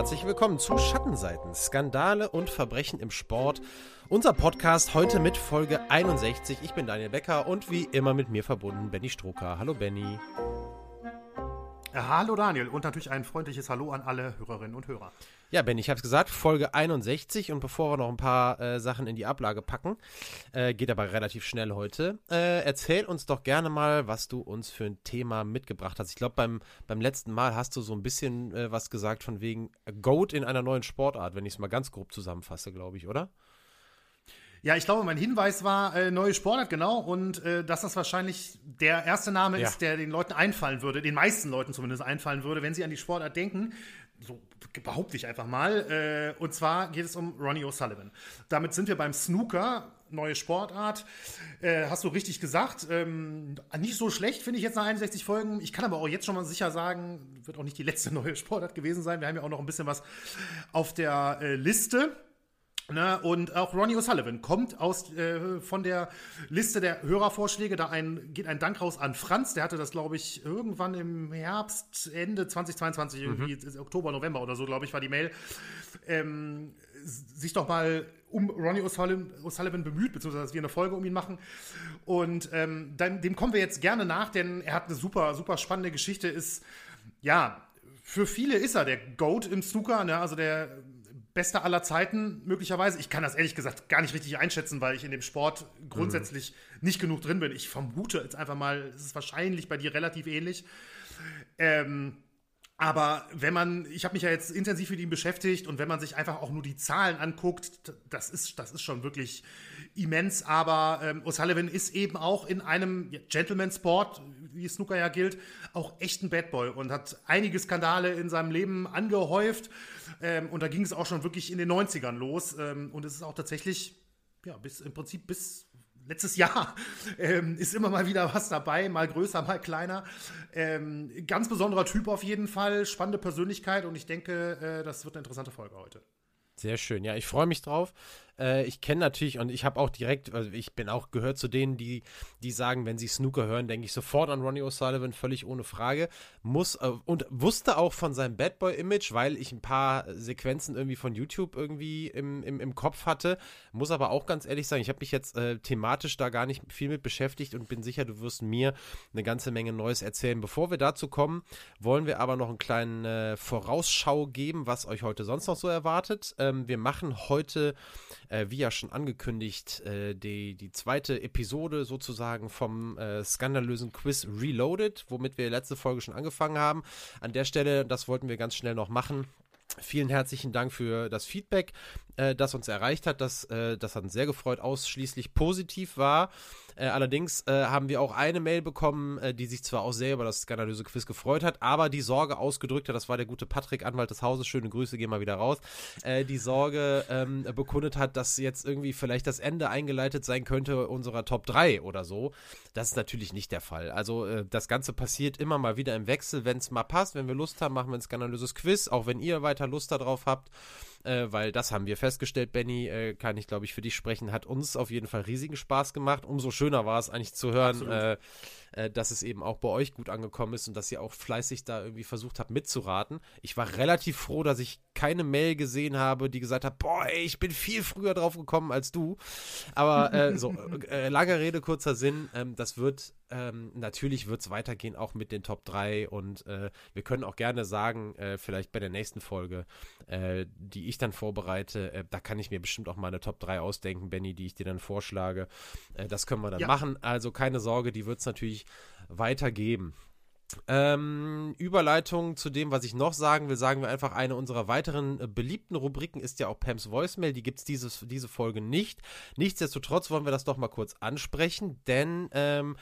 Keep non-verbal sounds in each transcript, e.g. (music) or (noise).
Herzlich willkommen zu Schattenseiten, Skandale und Verbrechen im Sport. Unser Podcast heute mit Folge 61. Ich bin Daniel Becker und wie immer mit mir verbunden Benny Stroker. Hallo Benny. Hallo Daniel und natürlich ein freundliches Hallo an alle Hörerinnen und Hörer. Ja, Ben, ich habe es gesagt, Folge 61 und bevor wir noch ein paar äh, Sachen in die Ablage packen, äh, geht aber relativ schnell heute, äh, erzähl uns doch gerne mal, was du uns für ein Thema mitgebracht hast. Ich glaube, beim, beim letzten Mal hast du so ein bisschen äh, was gesagt von wegen Goat in einer neuen Sportart, wenn ich es mal ganz grob zusammenfasse, glaube ich, oder? Ja, ich glaube, mein Hinweis war äh, neue Sportart, genau. Und äh, dass das wahrscheinlich der erste Name ja. ist, der den Leuten einfallen würde, den meisten Leuten zumindest einfallen würde, wenn sie an die Sportart denken. So behaupte ich einfach mal. Äh, und zwar geht es um Ronnie O'Sullivan. Damit sind wir beim Snooker, neue Sportart. Äh, hast du richtig gesagt. Ähm, nicht so schlecht, finde ich jetzt nach 61 Folgen. Ich kann aber auch jetzt schon mal sicher sagen, wird auch nicht die letzte (laughs) neue Sportart gewesen sein. Wir haben ja auch noch ein bisschen was auf der äh, Liste. Ne, und auch Ronnie O'Sullivan kommt aus, äh, von der Liste der Hörervorschläge. Da ein, geht ein Dank raus an Franz. Der hatte das, glaube ich, irgendwann im Herbst, Ende 2022, irgendwie mhm. Oktober, November oder so, glaube ich, war die Mail. Ähm, sich doch mal um Ronnie O'Sullivan, bemüht, beziehungsweise dass wir eine Folge um ihn machen. Und ähm, dem, dem kommen wir jetzt gerne nach, denn er hat eine super, super spannende Geschichte. Ist, ja, für viele ist er der Goat im Snooker, ne? also der Beste aller Zeiten, möglicherweise. Ich kann das ehrlich gesagt gar nicht richtig einschätzen, weil ich in dem Sport grundsätzlich mhm. nicht genug drin bin. Ich vermute jetzt einfach mal, es ist wahrscheinlich bei dir relativ ähnlich. Ähm, aber wenn man, ich habe mich ja jetzt intensiv mit ihm beschäftigt und wenn man sich einfach auch nur die Zahlen anguckt, das ist, das ist schon wirklich immens. Aber ähm, O'Sullivan ist eben auch in einem Gentleman-Sport, wie Snooker ja gilt, auch echt ein Bad Boy und hat einige Skandale in seinem Leben angehäuft. Ähm, und da ging es auch schon wirklich in den 90ern los. Ähm, und es ist auch tatsächlich, ja, bis im Prinzip bis letztes Jahr (laughs) ähm, ist immer mal wieder was dabei, mal größer, mal kleiner. Ähm, ganz besonderer Typ auf jeden Fall, spannende Persönlichkeit und ich denke, äh, das wird eine interessante Folge heute. Sehr schön, ja, ich freue mich drauf. Äh, ich kenne natürlich und ich habe auch direkt, also ich bin auch gehört zu denen, die, die sagen, wenn sie Snooker hören, denke ich sofort an Ronnie O'Sullivan, völlig ohne Frage. Muss äh, und wusste auch von seinem Bad Boy-Image, weil ich ein paar Sequenzen irgendwie von YouTube irgendwie im, im, im Kopf hatte. Muss aber auch ganz ehrlich sagen, ich habe mich jetzt äh, thematisch da gar nicht viel mit beschäftigt und bin sicher, du wirst mir eine ganze Menge Neues erzählen. Bevor wir dazu kommen, wollen wir aber noch einen kleinen äh, Vorausschau geben, was euch heute sonst noch so erwartet. Ähm, wir machen heute äh, wie ja schon angekündigt, äh, die, die zweite Episode sozusagen vom äh, skandalösen Quiz Reloaded, womit wir letzte Folge schon angefangen haben. An der Stelle, das wollten wir ganz schnell noch machen. Vielen herzlichen Dank für das Feedback, äh, das uns erreicht hat. Das, äh, das hat uns sehr gefreut, ausschließlich positiv war. Äh, allerdings äh, haben wir auch eine Mail bekommen, äh, die sich zwar auch sehr über das skandalöse Quiz gefreut hat, aber die Sorge ausgedrückt hat, das war der gute Patrick, Anwalt des Hauses, schöne Grüße, gehen mal wieder raus, äh, die Sorge ähm, bekundet hat, dass jetzt irgendwie vielleicht das Ende eingeleitet sein könnte unserer Top 3 oder so. Das ist natürlich nicht der Fall. Also äh, das Ganze passiert immer mal wieder im Wechsel, wenn es mal passt, wenn wir Lust haben, machen wir ein skandalöses Quiz, auch wenn ihr weiter Lust darauf habt äh, weil das haben wir festgestellt, Benny, äh, kann ich glaube ich für dich sprechen, hat uns auf jeden Fall riesigen Spaß gemacht. Umso schöner war es eigentlich zu hören, äh, äh, dass es eben auch bei euch gut angekommen ist und dass ihr auch fleißig da irgendwie versucht habt mitzuraten. Ich war relativ froh, dass ich keine Mail gesehen habe, die gesagt hat, boah, ey, ich bin viel früher drauf gekommen als du. Aber äh, so, äh, lange Rede, kurzer Sinn, ähm, das wird ähm, natürlich wird es weitergehen, auch mit den Top 3 und äh, wir können auch gerne sagen, äh, vielleicht bei der nächsten Folge, äh, die ich dann vorbereite, äh, da kann ich mir bestimmt auch mal eine Top 3 ausdenken, Benny, die ich dir dann vorschlage. Äh, das können wir dann ja. machen. Also keine Sorge, die wird es natürlich weitergeben. Ähm, Überleitung zu dem, was ich noch sagen will, sagen wir einfach, eine unserer weiteren äh, beliebten Rubriken ist ja auch Pams Voicemail. Die gibt es diese Folge nicht. Nichtsdestotrotz wollen wir das doch mal kurz ansprechen, denn ähm,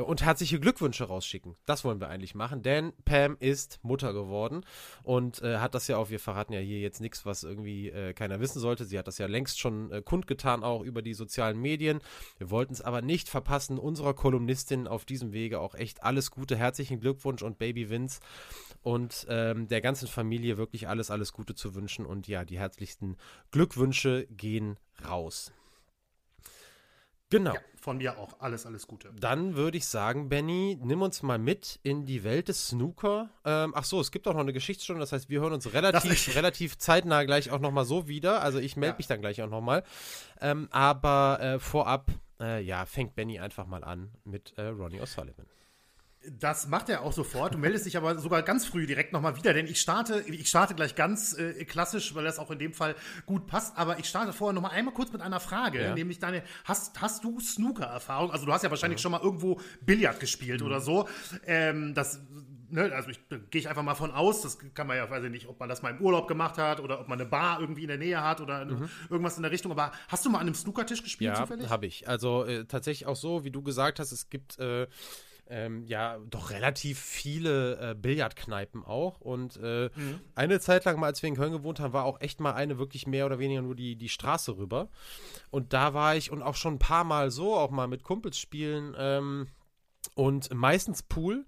und herzliche Glückwünsche rausschicken. Das wollen wir eigentlich machen, denn Pam ist Mutter geworden und äh, hat das ja auch, wir verraten ja hier jetzt nichts, was irgendwie äh, keiner wissen sollte. Sie hat das ja längst schon äh, kundgetan, auch über die sozialen Medien. Wir wollten es aber nicht verpassen, unserer Kolumnistin auf diesem Wege auch echt alles Gute, herzlichen Glückwunsch und Baby Vince und ähm, der ganzen Familie wirklich alles, alles Gute zu wünschen und ja, die herzlichsten Glückwünsche gehen raus. Genau. Ja, von mir auch. Alles, alles Gute. Dann würde ich sagen, Benny, nimm uns mal mit in die Welt des Snooker. Ähm, ach so, es gibt auch noch eine Geschichtsstunde, das heißt, wir hören uns relativ, relativ zeitnah gleich auch nochmal so wieder. Also ich melde ja. mich dann gleich auch nochmal. Ähm, aber äh, vorab, äh, ja, fängt Benny einfach mal an mit äh, Ronnie O'Sullivan. Das macht er auch sofort. Du meldest dich aber sogar ganz früh direkt nochmal wieder, denn ich starte, ich starte gleich ganz äh, klassisch, weil das auch in dem Fall gut passt. Aber ich starte vorher nochmal einmal kurz mit einer Frage, ja. nämlich deine, hast, hast du Snooker-Erfahrung? Also du hast ja wahrscheinlich ja. schon mal irgendwo Billard gespielt mhm. oder so. Ähm, das Ne, also ich gehe ich einfach mal von aus, das kann man ja, weiß ich nicht, ob man das mal im Urlaub gemacht hat oder ob man eine Bar irgendwie in der Nähe hat oder mhm. irgendwas in der Richtung. Aber hast du mal an einem Snookertisch gespielt ja, zufällig? Ja, habe ich. Also äh, tatsächlich auch so, wie du gesagt hast, es gibt äh, ähm, ja doch relativ viele äh, Billardkneipen auch. Und äh, mhm. eine Zeit lang mal, als wir in Köln gewohnt haben, war auch echt mal eine wirklich mehr oder weniger nur die, die Straße rüber. Und da war ich und auch schon ein paar Mal so, auch mal mit Kumpels spielen. Ähm, und meistens Pool.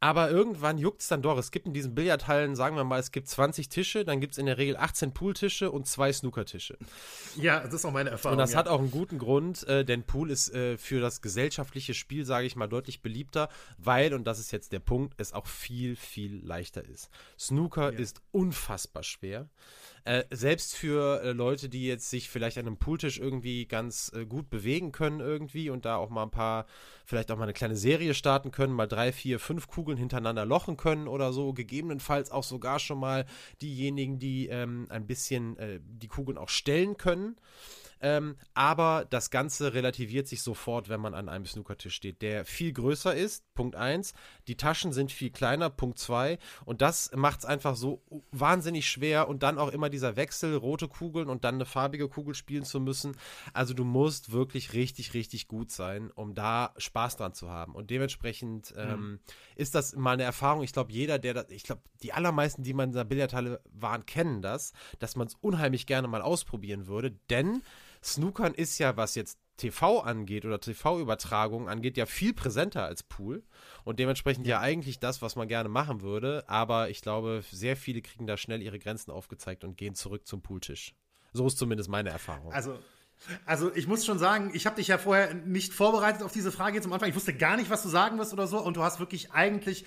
Aber irgendwann juckt es dann doch. Es gibt in diesen Billardhallen, sagen wir mal, es gibt 20 Tische, dann gibt es in der Regel 18 Pooltische und zwei Snookertische. Ja, das ist auch meine Erfahrung. Und das ja. hat auch einen guten Grund, äh, denn Pool ist äh, für das gesellschaftliche Spiel, sage ich mal, deutlich beliebter, weil, und das ist jetzt der Punkt, es auch viel, viel leichter ist. Snooker ja. ist unfassbar schwer. Äh, selbst für äh, Leute, die jetzt sich vielleicht an einem Pooltisch irgendwie ganz äh, gut bewegen können irgendwie und da auch mal ein paar, vielleicht auch mal eine kleine Serie starten können, mal drei, vier, fünf Kugeln hintereinander lochen können oder so, gegebenenfalls auch sogar schon mal diejenigen, die ähm, ein bisschen äh, die Kugeln auch stellen können. Ähm, aber das Ganze relativiert sich sofort, wenn man an einem Snookertisch steht, der viel größer ist, Punkt 1. Die Taschen sind viel kleiner, Punkt 2. Und das macht es einfach so wahnsinnig schwer und dann auch immer dieser Wechsel, rote Kugeln und dann eine farbige Kugel spielen zu müssen. Also du musst wirklich richtig, richtig gut sein, um da Spaß dran zu haben. Und dementsprechend mhm. ähm, ist das mal eine Erfahrung. Ich glaube, jeder, der das, ich glaube, die allermeisten, die mal in dieser Billardhalle waren, kennen das, dass man es unheimlich gerne mal ausprobieren würde, denn Snookern ist ja, was jetzt TV angeht oder TV-Übertragungen angeht, ja viel präsenter als Pool und dementsprechend ja. ja eigentlich das, was man gerne machen würde. Aber ich glaube, sehr viele kriegen da schnell ihre Grenzen aufgezeigt und gehen zurück zum Pooltisch. So ist zumindest meine Erfahrung. Also also ich muss schon sagen, ich habe dich ja vorher nicht vorbereitet auf diese Frage jetzt am Anfang. Ich wusste gar nicht, was du sagen wirst oder so. Und du hast wirklich eigentlich,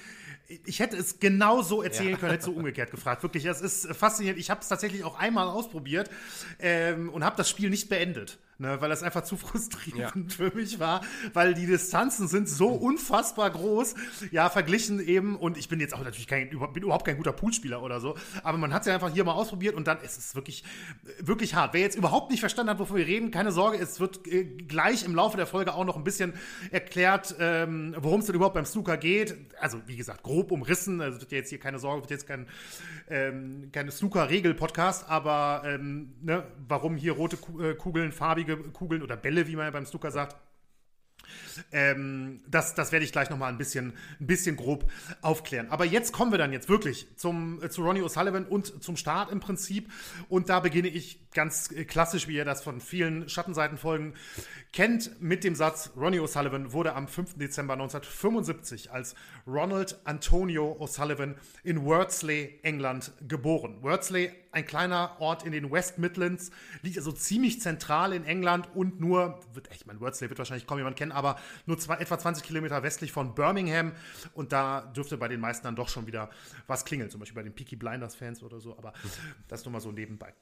ich hätte es genau so erzählen ja. können, hätte so umgekehrt gefragt. Wirklich, es ist faszinierend. Ich habe es tatsächlich auch einmal ausprobiert ähm, und habe das Spiel nicht beendet ne, weil das einfach zu (laughs) frustrierend ja. für mich war, weil die Distanzen sind so unfassbar groß, ja, verglichen eben, und ich bin jetzt auch natürlich kein, bin überhaupt kein guter Poolspieler oder so, aber man hat es ja einfach hier mal ausprobiert und dann ist es wirklich, wirklich hart. Wer jetzt überhaupt nicht verstanden hat, wovon wir reden, keine Sorge, es wird äh, gleich im Laufe der Folge auch noch ein bisschen erklärt, ähm, worum es denn überhaupt beim Snooker geht. Also, wie gesagt, grob umrissen, also wird ja jetzt hier keine Sorge, wird jetzt kein, ähm, keine Snooker-Regel-Podcast, aber ähm, ne, warum hier rote äh, Kugeln, farbige Kugeln oder Bälle, wie man ja beim Snooker sagt. Ähm, das, das werde ich gleich nochmal ein bisschen, ein bisschen grob aufklären. Aber jetzt kommen wir dann jetzt wirklich zum, äh, zu Ronnie O'Sullivan und zum Start im Prinzip. Und da beginne ich ganz klassisch, wie ihr das von vielen Schattenseitenfolgen kennt, mit dem Satz, Ronnie O'Sullivan wurde am 5. Dezember 1975 als Ronald Antonio O'Sullivan in Wordsley, England, geboren. Wordsley, ein kleiner Ort in den West Midlands, liegt also ziemlich zentral in England und nur, ich meine, Wordsley wird wahrscheinlich kaum jemand kennen, aber nur zwei, etwa 20 Kilometer westlich von Birmingham. Und da dürfte bei den meisten dann doch schon wieder was klingeln, zum Beispiel bei den Peaky Blinders-Fans oder so, aber das nur mal so nebenbei.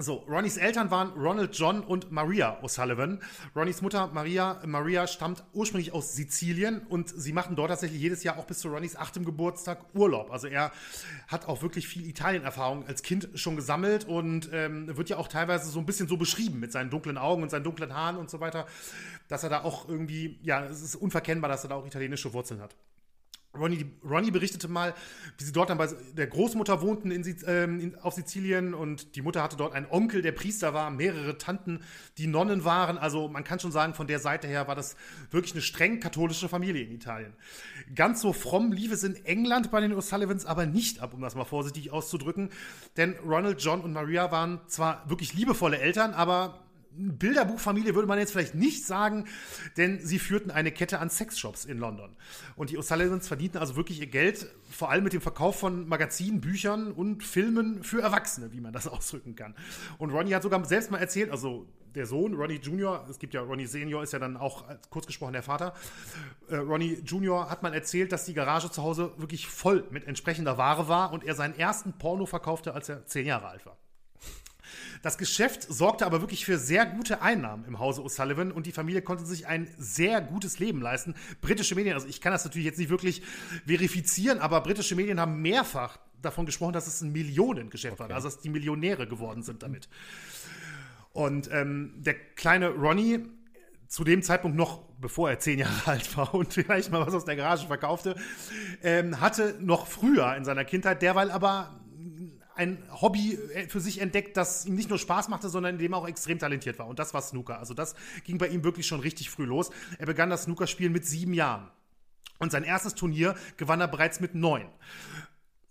So, Ronnys Eltern waren Ronald John und Maria O'Sullivan. Ronnys Mutter Maria, Maria stammt ursprünglich aus Sizilien und sie machen dort tatsächlich jedes Jahr auch bis zu Ronnys achtem Geburtstag Urlaub. Also er hat auch wirklich viel Italien-Erfahrung als Kind schon gesammelt und ähm, wird ja auch teilweise so ein bisschen so beschrieben mit seinen dunklen Augen und seinen dunklen Haaren und so weiter, dass er da auch irgendwie, ja, es ist unverkennbar, dass er da auch italienische Wurzeln hat. Ronny, Ronny berichtete mal, wie sie dort dann bei der Großmutter wohnten in, ähm, in, auf Sizilien und die Mutter hatte dort einen Onkel, der Priester war, mehrere Tanten, die Nonnen waren. Also man kann schon sagen, von der Seite her war das wirklich eine streng katholische Familie in Italien. Ganz so fromm lief es in England bei den O'Sullivans aber nicht ab, um das mal vorsichtig auszudrücken. Denn Ronald, John und Maria waren zwar wirklich liebevolle Eltern, aber Bilderbuchfamilie würde man jetzt vielleicht nicht sagen, denn sie führten eine Kette an Sexshops in London. Und die O'Sullivans verdienten also wirklich ihr Geld, vor allem mit dem Verkauf von Magazinen, Büchern und Filmen für Erwachsene, wie man das (laughs) ausdrücken kann. Und Ronnie hat sogar selbst mal erzählt, also der Sohn, Ronnie Junior, es gibt ja Ronnie Senior, ist ja dann auch kurz gesprochen der Vater. Äh, Ronnie Junior hat mal erzählt, dass die Garage zu Hause wirklich voll mit entsprechender Ware war und er seinen ersten Porno verkaufte, als er zehn Jahre alt war. Das Geschäft sorgte aber wirklich für sehr gute Einnahmen im Hause O'Sullivan und die Familie konnte sich ein sehr gutes Leben leisten. Britische Medien, also ich kann das natürlich jetzt nicht wirklich verifizieren, aber britische Medien haben mehrfach davon gesprochen, dass es ein Millionengeschäft okay. war, also dass die Millionäre geworden sind damit. Und ähm, der kleine Ronnie, zu dem Zeitpunkt noch, bevor er zehn Jahre (laughs) alt war und vielleicht mal was aus der Garage verkaufte, ähm, hatte noch früher in seiner Kindheit derweil aber ein Hobby äh, für sich entdeckt, das ihm nicht nur Spaß machte, sondern in dem er auch extrem talentiert war. Und das war Snooker. Also das ging bei ihm wirklich schon richtig früh los. Er begann das Snookerspielen mit sieben Jahren. Und sein erstes Turnier gewann er bereits mit neun.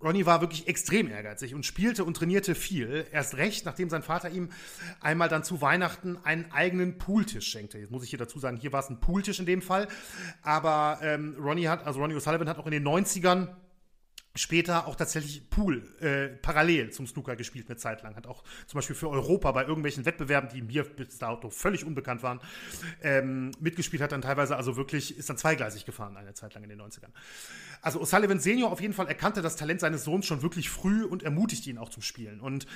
Ronnie war wirklich extrem ehrgeizig und spielte und trainierte viel. Erst recht, nachdem sein Vater ihm einmal dann zu Weihnachten einen eigenen Pooltisch schenkte. Jetzt muss ich hier dazu sagen, hier war es ein Pooltisch in dem Fall. Aber ähm, Ronnie hat, also Ronnie O'Sullivan hat auch in den 90ern später auch tatsächlich Pool äh, parallel zum Snooker gespielt eine Zeit lang. Hat auch zum Beispiel für Europa bei irgendwelchen Wettbewerben, die mir bis dato völlig unbekannt waren, ähm, mitgespielt hat dann teilweise also wirklich, ist dann zweigleisig gefahren eine Zeit lang in den 90ern. Also O'Sullivan Senior auf jeden Fall erkannte das Talent seines Sohns schon wirklich früh und ermutigte ihn auch zum Spielen. Und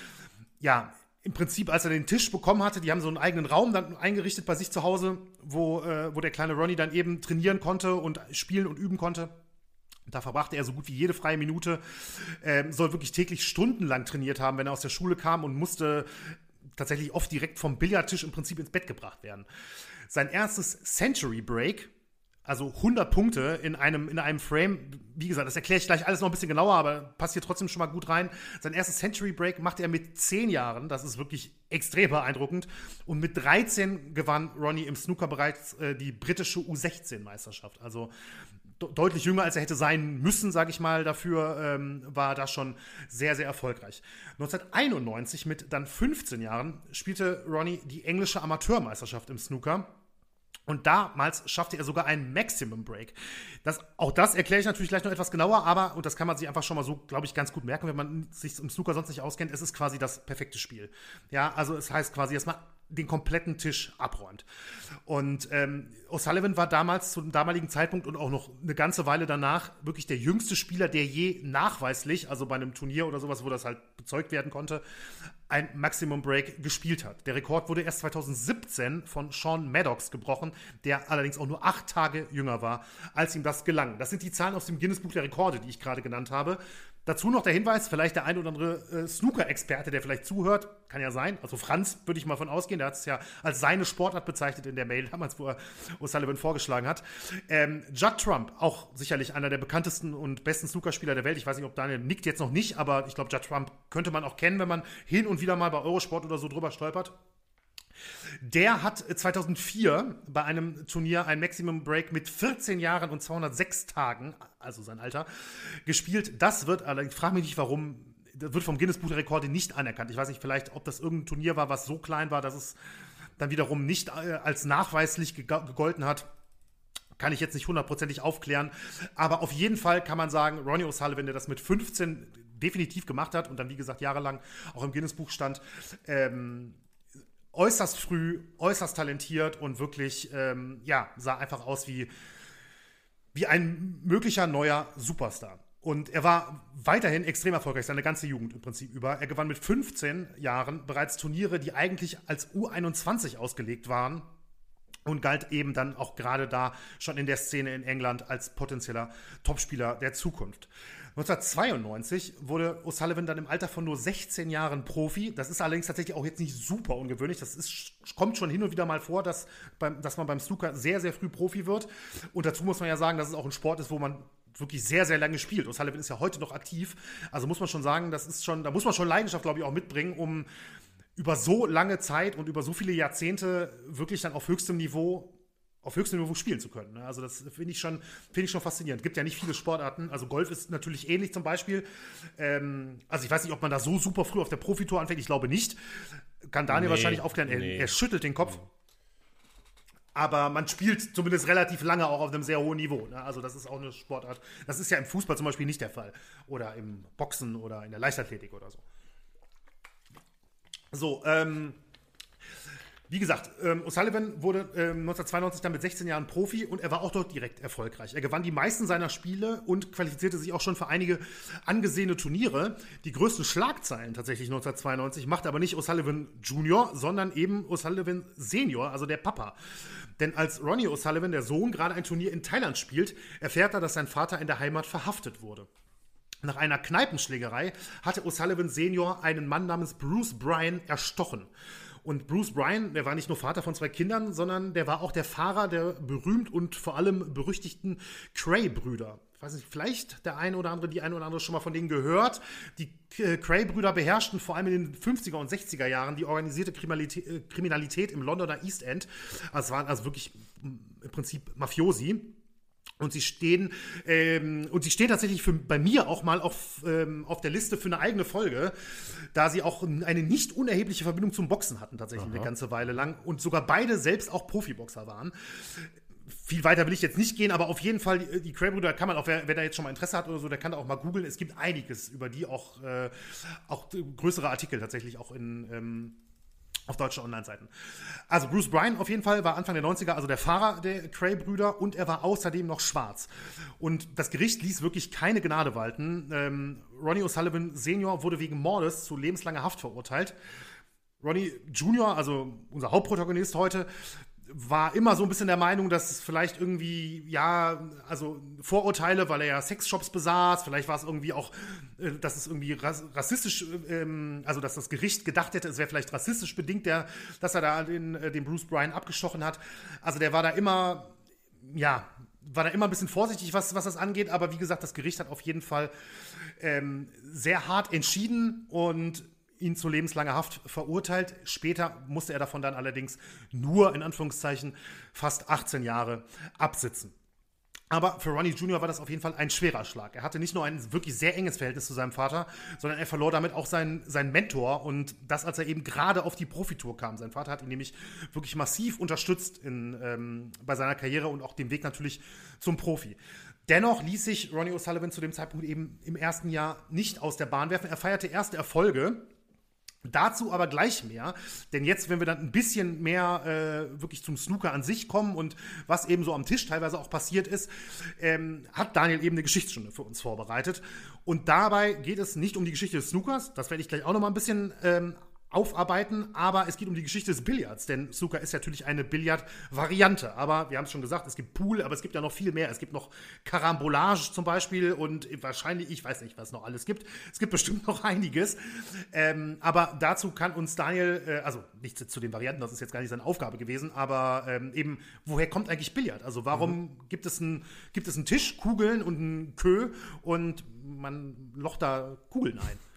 ja, im Prinzip, als er den Tisch bekommen hatte, die haben so einen eigenen Raum dann eingerichtet bei sich zu Hause, wo, äh, wo der kleine Ronnie dann eben trainieren konnte und spielen und üben konnte. Da verbrachte er so gut wie jede freie Minute, ähm, soll wirklich täglich stundenlang trainiert haben, wenn er aus der Schule kam und musste tatsächlich oft direkt vom Billardtisch im Prinzip ins Bett gebracht werden. Sein erstes Century Break, also 100 Punkte in einem, in einem Frame, wie gesagt, das erkläre ich gleich alles noch ein bisschen genauer, aber passt hier trotzdem schon mal gut rein. Sein erstes Century Break machte er mit 10 Jahren, das ist wirklich extrem beeindruckend. Und mit 13 gewann Ronnie im Snooker bereits äh, die britische U16-Meisterschaft. Also deutlich jünger, als er hätte sein müssen, sage ich mal, dafür ähm, war das schon sehr, sehr erfolgreich. 1991 mit dann 15 Jahren spielte Ronnie die englische Amateurmeisterschaft im Snooker. Und damals schaffte er sogar einen Maximum Break. Das, auch das erkläre ich natürlich gleich noch etwas genauer, aber, und das kann man sich einfach schon mal so, glaube ich, ganz gut merken, wenn man sich im Snooker sonst nicht auskennt, es ist quasi das perfekte Spiel. Ja, also es heißt quasi, dass man den kompletten Tisch abräumt. Und ähm, O'Sullivan war damals zu dem damaligen Zeitpunkt und auch noch eine ganze Weile danach wirklich der jüngste Spieler, der je nachweislich, also bei einem Turnier oder sowas, wo das halt bezeugt werden konnte, ein Maximum Break gespielt hat. Der Rekord wurde erst 2017 von Sean Maddox gebrochen, der allerdings auch nur acht Tage jünger war, als ihm das gelang. Das sind die Zahlen aus dem Guinness Buch der Rekorde, die ich gerade genannt habe. Dazu noch der Hinweis, vielleicht der ein oder andere äh, Snooker-Experte, der vielleicht zuhört, kann ja sein. Also Franz würde ich mal von ausgehen, der hat es ja als seine Sportart bezeichnet in der Mail (laughs) damals, wo er O'Sullivan vorgeschlagen hat. Ähm, Judd Trump, auch sicherlich einer der bekanntesten und besten Snookerspieler der Welt. Ich weiß nicht, ob Daniel nickt jetzt noch nicht, aber ich glaube, Judd Trump könnte man auch kennen, wenn man hin und wieder mal bei Eurosport oder so drüber stolpert. Der hat 2004 bei einem Turnier ein Maximum Break mit 14 Jahren und 206 Tagen, also sein Alter, gespielt. Das wird allerdings, ich frage mich nicht warum, das wird vom Guinness Buch der Rekorde nicht anerkannt. Ich weiß nicht vielleicht, ob das irgendein Turnier war, was so klein war, dass es dann wiederum nicht äh, als nachweislich gegolten hat. Kann ich jetzt nicht hundertprozentig aufklären. Aber auf jeden Fall kann man sagen, Ronnie O'Sullivan, der das mit 15 definitiv gemacht hat und dann, wie gesagt, jahrelang auch im Guinness Buch stand, ähm, äußerst früh, äußerst talentiert und wirklich, ähm, ja, sah einfach aus wie, wie ein möglicher neuer Superstar. Und er war weiterhin extrem erfolgreich, seine ganze Jugend im Prinzip über. Er gewann mit 15 Jahren bereits Turniere, die eigentlich als U21 ausgelegt waren und galt eben dann auch gerade da schon in der Szene in England als potenzieller Topspieler der Zukunft. 1992 wurde O'Sullivan dann im Alter von nur 16 Jahren Profi. Das ist allerdings tatsächlich auch jetzt nicht super ungewöhnlich. Das ist, kommt schon hin und wieder mal vor, dass, beim, dass man beim Snooker sehr, sehr früh Profi wird. Und dazu muss man ja sagen, dass es auch ein Sport ist, wo man wirklich sehr, sehr lange spielt. O'Sullivan ist ja heute noch aktiv. Also muss man schon sagen, das ist schon, da muss man schon Leidenschaft, glaube ich, auch mitbringen, um über so lange Zeit und über so viele Jahrzehnte wirklich dann auf höchstem Niveau auf höchstem Niveau spielen zu können. Ne? Also das finde ich schon, finde ich schon faszinierend. Es gibt ja nicht viele Sportarten. Also Golf ist natürlich ähnlich zum Beispiel. Ähm, also ich weiß nicht, ob man da so super früh auf der Profitour anfängt. Ich glaube nicht. Kann Daniel nee, wahrscheinlich aufklären. Er, nee. er, schüttelt den Kopf. Aber man spielt zumindest relativ lange auch auf einem sehr hohen Niveau. Ne? Also das ist auch eine Sportart. Das ist ja im Fußball zum Beispiel nicht der Fall. Oder im Boxen oder in der Leichtathletik oder so. So, ähm, wie gesagt, ähm, O'Sullivan wurde ähm, 1992 dann mit 16 Jahren Profi und er war auch dort direkt erfolgreich. Er gewann die meisten seiner Spiele und qualifizierte sich auch schon für einige angesehene Turniere. Die größten Schlagzeilen tatsächlich 1992 machte aber nicht O'Sullivan Junior, sondern eben O'Sullivan Senior, also der Papa. Denn als Ronnie O'Sullivan, der Sohn, gerade ein Turnier in Thailand spielt, erfährt er, dass sein Vater in der Heimat verhaftet wurde. Nach einer Kneipenschlägerei hatte O'Sullivan Senior einen Mann namens Bruce Bryan erstochen. Und Bruce Bryan, der war nicht nur Vater von zwei Kindern, sondern der war auch der Fahrer der berühmt und vor allem berüchtigten Cray-Brüder. Ich weiß nicht, vielleicht der eine oder andere, die eine oder andere schon mal von denen gehört. Die äh, Cray-Brüder beherrschten vor allem in den 50er und 60er Jahren die organisierte Kriminalität, äh, Kriminalität im Londoner East End. Es waren also wirklich im Prinzip Mafiosi. Und sie stehen, ähm, und sie stehen tatsächlich für, bei mir auch mal auf, ähm, auf der Liste für eine eigene Folge, da sie auch eine nicht unerhebliche Verbindung zum Boxen hatten, tatsächlich Aha. eine ganze Weile lang. Und sogar beide selbst auch Profiboxer waren. Viel weiter will ich jetzt nicht gehen, aber auf jeden Fall, die, die Cray-Brüder kann man auch, wer, wer, da jetzt schon mal Interesse hat oder so, der kann da auch mal googeln. Es gibt einiges über die, auch, äh, auch größere Artikel tatsächlich auch in. Ähm, auf deutschen Online-Seiten. Also Bruce Bryan auf jeden Fall war Anfang der 90er also der Fahrer der Cray-Brüder und er war außerdem noch schwarz. Und das Gericht ließ wirklich keine Gnade walten. Ähm, Ronnie O'Sullivan Senior wurde wegen Mordes zu lebenslanger Haft verurteilt. Ronnie Junior, also unser Hauptprotagonist heute, war immer so ein bisschen der Meinung, dass es vielleicht irgendwie, ja, also Vorurteile, weil er ja Sexshops besaß, vielleicht war es irgendwie auch, äh, dass es irgendwie rassistisch, ähm, also dass das Gericht gedacht hätte, es wäre vielleicht rassistisch bedingt, der, dass er da den, äh, den Bruce Bryan abgestochen hat. Also der war da immer, ja, war da immer ein bisschen vorsichtig, was, was das angeht, aber wie gesagt, das Gericht hat auf jeden Fall ähm, sehr hart entschieden und ihn zu lebenslanger Haft verurteilt. Später musste er davon dann allerdings nur in Anführungszeichen fast 18 Jahre absitzen. Aber für Ronnie Jr. war das auf jeden Fall ein schwerer Schlag. Er hatte nicht nur ein wirklich sehr enges Verhältnis zu seinem Vater, sondern er verlor damit auch seinen, seinen Mentor und das, als er eben gerade auf die Profitour kam. Sein Vater hat ihn nämlich wirklich massiv unterstützt in, ähm, bei seiner Karriere und auch dem Weg natürlich zum Profi. Dennoch ließ sich Ronnie O'Sullivan zu dem Zeitpunkt eben im ersten Jahr nicht aus der Bahn werfen. Er feierte erste Erfolge Dazu aber gleich mehr, denn jetzt, wenn wir dann ein bisschen mehr äh, wirklich zum Snooker an sich kommen und was eben so am Tisch teilweise auch passiert ist, ähm, hat Daniel eben eine Geschichtsstunde für uns vorbereitet. Und dabei geht es nicht um die Geschichte des Snookers, das werde ich gleich auch noch mal ein bisschen ähm, aufarbeiten, aber es geht um die Geschichte des Billards, denn Snooker ist natürlich eine Billard-Variante. Aber wir haben es schon gesagt, es gibt Pool, aber es gibt ja noch viel mehr. Es gibt noch Karambolage zum Beispiel und wahrscheinlich, ich weiß nicht, was noch alles gibt. Es gibt bestimmt noch einiges. Ähm, aber dazu kann uns Daniel, äh, also nicht zu, den Varianten, das ist jetzt gar nicht seine Aufgabe gewesen, aber ähm, eben, woher kommt eigentlich Billard? Also warum mhm. gibt, es ein, gibt es einen Tisch, Kugeln und einen Kö und man locht da Kugeln ein?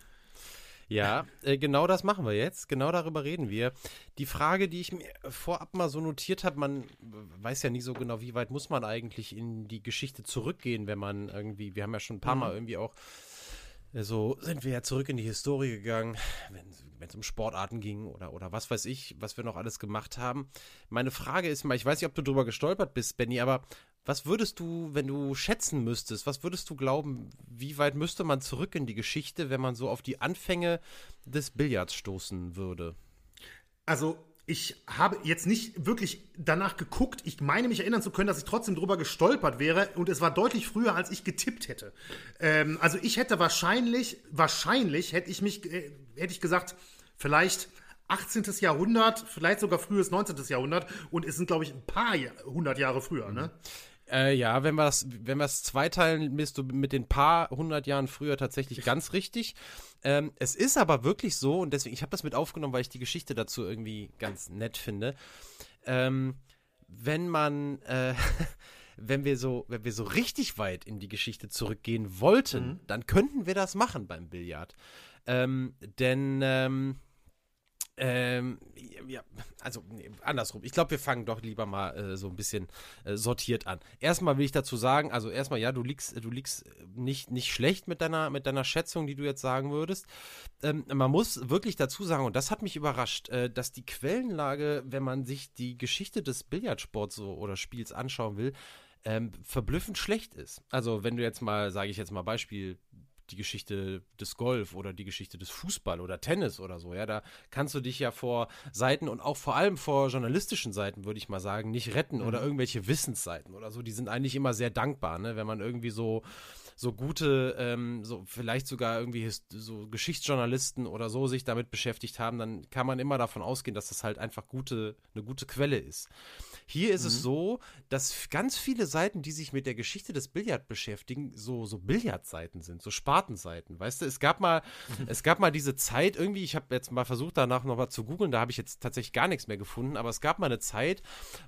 Ja, äh, genau das machen wir jetzt. Genau darüber reden wir. Die Frage, die ich mir vorab mal so notiert habe, man weiß ja nie so genau, wie weit muss man eigentlich in die Geschichte zurückgehen, wenn man irgendwie, wir haben ja schon ein paar mhm. Mal irgendwie auch äh, so sind wir ja zurück in die Historie gegangen, wenn es um Sportarten ging oder, oder was weiß ich, was wir noch alles gemacht haben. Meine Frage ist mal, ich weiß nicht, ob du drüber gestolpert bist, Benny, aber was würdest du, wenn du schätzen müsstest, was würdest du glauben, wie weit müsste man zurück in die Geschichte, wenn man so auf die Anfänge des Billards stoßen würde? Also, ich habe jetzt nicht wirklich danach geguckt. Ich meine mich erinnern zu können, dass ich trotzdem drüber gestolpert wäre und es war deutlich früher, als ich getippt hätte. Ähm, also ich hätte wahrscheinlich, wahrscheinlich hätte ich mich, äh, hätte ich gesagt, vielleicht 18. Jahrhundert, vielleicht sogar frühes 19. Jahrhundert und es sind, glaube ich, ein paar hundert Jahre früher, ne? Äh, ja, wenn wir es wenn zweiteilen, bist du mit den paar hundert Jahren früher tatsächlich ganz richtig. Ähm, es ist aber wirklich so, und deswegen, ich habe das mit aufgenommen, weil ich die Geschichte dazu irgendwie ganz nett finde. Ähm, wenn man, äh, (laughs) wenn wir so, wenn wir so richtig weit in die Geschichte zurückgehen wollten, mhm. dann könnten wir das machen beim Billard. Ähm, denn ähm, ja, also nee, andersrum. Ich glaube, wir fangen doch lieber mal äh, so ein bisschen äh, sortiert an. Erstmal will ich dazu sagen, also erstmal ja, du liegst, du liegst nicht, nicht schlecht mit deiner, mit deiner Schätzung, die du jetzt sagen würdest. Ähm, man muss wirklich dazu sagen, und das hat mich überrascht, äh, dass die Quellenlage, wenn man sich die Geschichte des Billardsports so, oder Spiels anschauen will, ähm, verblüffend schlecht ist. Also wenn du jetzt mal, sage ich jetzt mal Beispiel die Geschichte des Golf oder die Geschichte des Fußball oder Tennis oder so. Ja, da kannst du dich ja vor Seiten und auch vor allem vor journalistischen Seiten, würde ich mal sagen, nicht retten mhm. oder irgendwelche Wissensseiten oder so. Die sind eigentlich immer sehr dankbar, ne? wenn man irgendwie so so gute, ähm, so vielleicht sogar irgendwie so Geschichtsjournalisten oder so sich damit beschäftigt haben, dann kann man immer davon ausgehen, dass das halt einfach gute, eine gute Quelle ist. Hier ist mhm. es so, dass ganz viele Seiten, die sich mit der Geschichte des Billard beschäftigen, so, so Billardseiten sind, so Spartenseiten. Weißt du, es gab mal, (laughs) es gab mal diese Zeit irgendwie, ich habe jetzt mal versucht, danach noch mal zu googeln, da habe ich jetzt tatsächlich gar nichts mehr gefunden, aber es gab mal eine Zeit,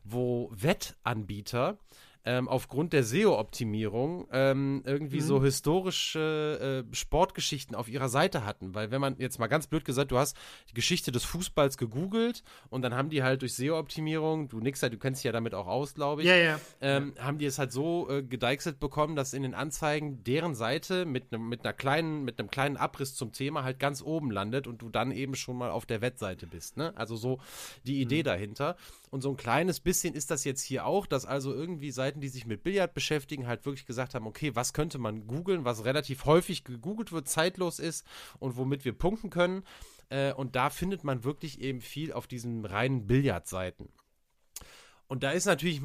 wo Wettanbieter ähm, aufgrund der SEO-Optimierung ähm, irgendwie mhm. so historische äh, Sportgeschichten auf ihrer Seite hatten. Weil wenn man jetzt mal ganz blöd gesagt, du hast die Geschichte des Fußballs gegoogelt und dann haben die halt durch SEO-Optimierung, du nix, du kennst dich ja damit auch aus, glaube ich, ja, ja. Ähm, haben die es halt so äh, gedeichselt bekommen, dass in den Anzeigen deren Seite mit, ne, mit einer kleinen, mit einem kleinen Abriss zum Thema halt ganz oben landet und du dann eben schon mal auf der Wettseite bist. Ne? Also so die Idee mhm. dahinter. Und so ein kleines bisschen ist das jetzt hier auch, dass also irgendwie Seiten, die sich mit Billard beschäftigen, halt wirklich gesagt haben, okay, was könnte man googeln, was relativ häufig gegoogelt wird, zeitlos ist und womit wir punkten können. Äh, und da findet man wirklich eben viel auf diesen reinen Billardseiten. Und da ist natürlich,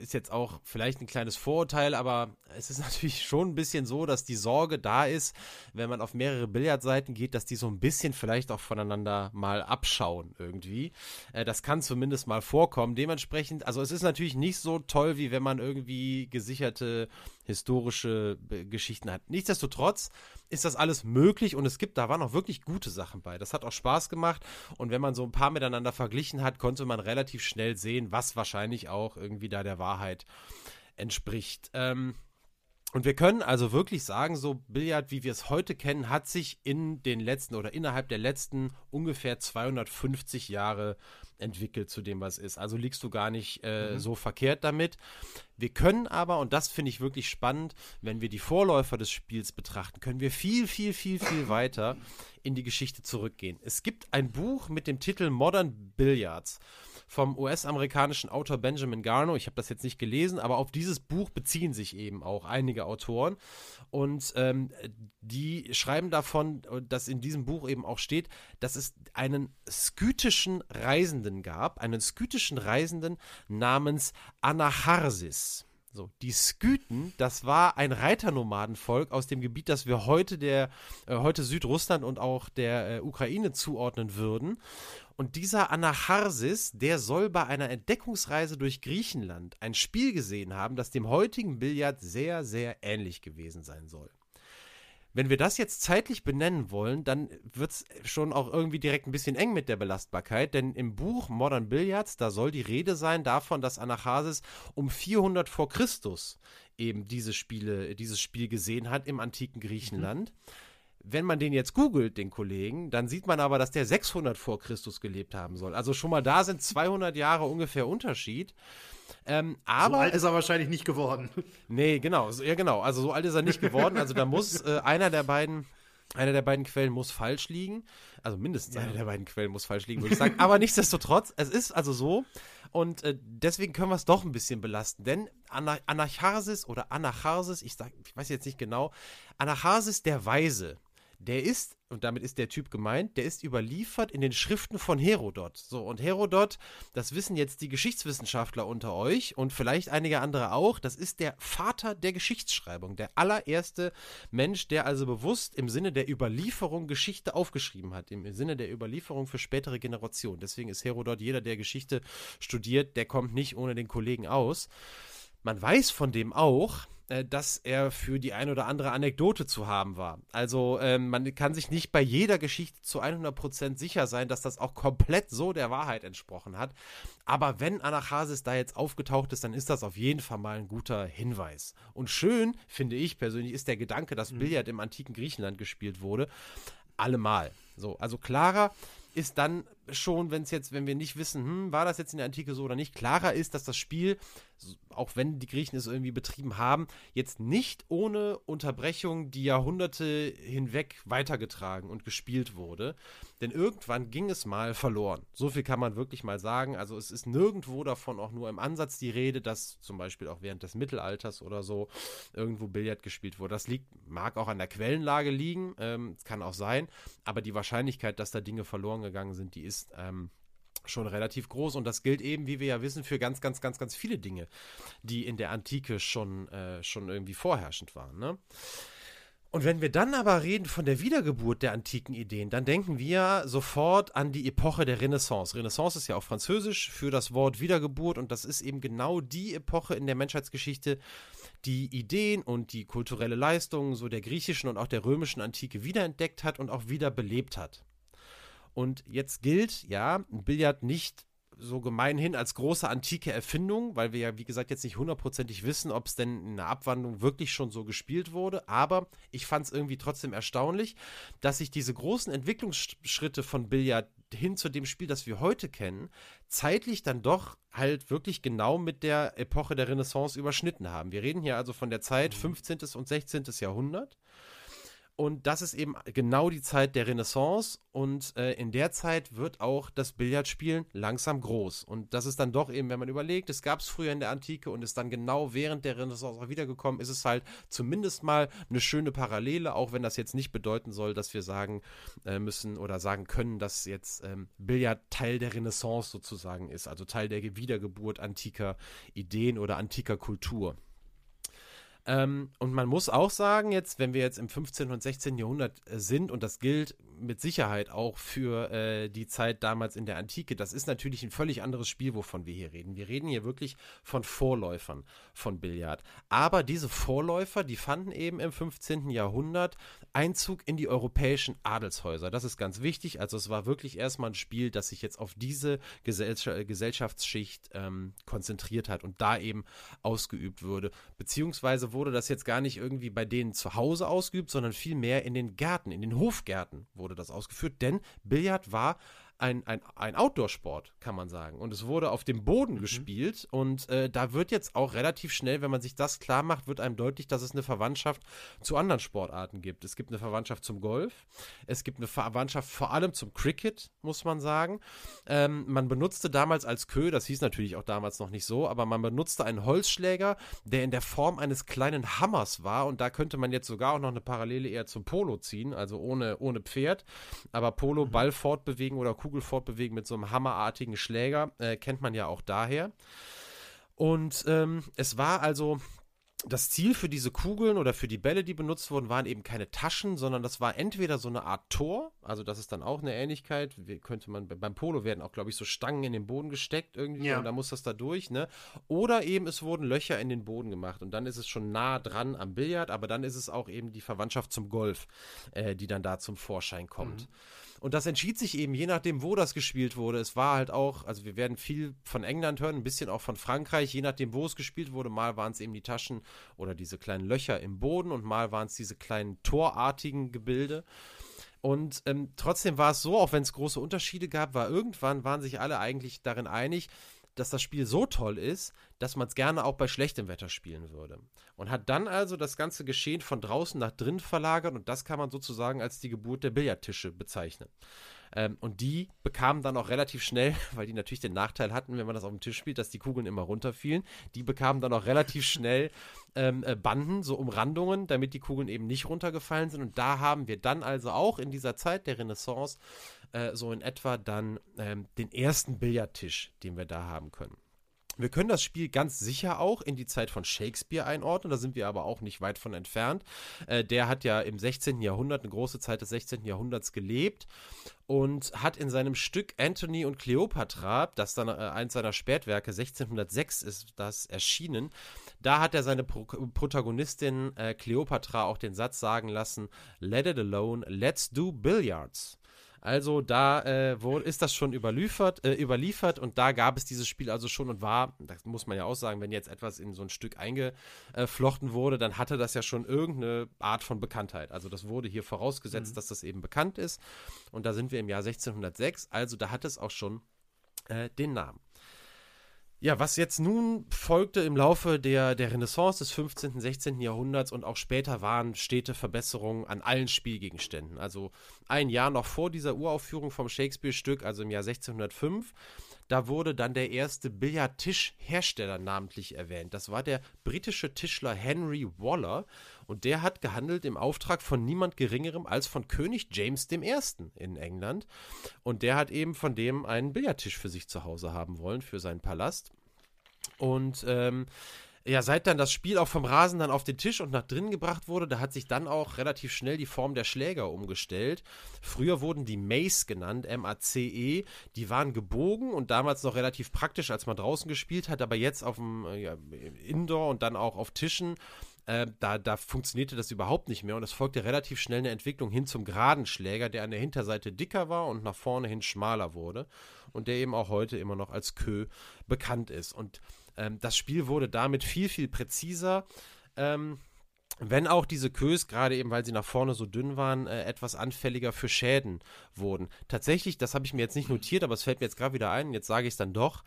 ist jetzt auch vielleicht ein kleines Vorurteil, aber es ist (laughs) natürlich schon ein bisschen so, dass die Sorge da ist, wenn man auf mehrere Billardseiten geht, dass die so ein bisschen vielleicht auch voneinander mal abschauen irgendwie. Äh, das kann zumindest mal vorkommen. Dementsprechend, also es ist natürlich nicht so toll, wie wenn man irgendwie gesicherte historische Geschichten hat. Nichtsdestotrotz ist das alles möglich und es gibt, da waren auch wirklich gute Sachen bei. Das hat auch Spaß gemacht und wenn man so ein paar miteinander verglichen hat, konnte man relativ schnell sehen, was wahrscheinlich auch irgendwie da der Wahrheit entspricht. Ähm, und wir können also wirklich sagen, so Billard, wie wir es heute kennen, hat sich in den letzten oder innerhalb der letzten ungefähr 250 Jahre entwickelt zu dem, was ist. Also liegst du gar nicht äh, mhm. so verkehrt damit. Wir können aber, und das finde ich wirklich spannend, wenn wir die Vorläufer des Spiels betrachten, können wir viel, viel, viel, viel (laughs) weiter in die Geschichte zurückgehen. Es gibt ein Buch mit dem Titel Modern Billiards vom US-amerikanischen Autor Benjamin Garno. Ich habe das jetzt nicht gelesen, aber auf dieses Buch beziehen sich eben auch einige Autoren. Und ähm, die schreiben davon, dass in diesem Buch eben auch steht, dass es einen skytischen Reisenden gab, einen skytischen Reisenden namens Anacharsis. So, die Skythen, das war ein Reiternomadenvolk aus dem Gebiet, das wir heute der äh, heute Südrussland und auch der äh, Ukraine zuordnen würden. Und dieser Anacharsis, der soll bei einer Entdeckungsreise durch Griechenland ein Spiel gesehen haben, das dem heutigen Billard sehr, sehr ähnlich gewesen sein soll. Wenn wir das jetzt zeitlich benennen wollen, dann wird es schon auch irgendwie direkt ein bisschen eng mit der Belastbarkeit, denn im Buch Modern Billiards, da soll die Rede sein davon, dass Anachasis um 400 vor Christus eben diese Spiele, dieses Spiel gesehen hat im antiken Griechenland. Mhm. Wenn man den jetzt googelt, den Kollegen, dann sieht man aber, dass der 600 vor Christus gelebt haben soll. Also schon mal da sind 200 Jahre ungefähr Unterschied. Ähm, aber so alt ist er wahrscheinlich nicht geworden. (laughs) Nee, genau. Ja, genau. Also so alt ist er nicht geworden. Also da muss äh, einer der beiden einer der beiden Quellen muss falsch liegen. Also mindestens ja. einer der beiden Quellen muss falsch liegen, würde ich sagen. Aber nichtsdestotrotz, es ist also so. Und äh, deswegen können wir es doch ein bisschen belasten. Denn Ana Anacharsis oder Anacharsis, ich, sag, ich weiß jetzt nicht genau, Anacharsis der Weise, der ist, und damit ist der Typ gemeint, der ist überliefert in den Schriften von Herodot. So, und Herodot, das wissen jetzt die Geschichtswissenschaftler unter euch und vielleicht einige andere auch, das ist der Vater der Geschichtsschreibung, der allererste Mensch, der also bewusst im Sinne der Überlieferung Geschichte aufgeschrieben hat, im Sinne der Überlieferung für spätere Generationen. Deswegen ist Herodot, jeder, der Geschichte studiert, der kommt nicht ohne den Kollegen aus. Man weiß von dem auch, äh, dass er für die ein oder andere Anekdote zu haben war. Also ähm, man kann sich nicht bei jeder Geschichte zu 100% sicher sein, dass das auch komplett so der Wahrheit entsprochen hat. Aber wenn Anachasis da jetzt aufgetaucht ist, dann ist das auf jeden Fall mal ein guter Hinweis. Und schön, finde ich persönlich, ist der Gedanke, dass mhm. Billard im antiken Griechenland gespielt wurde. Allemal. So, also klarer ist dann schon, wenn es jetzt, wenn wir nicht wissen, hm, war das jetzt in der Antike so oder nicht, klarer ist, dass das Spiel, auch wenn die Griechen es irgendwie betrieben haben, jetzt nicht ohne Unterbrechung die Jahrhunderte hinweg weitergetragen und gespielt wurde. Denn irgendwann ging es mal verloren. So viel kann man wirklich mal sagen. Also es ist nirgendwo davon auch nur im Ansatz die Rede, dass zum Beispiel auch während des Mittelalters oder so irgendwo Billard gespielt wurde. Das liegt, mag auch an der Quellenlage liegen, ähm, kann auch sein, aber die Wahrscheinlichkeit, dass da Dinge verloren gegangen sind, die ist ähm, schon relativ groß und das gilt eben, wie wir ja wissen, für ganz, ganz, ganz, ganz viele Dinge, die in der Antike schon, äh, schon irgendwie vorherrschend waren. Ne? Und wenn wir dann aber reden von der Wiedergeburt der antiken Ideen, dann denken wir sofort an die Epoche der Renaissance. Renaissance ist ja auch französisch für das Wort Wiedergeburt und das ist eben genau die Epoche in der Menschheitsgeschichte, die Ideen und die kulturelle Leistung so der griechischen und auch der römischen Antike wiederentdeckt hat und auch wiederbelebt hat. Und jetzt gilt, ja, Billard nicht so gemeinhin als große antike Erfindung, weil wir ja, wie gesagt, jetzt nicht hundertprozentig wissen, ob es denn in der Abwandlung wirklich schon so gespielt wurde. Aber ich fand es irgendwie trotzdem erstaunlich, dass sich diese großen Entwicklungsschritte von Billard hin zu dem Spiel, das wir heute kennen, zeitlich dann doch halt wirklich genau mit der Epoche der Renaissance überschnitten haben. Wir reden hier also von der Zeit 15. Mhm. und 16. Jahrhundert. Und das ist eben genau die Zeit der Renaissance. Und äh, in der Zeit wird auch das Billardspielen langsam groß. Und das ist dann doch eben, wenn man überlegt, es gab es früher in der Antike und ist dann genau während der Renaissance auch wiedergekommen, ist es halt zumindest mal eine schöne Parallele, auch wenn das jetzt nicht bedeuten soll, dass wir sagen äh, müssen oder sagen können, dass jetzt ähm, Billard Teil der Renaissance sozusagen ist, also Teil der Wiedergeburt antiker Ideen oder antiker Kultur. Ähm, und man muss auch sagen, jetzt, wenn wir jetzt im 15. und 16. Jahrhundert äh, sind, und das gilt mit Sicherheit auch für äh, die Zeit damals in der Antike, das ist natürlich ein völlig anderes Spiel, wovon wir hier reden. Wir reden hier wirklich von Vorläufern von Billard. Aber diese Vorläufer, die fanden eben im 15. Jahrhundert Einzug in die europäischen Adelshäuser. Das ist ganz wichtig. Also es war wirklich erstmal ein Spiel, das sich jetzt auf diese Gesell Gesellschaftsschicht ähm, konzentriert hat und da eben ausgeübt wurde. Beziehungsweise wurde das jetzt gar nicht irgendwie bei denen zu Hause ausgeübt, sondern vielmehr in den Gärten, in den Hofgärten wurde das ausgeführt. Denn Billard war ein, ein, ein Outdoor-Sport, kann man sagen. Und es wurde auf dem Boden mhm. gespielt. Und äh, da wird jetzt auch relativ schnell, wenn man sich das klar macht, wird einem deutlich, dass es eine Verwandtschaft zu anderen Sportarten gibt. Es gibt eine Verwandtschaft zum Golf. Es gibt eine Verwandtschaft vor allem zum Cricket, muss man sagen. Ähm, man benutzte damals als Kö, das hieß natürlich auch damals noch nicht so, aber man benutzte einen Holzschläger, der in der Form eines kleinen Hammers war. Und da könnte man jetzt sogar auch noch eine Parallele eher zum Polo ziehen, also ohne, ohne Pferd. Aber Polo, mhm. Ball fortbewegen oder Kugel fortbewegen mit so einem hammerartigen Schläger, äh, kennt man ja auch daher. Und ähm, es war also das Ziel für diese Kugeln oder für die Bälle, die benutzt wurden, waren eben keine Taschen, sondern das war entweder so eine Art Tor, also das ist dann auch eine Ähnlichkeit, wie könnte man, beim Polo werden auch, glaube ich, so Stangen in den Boden gesteckt irgendwie ja. und da muss das da durch, ne? Oder eben es wurden Löcher in den Boden gemacht und dann ist es schon nah dran am Billard, aber dann ist es auch eben die Verwandtschaft zum Golf, äh, die dann da zum Vorschein kommt. Mhm. Und das entschied sich eben, je nachdem, wo das gespielt wurde. Es war halt auch, also wir werden viel von England hören, ein bisschen auch von Frankreich, je nachdem, wo es gespielt wurde. Mal waren es eben die Taschen oder diese kleinen Löcher im Boden und mal waren es diese kleinen torartigen Gebilde. Und ähm, trotzdem war es so, auch wenn es große Unterschiede gab, war irgendwann waren sich alle eigentlich darin einig, dass das Spiel so toll ist, dass man es gerne auch bei schlechtem Wetter spielen würde. Und hat dann also das ganze Geschehen von draußen nach drin verlagert und das kann man sozusagen als die Geburt der Billardtische bezeichnen. Ähm, und die bekamen dann auch relativ schnell, (laughs) weil die natürlich den Nachteil hatten, wenn man das auf dem Tisch spielt, dass die Kugeln immer runterfielen, die bekamen dann auch relativ schnell ähm, äh, Banden, so Umrandungen, damit die Kugeln eben nicht runtergefallen sind. Und da haben wir dann also auch in dieser Zeit der Renaissance äh, so in etwa dann ähm, den ersten Billardtisch, den wir da haben können. Wir können das Spiel ganz sicher auch in die Zeit von Shakespeare einordnen, da sind wir aber auch nicht weit von entfernt. Äh, der hat ja im 16. Jahrhundert, eine große Zeit des 16. Jahrhunderts gelebt und hat in seinem Stück Anthony und Cleopatra, das dann äh, eins seiner Spätwerke, 1606 ist das erschienen, da hat er seine Pro Protagonistin äh, Cleopatra auch den Satz sagen lassen, Let it alone, let's do billiards. Also da äh, wo, ist das schon überliefert, äh, überliefert und da gab es dieses Spiel also schon und war, das muss man ja auch sagen, wenn jetzt etwas in so ein Stück eingeflochten wurde, dann hatte das ja schon irgendeine Art von Bekanntheit. Also das wurde hier vorausgesetzt, mhm. dass das eben bekannt ist und da sind wir im Jahr 1606, also da hat es auch schon äh, den Namen. Ja, was jetzt nun folgte im Laufe der, der Renaissance des 15., 16. Jahrhunderts und auch später waren stete Verbesserungen an allen Spielgegenständen. Also ein Jahr noch vor dieser Uraufführung vom Shakespeare-Stück, also im Jahr 1605, da wurde dann der erste Billardtischhersteller namentlich erwähnt. Das war der britische Tischler Henry Waller und der hat gehandelt im Auftrag von niemand Geringerem als von König James I. in England. Und der hat eben von dem einen Billardtisch für sich zu Hause haben wollen, für seinen Palast. Und ähm, ja, seit dann das Spiel auch vom Rasen dann auf den Tisch und nach drinnen gebracht wurde, da hat sich dann auch relativ schnell die Form der Schläger umgestellt. Früher wurden die Mace genannt, M-A-C-E. Die waren gebogen und damals noch relativ praktisch, als man draußen gespielt hat, aber jetzt auf dem äh, ja, Indoor und dann auch auf Tischen äh, da, da funktionierte das überhaupt nicht mehr und es folgte relativ schnell eine Entwicklung hin zum geraden Schläger, der an der Hinterseite dicker war und nach vorne hin schmaler wurde und der eben auch heute immer noch als Kö bekannt ist. Und ähm, das Spiel wurde damit viel, viel präziser. Ähm, wenn auch diese Kös, gerade eben weil sie nach vorne so dünn waren, äh, etwas anfälliger für Schäden wurden. Tatsächlich, das habe ich mir jetzt nicht notiert, aber es fällt mir jetzt gerade wieder ein, jetzt sage ich es dann doch,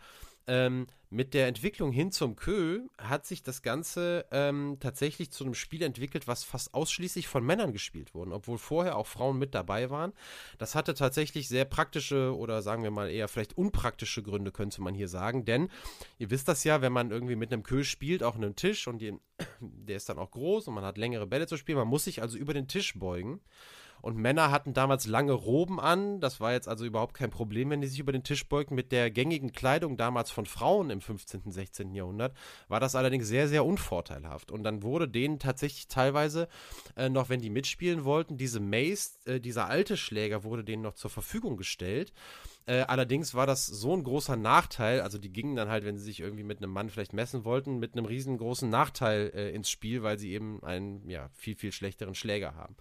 ähm, mit der Entwicklung hin zum Kö hat sich das Ganze ähm, tatsächlich zu einem Spiel entwickelt, was fast ausschließlich von Männern gespielt wurde, obwohl vorher auch Frauen mit dabei waren. Das hatte tatsächlich sehr praktische oder sagen wir mal eher vielleicht unpraktische Gründe, könnte man hier sagen. Denn ihr wisst das ja, wenn man irgendwie mit einem Kö spielt, auch einen Tisch und die, der ist dann auch groß und man hat längere Bälle zu spielen, man muss sich also über den Tisch beugen. Und Männer hatten damals lange Roben an. Das war jetzt also überhaupt kein Problem, wenn die sich über den Tisch beugten. Mit der gängigen Kleidung damals von Frauen im 15., 16. Jahrhundert war das allerdings sehr, sehr unvorteilhaft. Und dann wurde denen tatsächlich teilweise äh, noch, wenn die mitspielen wollten, diese Mace, äh, dieser alte Schläger wurde denen noch zur Verfügung gestellt. Äh, allerdings war das so ein großer Nachteil, also die gingen dann halt, wenn sie sich irgendwie mit einem Mann vielleicht messen wollten, mit einem riesengroßen Nachteil äh, ins Spiel, weil sie eben einen ja, viel, viel schlechteren Schläger haben.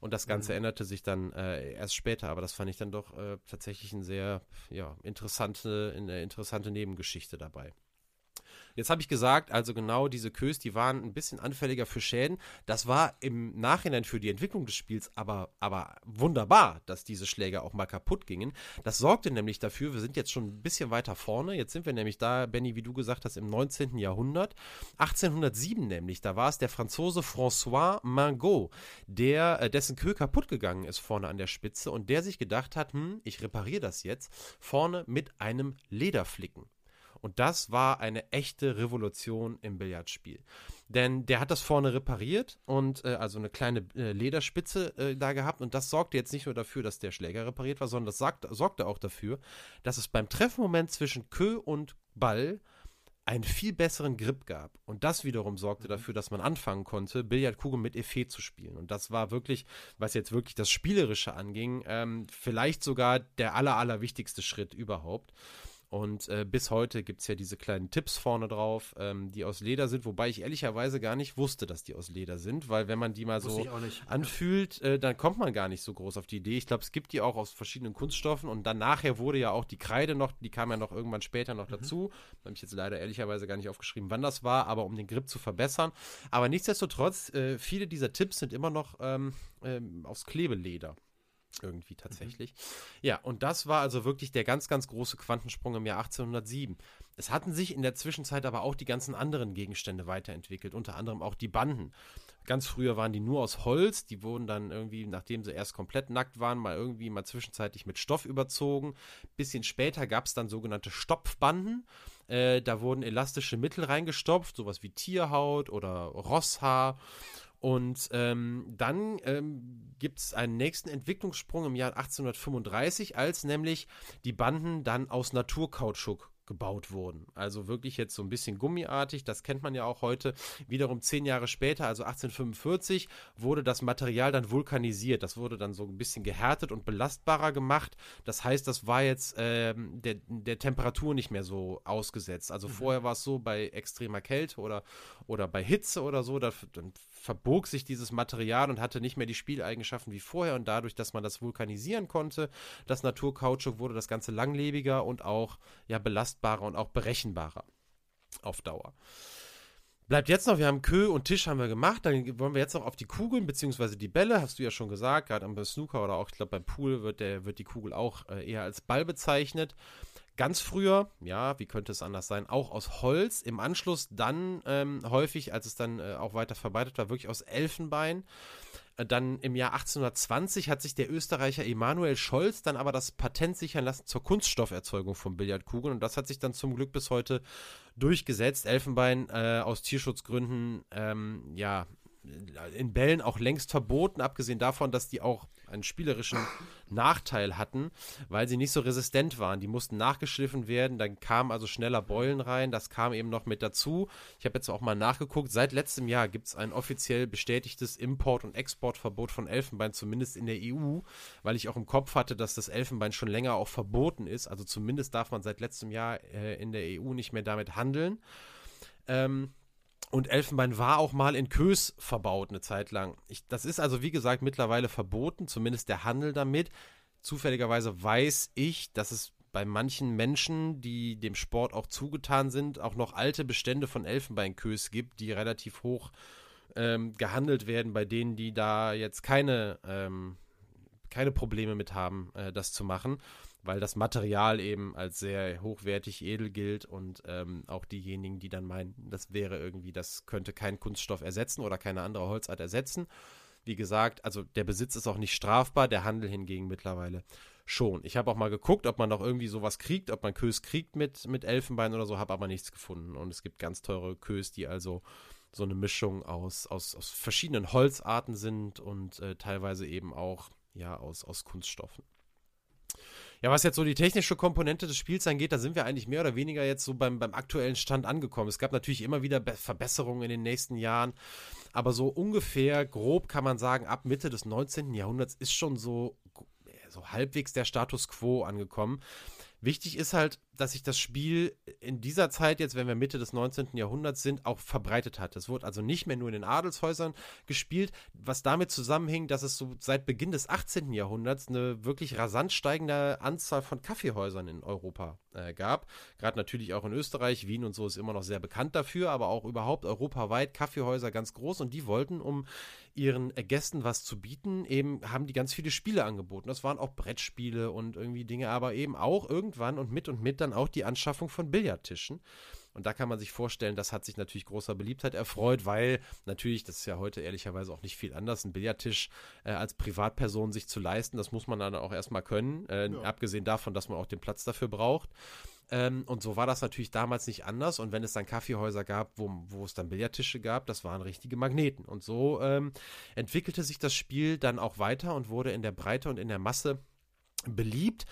Und das Ganze mhm. änderte sich dann äh, erst später, aber das fand ich dann doch äh, tatsächlich eine sehr ja, interessante, eine interessante Nebengeschichte dabei. Jetzt habe ich gesagt, also genau diese Kös, die waren ein bisschen anfälliger für Schäden. Das war im Nachhinein für die Entwicklung des Spiels aber, aber wunderbar, dass diese Schläger auch mal kaputt gingen. Das sorgte nämlich dafür, wir sind jetzt schon ein bisschen weiter vorne. Jetzt sind wir nämlich da, Benny, wie du gesagt hast, im 19. Jahrhundert. 1807 nämlich, da war es der Franzose François Mingot, der, äh, dessen Kö kaputt gegangen ist vorne an der Spitze und der sich gedacht hat, hm, ich repariere das jetzt vorne mit einem Lederflicken. Und das war eine echte Revolution im Billardspiel. Denn der hat das vorne repariert und äh, also eine kleine äh, Lederspitze äh, da gehabt. Und das sorgte jetzt nicht nur dafür, dass der Schläger repariert war, sondern das sagt, sorgte auch dafür, dass es beim Treffmoment zwischen Kö und Ball einen viel besseren Grip gab. Und das wiederum sorgte mhm. dafür, dass man anfangen konnte, Billardkugeln mit Effet zu spielen. Und das war wirklich, was jetzt wirklich das Spielerische anging, ähm, vielleicht sogar der aller, aller wichtigste Schritt überhaupt. Und äh, bis heute gibt es ja diese kleinen Tipps vorne drauf, ähm, die aus Leder sind, wobei ich ehrlicherweise gar nicht wusste, dass die aus Leder sind, weil wenn man die mal so anfühlt, äh, dann kommt man gar nicht so groß auf die Idee. Ich glaube, es gibt die auch aus verschiedenen Kunststoffen und dann nachher wurde ja auch die Kreide noch, die kam ja noch irgendwann später noch mhm. dazu. Habe ich jetzt leider ehrlicherweise gar nicht aufgeschrieben, wann das war, aber um den Grip zu verbessern. Aber nichtsdestotrotz, äh, viele dieser Tipps sind immer noch ähm, ähm, aus Klebeleder. Irgendwie tatsächlich. Mhm. Ja, und das war also wirklich der ganz, ganz große Quantensprung im Jahr 1807. Es hatten sich in der Zwischenzeit aber auch die ganzen anderen Gegenstände weiterentwickelt, unter anderem auch die Banden. Ganz früher waren die nur aus Holz, die wurden dann irgendwie, nachdem sie erst komplett nackt waren, mal irgendwie mal zwischenzeitlich mit Stoff überzogen. Bisschen später gab es dann sogenannte Stopfbanden. Äh, da wurden elastische Mittel reingestopft, sowas wie Tierhaut oder Rosshaar. Und ähm, dann ähm, gibt es einen nächsten Entwicklungssprung im Jahr 1835, als nämlich die Banden dann aus Naturkautschuk gebaut wurden. Also wirklich jetzt so ein bisschen gummiartig, das kennt man ja auch heute. Wiederum zehn Jahre später, also 1845, wurde das Material dann vulkanisiert. Das wurde dann so ein bisschen gehärtet und belastbarer gemacht. Das heißt, das war jetzt ähm, der, der Temperatur nicht mehr so ausgesetzt. Also mhm. vorher war es so, bei extremer Kälte oder, oder bei Hitze oder so, da, dann verbog sich dieses Material und hatte nicht mehr die Spieleigenschaften wie vorher. Und dadurch, dass man das vulkanisieren konnte, das Naturkautschuk, wurde das Ganze langlebiger und auch ja, belastbarer und auch berechenbarer auf Dauer. Bleibt jetzt noch, wir haben Kö und Tisch haben wir gemacht, dann wollen wir jetzt noch auf die Kugeln bzw. die Bälle, hast du ja schon gesagt, gerade beim Snooker oder auch, ich glaube beim Pool wird, der, wird die Kugel auch äh, eher als Ball bezeichnet. Ganz früher, ja, wie könnte es anders sein, auch aus Holz, im Anschluss dann ähm, häufig, als es dann äh, auch weiter verbreitet war, wirklich aus Elfenbein. Äh, dann im Jahr 1820 hat sich der Österreicher Emanuel Scholz dann aber das Patent sichern lassen zur Kunststofferzeugung von Billardkugeln und das hat sich dann zum Glück bis heute durchgesetzt. Elfenbein äh, aus Tierschutzgründen, ähm, ja, in Bällen auch längst verboten, abgesehen davon, dass die auch einen spielerischen Nachteil hatten, weil sie nicht so resistent waren. Die mussten nachgeschliffen werden, dann kamen also schneller Beulen rein, das kam eben noch mit dazu. Ich habe jetzt auch mal nachgeguckt, seit letztem Jahr gibt es ein offiziell bestätigtes Import- und Exportverbot von Elfenbein, zumindest in der EU, weil ich auch im Kopf hatte, dass das Elfenbein schon länger auch verboten ist. Also zumindest darf man seit letztem Jahr äh, in der EU nicht mehr damit handeln. Ähm, und Elfenbein war auch mal in Kös verbaut eine Zeit lang. Ich, das ist also, wie gesagt, mittlerweile verboten, zumindest der Handel damit. Zufälligerweise weiß ich, dass es bei manchen Menschen, die dem Sport auch zugetan sind, auch noch alte Bestände von Elfenbeinkös gibt, die relativ hoch ähm, gehandelt werden, bei denen, die da jetzt keine, ähm, keine Probleme mit haben, äh, das zu machen weil das Material eben als sehr hochwertig edel gilt und ähm, auch diejenigen, die dann meinen, das wäre irgendwie, das könnte kein Kunststoff ersetzen oder keine andere Holzart ersetzen. Wie gesagt, also der Besitz ist auch nicht strafbar, der Handel hingegen mittlerweile schon. Ich habe auch mal geguckt, ob man noch irgendwie sowas kriegt, ob man Kös kriegt mit, mit Elfenbein oder so, habe aber nichts gefunden. Und es gibt ganz teure Kös, die also so eine Mischung aus, aus, aus verschiedenen Holzarten sind und äh, teilweise eben auch ja, aus, aus Kunststoffen. Ja, was jetzt so die technische Komponente des Spiels angeht, da sind wir eigentlich mehr oder weniger jetzt so beim, beim aktuellen Stand angekommen. Es gab natürlich immer wieder Be Verbesserungen in den nächsten Jahren, aber so ungefähr grob kann man sagen, ab Mitte des 19. Jahrhunderts ist schon so, so halbwegs der Status quo angekommen. Wichtig ist halt, dass sich das Spiel in dieser Zeit jetzt, wenn wir Mitte des 19. Jahrhunderts sind, auch verbreitet hat. Es wurde also nicht mehr nur in den Adelshäusern gespielt, was damit zusammenhing, dass es so seit Beginn des 18. Jahrhunderts eine wirklich rasant steigende Anzahl von Kaffeehäusern in Europa äh, gab. Gerade natürlich auch in Österreich, Wien und so ist immer noch sehr bekannt dafür, aber auch überhaupt europaweit Kaffeehäuser ganz groß und die wollten, um ihren Gästen was zu bieten, eben haben die ganz viele Spiele angeboten. Das waren auch Brettspiele und irgendwie Dinge, aber eben auch irgendwann und mit und mit dann dann auch die Anschaffung von Billardtischen. Und da kann man sich vorstellen, das hat sich natürlich großer Beliebtheit erfreut, weil natürlich, das ist ja heute ehrlicherweise auch nicht viel anders, einen Billardtisch äh, als Privatperson sich zu leisten, das muss man dann auch erstmal können, äh, ja. abgesehen davon, dass man auch den Platz dafür braucht. Ähm, und so war das natürlich damals nicht anders. Und wenn es dann Kaffeehäuser gab, wo, wo es dann Billardtische gab, das waren richtige Magneten. Und so ähm, entwickelte sich das Spiel dann auch weiter und wurde in der Breite und in der Masse beliebt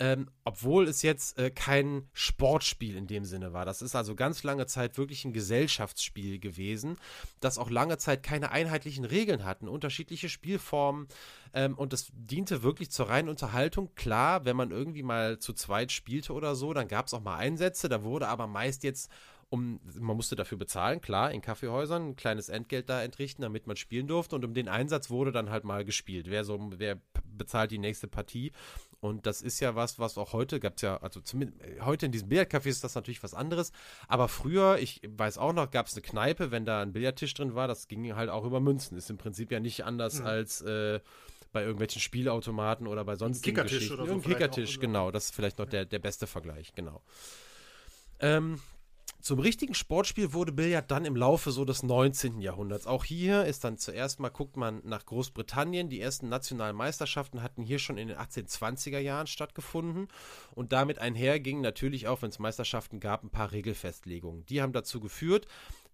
ähm, obwohl es jetzt äh, kein Sportspiel in dem Sinne war. Das ist also ganz lange Zeit wirklich ein Gesellschaftsspiel gewesen, das auch lange Zeit keine einheitlichen Regeln hatten, unterschiedliche Spielformen ähm, und das diente wirklich zur reinen Unterhaltung. Klar, wenn man irgendwie mal zu zweit spielte oder so, dann gab es auch mal Einsätze, da wurde aber meist jetzt um, man musste dafür bezahlen, klar, in Kaffeehäusern ein kleines Entgelt da entrichten, damit man spielen durfte. Und um den Einsatz wurde dann halt mal gespielt. Wer so, wer bezahlt die nächste Partie? Und das ist ja was, was auch heute gab es ja, also zumindest heute in diesem Billardcafé ist das natürlich was anderes. Aber früher, ich weiß auch noch, gab es eine Kneipe, wenn da ein Billardtisch drin war, das ging halt auch über Münzen. Ist im Prinzip ja nicht anders mhm. als äh, bei irgendwelchen Spielautomaten oder bei sonstigen Kickertisch Geschichten. Oder so Kickertisch, genau. Das ist vielleicht noch der, der beste Vergleich, genau. Ähm, zum richtigen Sportspiel wurde Billard dann im Laufe so des 19. Jahrhunderts. Auch hier ist dann zuerst mal, guckt man nach Großbritannien. Die ersten nationalen Meisterschaften hatten hier schon in den 1820er Jahren stattgefunden. Und damit einhergingen natürlich auch, wenn es Meisterschaften gab, ein paar Regelfestlegungen. Die haben dazu geführt,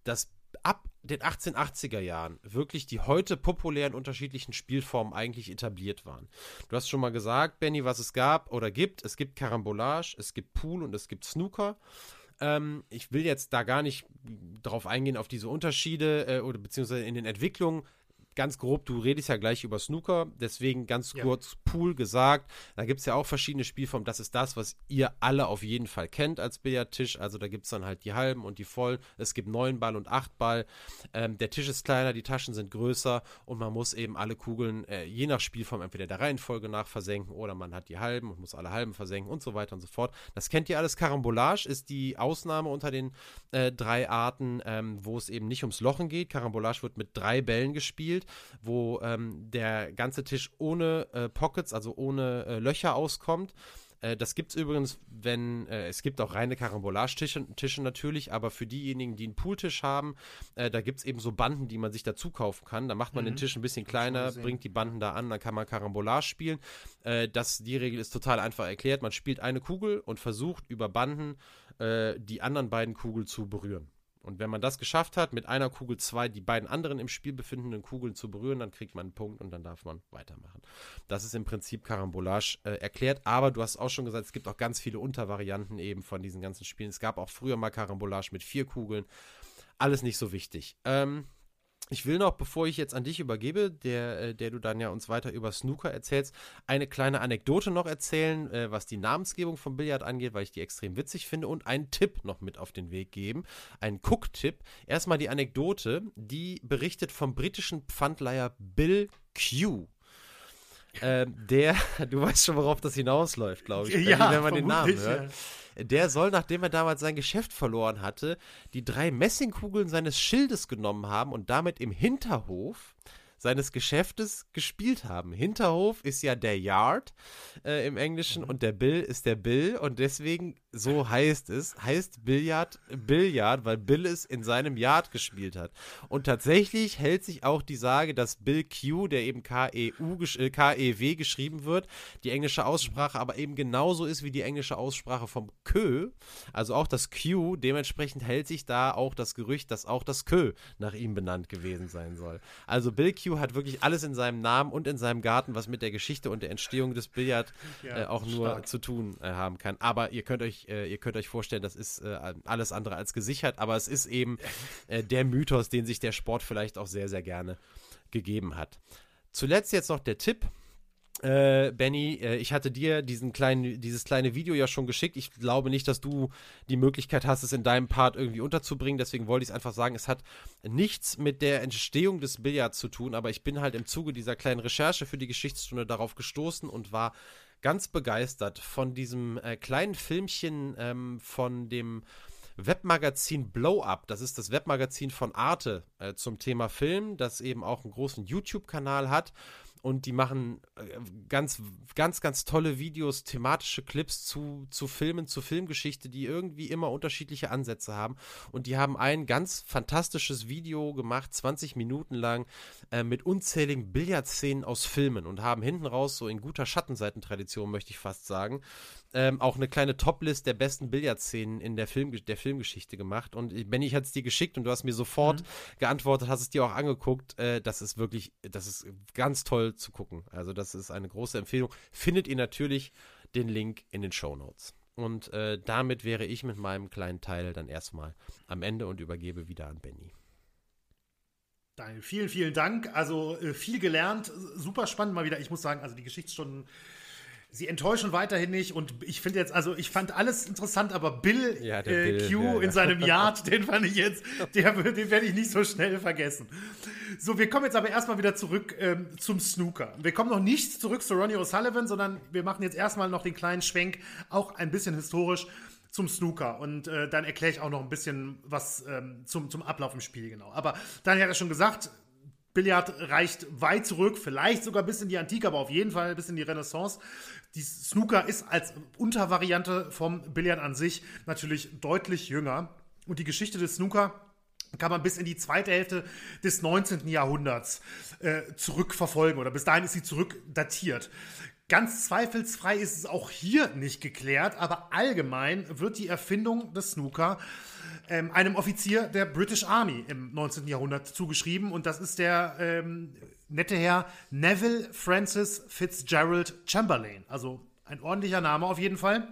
dass ab den 1880er Jahren wirklich die heute populären unterschiedlichen Spielformen eigentlich etabliert waren. Du hast schon mal gesagt, Benny, was es gab oder gibt. Es gibt Karambolage, es gibt Pool und es gibt Snooker. Ähm, ich will jetzt da gar nicht drauf eingehen, auf diese Unterschiede äh, oder beziehungsweise in den Entwicklungen. Ganz grob, du redest ja gleich über Snooker, deswegen ganz ja. kurz Pool gesagt. Da gibt es ja auch verschiedene Spielformen. Das ist das, was ihr alle auf jeden Fall kennt als Billardtisch. Also da gibt es dann halt die halben und die vollen. Es gibt neun Ball und acht Ball. Ähm, der Tisch ist kleiner, die Taschen sind größer und man muss eben alle Kugeln äh, je nach Spielform entweder der Reihenfolge nach versenken oder man hat die halben und muss alle halben versenken und so weiter und so fort. Das kennt ihr alles. Karambolage ist die Ausnahme unter den äh, drei Arten, ähm, wo es eben nicht ums Lochen geht. Karambolage wird mit drei Bällen gespielt, wo ähm, der ganze Tisch ohne äh, Pockets, also ohne äh, Löcher auskommt. Äh, das gibt es übrigens, wenn, äh, es gibt auch reine Karambolage-Tische Tische natürlich, aber für diejenigen, die einen Pooltisch haben, äh, da gibt es eben so Banden, die man sich dazu kaufen kann. Da macht man mhm. den Tisch ein bisschen kleiner, bringt die Banden da an, dann kann man Karambolage spielen. Das, die Regel ist total einfach erklärt. Man spielt eine Kugel und versucht über Banden die anderen beiden Kugeln zu berühren. Und wenn man das geschafft hat, mit einer Kugel zwei die beiden anderen im Spiel befindenden Kugeln zu berühren, dann kriegt man einen Punkt und dann darf man weitermachen. Das ist im Prinzip Karambolage äh, erklärt, aber du hast auch schon gesagt, es gibt auch ganz viele Untervarianten eben von diesen ganzen Spielen. Es gab auch früher mal Karambolage mit vier Kugeln. Alles nicht so wichtig. Ähm, ich will noch, bevor ich jetzt an dich übergebe, der, äh, der du dann ja uns weiter über Snooker erzählst, eine kleine Anekdote noch erzählen, äh, was die Namensgebung vom Billard angeht, weil ich die extrem witzig finde und einen Tipp noch mit auf den Weg geben. Einen Cook-Tipp. Erstmal die Anekdote, die berichtet vom britischen Pfandleiher Bill Q. Ähm, der, (laughs) du weißt schon, worauf das hinausläuft, glaube ich, ja, wenn man den Namen hört. Ja. Der soll, nachdem er damals sein Geschäft verloren hatte, die drei Messingkugeln seines Schildes genommen haben und damit im Hinterhof seines Geschäftes gespielt haben. Hinterhof ist ja der Yard äh, im Englischen mhm. und der Bill ist der Bill und deswegen so heißt es, heißt Billard Billard, weil Bill es in seinem Yard gespielt hat. Und tatsächlich hält sich auch die Sage, dass Bill Q, der eben K-E-U, äh, K-E-W geschrieben wird, die englische Aussprache aber eben genauso ist wie die englische Aussprache vom Kö, also auch das Q, dementsprechend hält sich da auch das Gerücht, dass auch das Kö nach ihm benannt gewesen sein soll. Also Bill Q hat wirklich alles in seinem Namen und in seinem Garten, was mit der Geschichte und der Entstehung des Billard ja, äh, auch nur stark. zu tun äh, haben kann. Aber ihr könnt euch äh, ihr könnt euch vorstellen, das ist äh, alles andere als gesichert, aber es ist eben äh, der Mythos, den sich der Sport vielleicht auch sehr, sehr gerne gegeben hat. Zuletzt jetzt noch der Tipp. Äh, Benny, äh, ich hatte dir diesen kleinen, dieses kleine Video ja schon geschickt. Ich glaube nicht, dass du die Möglichkeit hast, es in deinem Part irgendwie unterzubringen. Deswegen wollte ich es einfach sagen, es hat nichts mit der Entstehung des Billards zu tun, aber ich bin halt im Zuge dieser kleinen Recherche für die Geschichtsstunde darauf gestoßen und war ganz begeistert von diesem äh, kleinen Filmchen ähm, von dem Webmagazin Blow Up. Das ist das Webmagazin von Arte äh, zum Thema Film, das eben auch einen großen YouTube-Kanal hat und die machen äh, ganz, ganz, ganz tolle Videos, thematische Clips zu, zu Filmen, zu Filmgeschichte, die irgendwie immer unterschiedliche Ansätze haben. Und die haben ein ganz fantastisches Video gemacht, 20 Minuten lang, äh, mit unzähligen Billardszenen aus Filmen und haben hinten raus, so in guter Schattenseitentradition, möchte ich fast sagen, ähm, auch eine kleine Toplist der besten Billardszenen in der, Film, der Filmgeschichte gemacht. Und Benny hat es dir geschickt und du hast mir sofort mhm. geantwortet, hast es dir auch angeguckt. Äh, das ist wirklich, das ist ganz toll zu gucken. Also das ist eine große Empfehlung. Findet ihr natürlich den Link in den Show Notes. Und äh, damit wäre ich mit meinem kleinen Teil dann erstmal am Ende und übergebe wieder an Benny. Daniel, vielen, vielen Dank. Also äh, viel gelernt, super spannend mal wieder. Ich muss sagen, also die Geschichtsstunden sie enttäuschen weiterhin nicht und ich finde jetzt, also ich fand alles interessant, aber Bill, ja, äh, Bill Q ja, ja. in seinem (laughs) Yard, den fand ich jetzt, der, den werde ich nicht so schnell vergessen. So, wir kommen jetzt aber erstmal wieder zurück ähm, zum Snooker. Wir kommen noch nicht zurück zu Ronnie O'Sullivan, sondern wir machen jetzt erstmal noch den kleinen Schwenk, auch ein bisschen historisch zum Snooker und äh, dann erkläre ich auch noch ein bisschen was ähm, zum, zum Ablauf im Spiel genau. Aber Daniel hat ja schon gesagt, Billard reicht weit zurück, vielleicht sogar bis in die Antike, aber auf jeden Fall bis in die Renaissance. Die Snooker ist als Untervariante vom Billard an sich natürlich deutlich jünger. Und die Geschichte des Snooker kann man bis in die zweite Hälfte des 19. Jahrhunderts äh, zurückverfolgen oder bis dahin ist sie zurückdatiert. Ganz zweifelsfrei ist es auch hier nicht geklärt, aber allgemein wird die Erfindung des Snooker ähm, einem Offizier der British Army im 19. Jahrhundert zugeschrieben und das ist der ähm, nette Herr Neville Francis Fitzgerald Chamberlain. Also ein ordentlicher Name auf jeden Fall.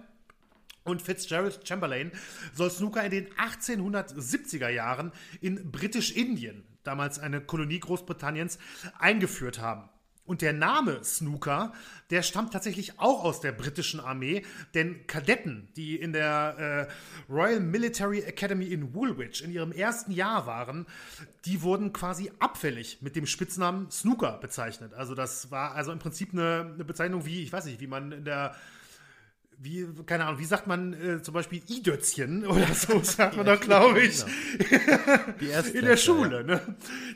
Und Fitzgerald Chamberlain soll Snooker in den 1870er Jahren in Britisch-Indien damals eine Kolonie Großbritanniens, eingeführt haben. Und der Name Snooker, der stammt tatsächlich auch aus der britischen Armee, denn Kadetten, die in der äh, Royal Military Academy in Woolwich in ihrem ersten Jahr waren, die wurden quasi abfällig mit dem Spitznamen Snooker bezeichnet. Also das war also im Prinzip eine, eine Bezeichnung wie, ich weiß nicht, wie man in der wie, keine Ahnung, wie sagt man äh, zum Beispiel I-Dötzchen (laughs) oder so, (laughs) sagt man doch, glaube ich. Genau. (laughs) in der Schule, ne?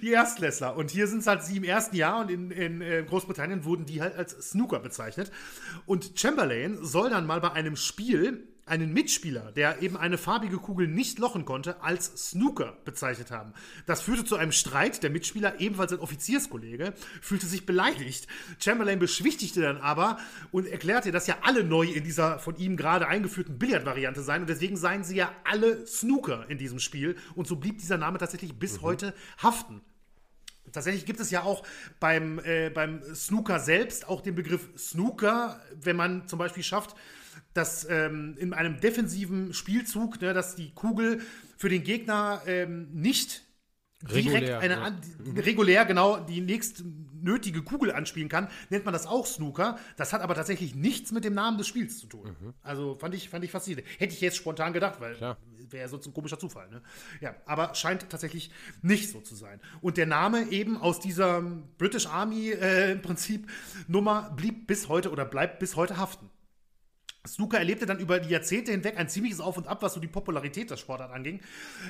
Die Erstklässler. Und hier sind es halt sie im ersten Jahr und in, in, in äh, Großbritannien wurden die halt als Snooker bezeichnet. Und Chamberlain soll dann mal bei einem Spiel einen Mitspieler, der eben eine farbige Kugel nicht lochen konnte, als Snooker bezeichnet haben. Das führte zu einem Streit. Der Mitspieler, ebenfalls ein Offizierskollege, fühlte sich beleidigt. Chamberlain beschwichtigte dann aber und erklärte, dass ja alle neu in dieser von ihm gerade eingeführten Billardvariante seien und deswegen seien sie ja alle Snooker in diesem Spiel. Und so blieb dieser Name tatsächlich bis mhm. heute haften. Tatsächlich gibt es ja auch beim, äh, beim Snooker selbst auch den Begriff Snooker, wenn man zum Beispiel schafft, dass ähm, in einem defensiven Spielzug, ne, dass die Kugel für den Gegner ähm, nicht direkt regulär, eine ja. Mhm. regulär genau die nächst nötige Kugel anspielen kann, nennt man das auch Snooker. Das hat aber tatsächlich nichts mit dem Namen des Spiels zu tun. Mhm. Also fand ich, fand ich faszinierend. Hätte ich jetzt spontan gedacht, weil wäre ja sonst ein komischer Zufall. Ne? Ja, aber scheint tatsächlich nicht so zu sein. Und der Name eben aus dieser British Army äh, im Prinzip Nummer blieb bis heute oder bleibt bis heute haften. Snooker erlebte dann über die Jahrzehnte hinweg ein ziemliches Auf und Ab, was so die Popularität der Sportart anging.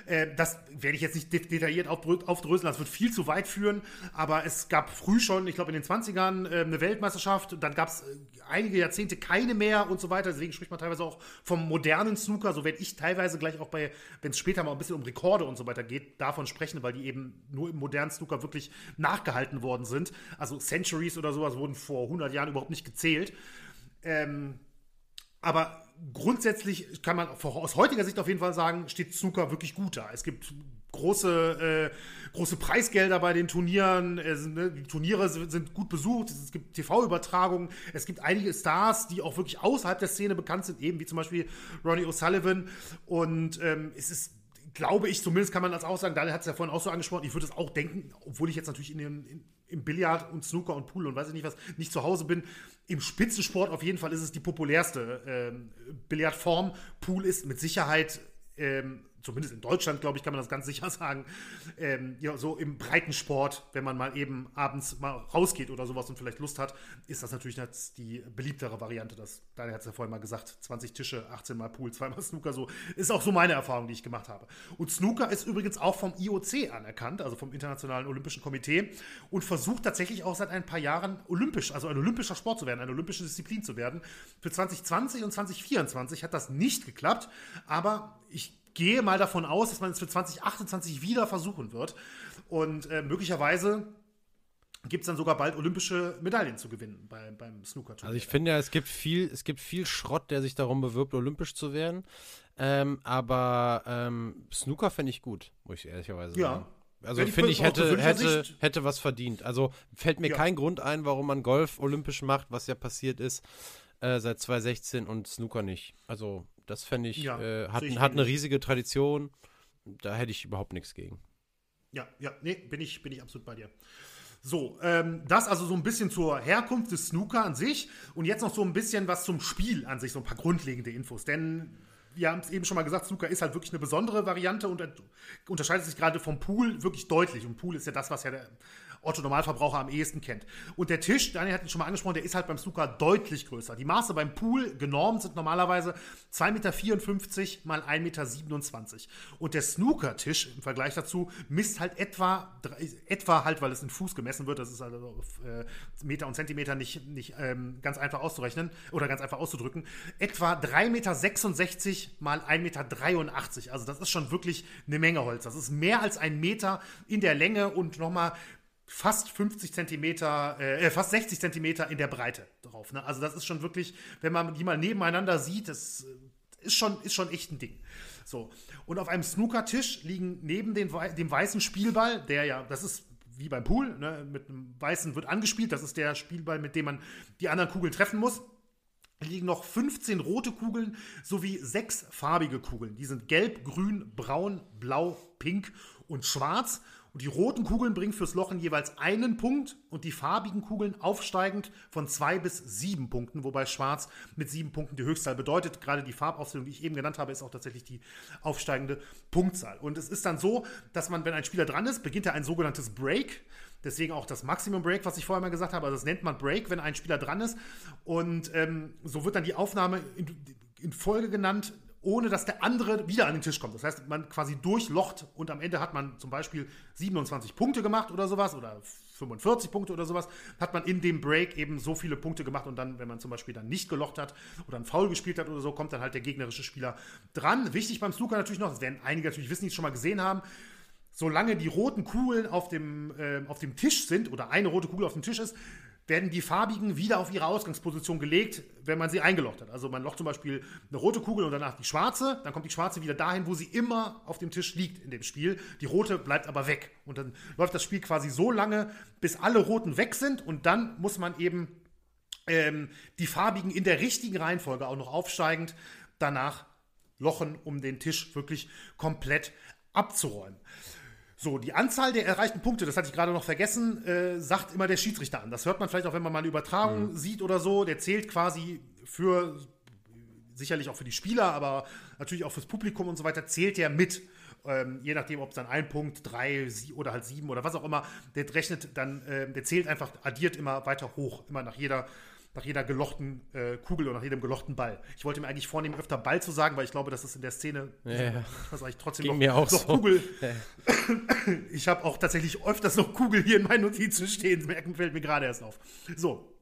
Äh, das werde ich jetzt nicht detailliert aufdröseln, das wird viel zu weit führen, aber es gab früh schon, ich glaube in den 20ern, äh, eine Weltmeisterschaft, dann gab es äh, einige Jahrzehnte keine mehr und so weiter, deswegen spricht man teilweise auch vom modernen Snooker, so werde ich teilweise gleich auch bei, wenn es später mal ein bisschen um Rekorde und so weiter geht, davon sprechen, weil die eben nur im modernen Snooker wirklich nachgehalten worden sind. Also Centuries oder sowas wurden vor 100 Jahren überhaupt nicht gezählt. Ähm, aber grundsätzlich kann man aus heutiger Sicht auf jeden Fall sagen, steht Snooker wirklich gut da. Es gibt große, äh, große Preisgelder bei den Turnieren. Äh, ne, die Turniere sind gut besucht. Es gibt TV-Übertragungen. Es gibt einige Stars, die auch wirklich außerhalb der Szene bekannt sind, eben wie zum Beispiel Ronnie O'Sullivan. Und ähm, es ist glaube ich, zumindest kann man das auch sagen, Daniel hat es ja vorhin auch so angesprochen, ich würde es auch denken, obwohl ich jetzt natürlich in den, in, im Billard und Snooker und Pool und weiß ich nicht was, nicht zu Hause bin. Im Spitzensport auf jeden Fall ist es die populärste ähm, Billardform. Pool ist mit Sicherheit ähm, zumindest in Deutschland, glaube ich, kann man das ganz (laughs) sicher sagen, ähm, ja, so im Breitensport, wenn man mal eben abends mal rausgeht oder sowas und vielleicht Lust hat, ist das natürlich die beliebtere Variante. Das, Daniel hat es ja vorhin mal gesagt, 20 Tische, 18 mal Pool, (laughs) zweimal Snooker, so ist auch so meine Erfahrung, die ich gemacht habe. Und Snooker ist übrigens auch vom IOC anerkannt, also vom Internationalen Olympischen Komitee und versucht tatsächlich auch seit ein paar Jahren olympisch, also ein olympischer Sport zu werden, eine olympische Disziplin zu werden. Für 2020 und 2024 hat das nicht geklappt, aber ich gehe mal davon aus, dass man es für 2028 wieder versuchen wird. Und äh, möglicherweise gibt es dann sogar bald olympische Medaillen zu gewinnen bei, beim Snooker-Turnier. Also ich finde ja, es gibt viel, es gibt viel Schrott, der sich darum bewirbt, olympisch zu werden. Ähm, aber ähm, Snooker finde ich gut, muss ich ehrlicherweise ja. sagen. Also finde ich, hätte, hätte, hätte was verdient. Also fällt mir ja. kein Grund ein, warum man Golf olympisch macht, was ja passiert ist äh, seit 2016 und Snooker nicht. Also das fände ich, ja, äh, hat, ich hat eine riesige Tradition. Da hätte ich überhaupt nichts gegen. Ja, ja, nee, bin ich, bin ich absolut bei dir. So, ähm, das also so ein bisschen zur Herkunft des Snooker an sich und jetzt noch so ein bisschen was zum Spiel an sich, so ein paar grundlegende Infos. Denn wir haben es eben schon mal gesagt, Snooker ist halt wirklich eine besondere Variante und unterscheidet sich gerade vom Pool wirklich deutlich. Und Pool ist ja das, was ja der Otto Normalverbraucher am ehesten kennt. Und der Tisch, Daniel hat ihn schon mal angesprochen, der ist halt beim Snooker deutlich größer. Die Maße beim Pool genormt sind normalerweise 2,54 Meter mal 1,27 Meter. Und der Snooker-Tisch im Vergleich dazu misst halt etwa, etwa halt, weil es in Fuß gemessen wird, das ist also auf äh, Meter und Zentimeter nicht, nicht ähm, ganz einfach auszurechnen oder ganz einfach auszudrücken, etwa 3,66 Meter mal 1,83 Meter. Also das ist schon wirklich eine Menge Holz. Das ist mehr als ein Meter in der Länge und nochmal fast 50 Zentimeter, äh, fast 60 Zentimeter in der Breite drauf. Ne? Also das ist schon wirklich, wenn man die mal nebeneinander sieht, das äh, ist schon, ist schon echt ein Ding. So. Und auf einem Snookertisch liegen neben den, dem weißen Spielball, der ja, das ist wie beim Pool, ne? mit einem weißen wird angespielt, das ist der Spielball, mit dem man die anderen Kugeln treffen muss liegen noch 15 rote Kugeln sowie sechs farbige Kugeln. Die sind gelb, grün, braun, blau, pink und schwarz. Und die roten Kugeln bringen fürs Lochen jeweils einen Punkt und die farbigen Kugeln aufsteigend von zwei bis sieben Punkten, wobei Schwarz mit sieben Punkten die Höchstzahl bedeutet. Gerade die Farbaufstellung, die ich eben genannt habe, ist auch tatsächlich die aufsteigende Punktzahl. Und es ist dann so, dass man, wenn ein Spieler dran ist, beginnt er ein sogenanntes Break. Deswegen auch das Maximum Break, was ich vorher mal gesagt habe. Also das nennt man Break, wenn ein Spieler dran ist. Und ähm, so wird dann die Aufnahme in, in Folge genannt, ohne dass der andere wieder an den Tisch kommt. Das heißt, man quasi durchlocht und am Ende hat man zum Beispiel 27 Punkte gemacht oder sowas oder 45 Punkte oder sowas, hat man in dem Break eben so viele Punkte gemacht und dann, wenn man zum Beispiel dann nicht gelocht hat oder einen Foul gespielt hat oder so, kommt dann halt der gegnerische Spieler dran. Wichtig beim Snooker natürlich noch, das werden einige natürlich wissen, die es schon mal gesehen haben, solange die roten Kugeln auf dem, äh, auf dem Tisch sind oder eine rote Kugel auf dem Tisch ist, werden die farbigen wieder auf ihre Ausgangsposition gelegt, wenn man sie eingelocht hat. Also man locht zum Beispiel eine rote Kugel und danach die schwarze, dann kommt die schwarze wieder dahin, wo sie immer auf dem Tisch liegt in dem Spiel. Die rote bleibt aber weg. Und dann läuft das Spiel quasi so lange, bis alle roten weg sind und dann muss man eben ähm, die farbigen in der richtigen Reihenfolge auch noch aufsteigend danach lochen, um den Tisch wirklich komplett abzuräumen. So, die Anzahl der erreichten Punkte, das hatte ich gerade noch vergessen, äh, sagt immer der Schiedsrichter an. Das hört man vielleicht auch, wenn man mal eine Übertragung mhm. sieht oder so. Der zählt quasi für, sicherlich auch für die Spieler, aber natürlich auch fürs Publikum und so weiter, zählt der mit. Ähm, je nachdem, ob es dann ein Punkt, drei oder halt sieben oder was auch immer, der rechnet dann, äh, der zählt einfach, addiert immer weiter hoch, immer nach jeder nach jeder gelochten äh, Kugel oder nach jedem gelochten Ball. Ich wollte mir eigentlich vornehmen, öfter Ball zu sagen, weil ich glaube, dass es in der Szene ja, was eigentlich trotzdem noch, mir auch noch so. Kugel. (laughs) Ja. (laughs) Ich habe auch tatsächlich öfters noch Kugel hier in meinen Notizen stehen. Merken fällt mir gerade erst auf. So.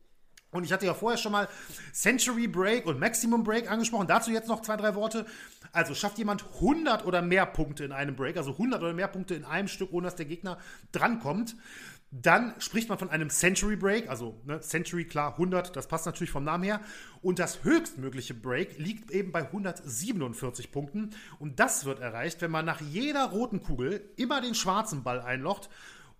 Und ich hatte ja vorher schon mal Century Break und Maximum Break angesprochen. Dazu jetzt noch zwei, drei Worte. Also schafft jemand 100 oder mehr Punkte in einem Break, also 100 oder mehr Punkte in einem Stück, ohne dass der Gegner drankommt, dann spricht man von einem Century Break, also ne, Century klar 100, das passt natürlich vom Namen her. Und das höchstmögliche Break liegt eben bei 147 Punkten. Und das wird erreicht, wenn man nach jeder roten Kugel immer den schwarzen Ball einlocht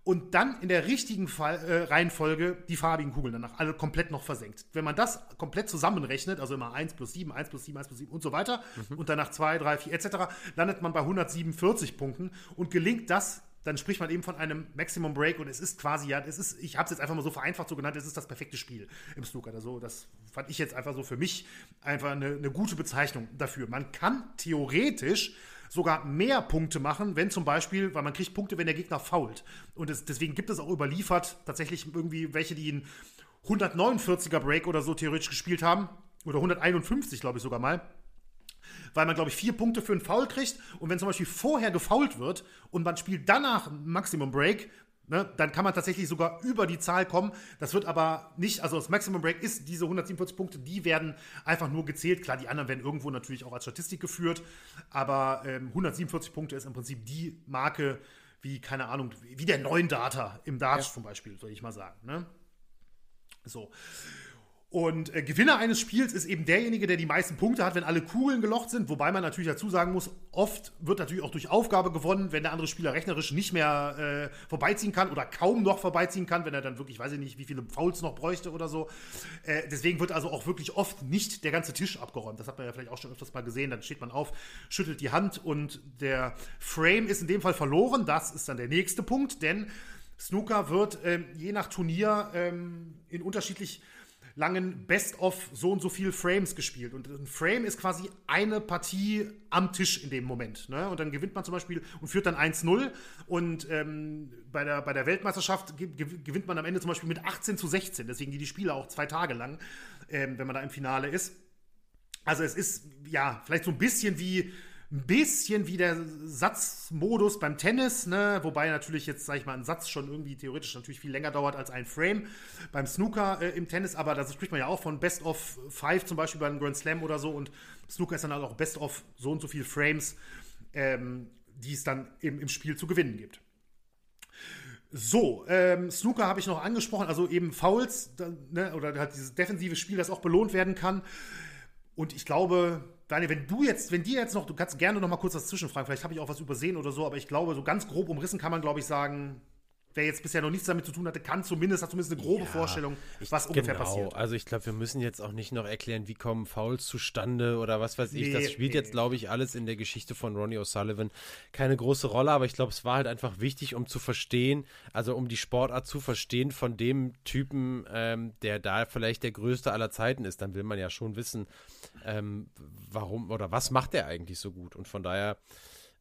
und dann in der richtigen Fall, äh, Reihenfolge die farbigen Kugeln danach alle komplett noch versenkt. Wenn man das komplett zusammenrechnet, also immer 1 plus 7, 1 plus 7, 1 plus 7 und so weiter, mhm. und danach 2, 3, 4 etc., landet man bei 147 Punkten und gelingt das dann spricht man eben von einem Maximum Break und es ist quasi ja, es ist, ich habe es jetzt einfach mal so vereinfacht so genannt, es ist das perfekte Spiel im Snooker. Also das fand ich jetzt einfach so für mich einfach eine, eine gute Bezeichnung dafür. Man kann theoretisch sogar mehr Punkte machen, wenn zum Beispiel, weil man kriegt Punkte, wenn der Gegner fault. Und es, deswegen gibt es auch überliefert tatsächlich irgendwie welche, die einen 149er Break oder so theoretisch gespielt haben. Oder 151, glaube ich sogar mal weil man, glaube ich, vier Punkte für einen Foul kriegt. Und wenn zum Beispiel vorher gefoult wird und man spielt danach Maximum Break, ne, dann kann man tatsächlich sogar über die Zahl kommen. Das wird aber nicht, also das Maximum Break ist diese 147 Punkte, die werden einfach nur gezählt. Klar, die anderen werden irgendwo natürlich auch als Statistik geführt, aber ähm, 147 Punkte ist im Prinzip die Marke, wie, keine Ahnung, wie der neuen Data im Darts ja. zum Beispiel, soll ich mal sagen. Ne? So. Und äh, Gewinner eines Spiels ist eben derjenige, der die meisten Punkte hat, wenn alle Kugeln gelocht sind. Wobei man natürlich dazu sagen muss, oft wird natürlich auch durch Aufgabe gewonnen, wenn der andere Spieler rechnerisch nicht mehr äh, vorbeiziehen kann oder kaum noch vorbeiziehen kann, wenn er dann wirklich, weiß ich nicht, wie viele Fouls noch bräuchte oder so. Äh, deswegen wird also auch wirklich oft nicht der ganze Tisch abgeräumt. Das hat man ja vielleicht auch schon öfters mal gesehen. Dann steht man auf, schüttelt die Hand und der Frame ist in dem Fall verloren. Das ist dann der nächste Punkt, denn Snooker wird ähm, je nach Turnier ähm, in unterschiedlich langen Best-of so und so viel Frames gespielt. Und ein Frame ist quasi eine Partie am Tisch in dem Moment. Ne? Und dann gewinnt man zum Beispiel und führt dann 1-0. Und ähm, bei, der, bei der Weltmeisterschaft gewinnt man am Ende zum Beispiel mit 18 zu 16. Deswegen gehen die Spiele auch zwei Tage lang, ähm, wenn man da im Finale ist. Also es ist ja vielleicht so ein bisschen wie ein bisschen wie der Satzmodus beim Tennis, ne? wobei natürlich jetzt, sag ich mal, ein Satz schon irgendwie theoretisch natürlich viel länger dauert als ein Frame beim Snooker äh, im Tennis, aber da spricht man ja auch von Best of Five zum Beispiel beim Grand Slam oder so und Snooker ist dann halt auch Best of so und so viele Frames, ähm, die es dann im, im Spiel zu gewinnen gibt. So, ähm, Snooker habe ich noch angesprochen, also eben Fouls ne, oder halt dieses defensive Spiel, das auch belohnt werden kann. Und ich glaube, Daniel, wenn du jetzt, wenn dir jetzt noch, du kannst gerne noch mal kurz was zwischenfragen, vielleicht habe ich auch was übersehen oder so, aber ich glaube, so ganz grob umrissen kann man, glaube ich, sagen, wer jetzt bisher noch nichts damit zu tun hatte, kann zumindest, hat zumindest eine grobe ja, Vorstellung, was ungefähr genau. passiert. Also ich glaube, wir müssen jetzt auch nicht noch erklären, wie kommen Fouls zustande oder was weiß ich. Nee, das spielt nee. jetzt, glaube ich, alles in der Geschichte von Ronnie O'Sullivan keine große Rolle, aber ich glaube, es war halt einfach wichtig, um zu verstehen, also um die Sportart zu verstehen von dem Typen, ähm, der da vielleicht der größte aller Zeiten ist. Dann will man ja schon wissen, ähm, warum oder was macht er eigentlich so gut. Und von daher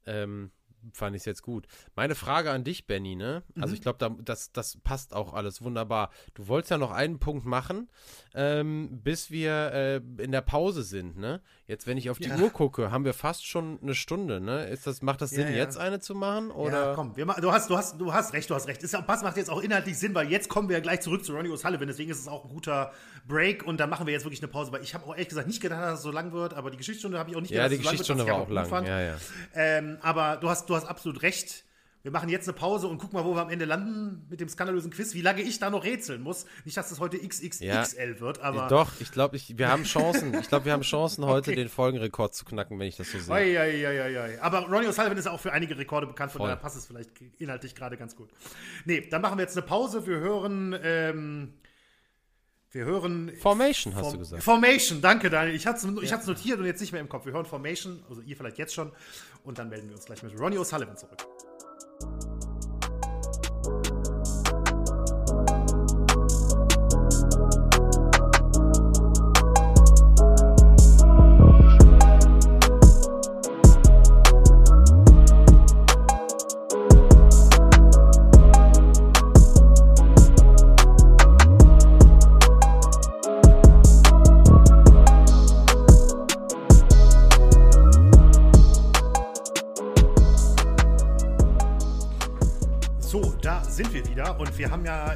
ähm, fand ich es jetzt gut. Meine Frage an dich, Benny, ne? Also mhm. ich glaube, da, das, das passt auch alles wunderbar. Du wolltest ja noch einen Punkt machen, ähm, bis wir äh, in der Pause sind, ne? Jetzt, wenn ich auf die ja. Uhr gucke, haben wir fast schon eine Stunde, ne? Ist das, macht das Sinn, ja, ja. jetzt eine zu machen? Oder? Ja, komm, wir, du, hast, du, hast, du hast recht, du hast recht. Ist Pass macht jetzt auch inhaltlich Sinn, weil jetzt kommen wir ja gleich zurück zu Ronnie O'Sullivan, deswegen ist es auch ein guter Break und dann machen wir jetzt wirklich eine Pause, weil ich habe auch ehrlich gesagt nicht gedacht, dass es so lang wird, aber die Geschichtsstunde habe ich auch nicht gedacht, dass es so lang wird. Ja, die Geschichtsstunde war auch lang, ja, ja. Ähm, aber du hast, du hast absolut recht wir machen jetzt eine Pause und gucken mal, wo wir am Ende landen mit dem skandalösen Quiz, wie lange ich da noch rätseln muss. Nicht, dass das heute XXXL ja. wird, aber. Doch, ich glaube, wir haben Chancen. ich glaube, wir haben Chancen, heute okay. den Folgenrekord zu knacken, wenn ich das so sehe. Oi, oi, oi, oi. Aber Ronnie O'Sullivan ist auch für einige Rekorde bekannt, von Voll. daher passt es vielleicht inhaltlich gerade ganz gut. Nee, dann machen wir jetzt eine Pause. Wir hören. Ähm, wir hören. Formation, hast Form du gesagt. Formation, danke, Daniel. Ich hatte es ja. notiert und jetzt nicht mehr im Kopf. Wir hören Formation, also ihr vielleicht jetzt schon. Und dann melden wir uns gleich mit Ronnie O'Sullivan zurück.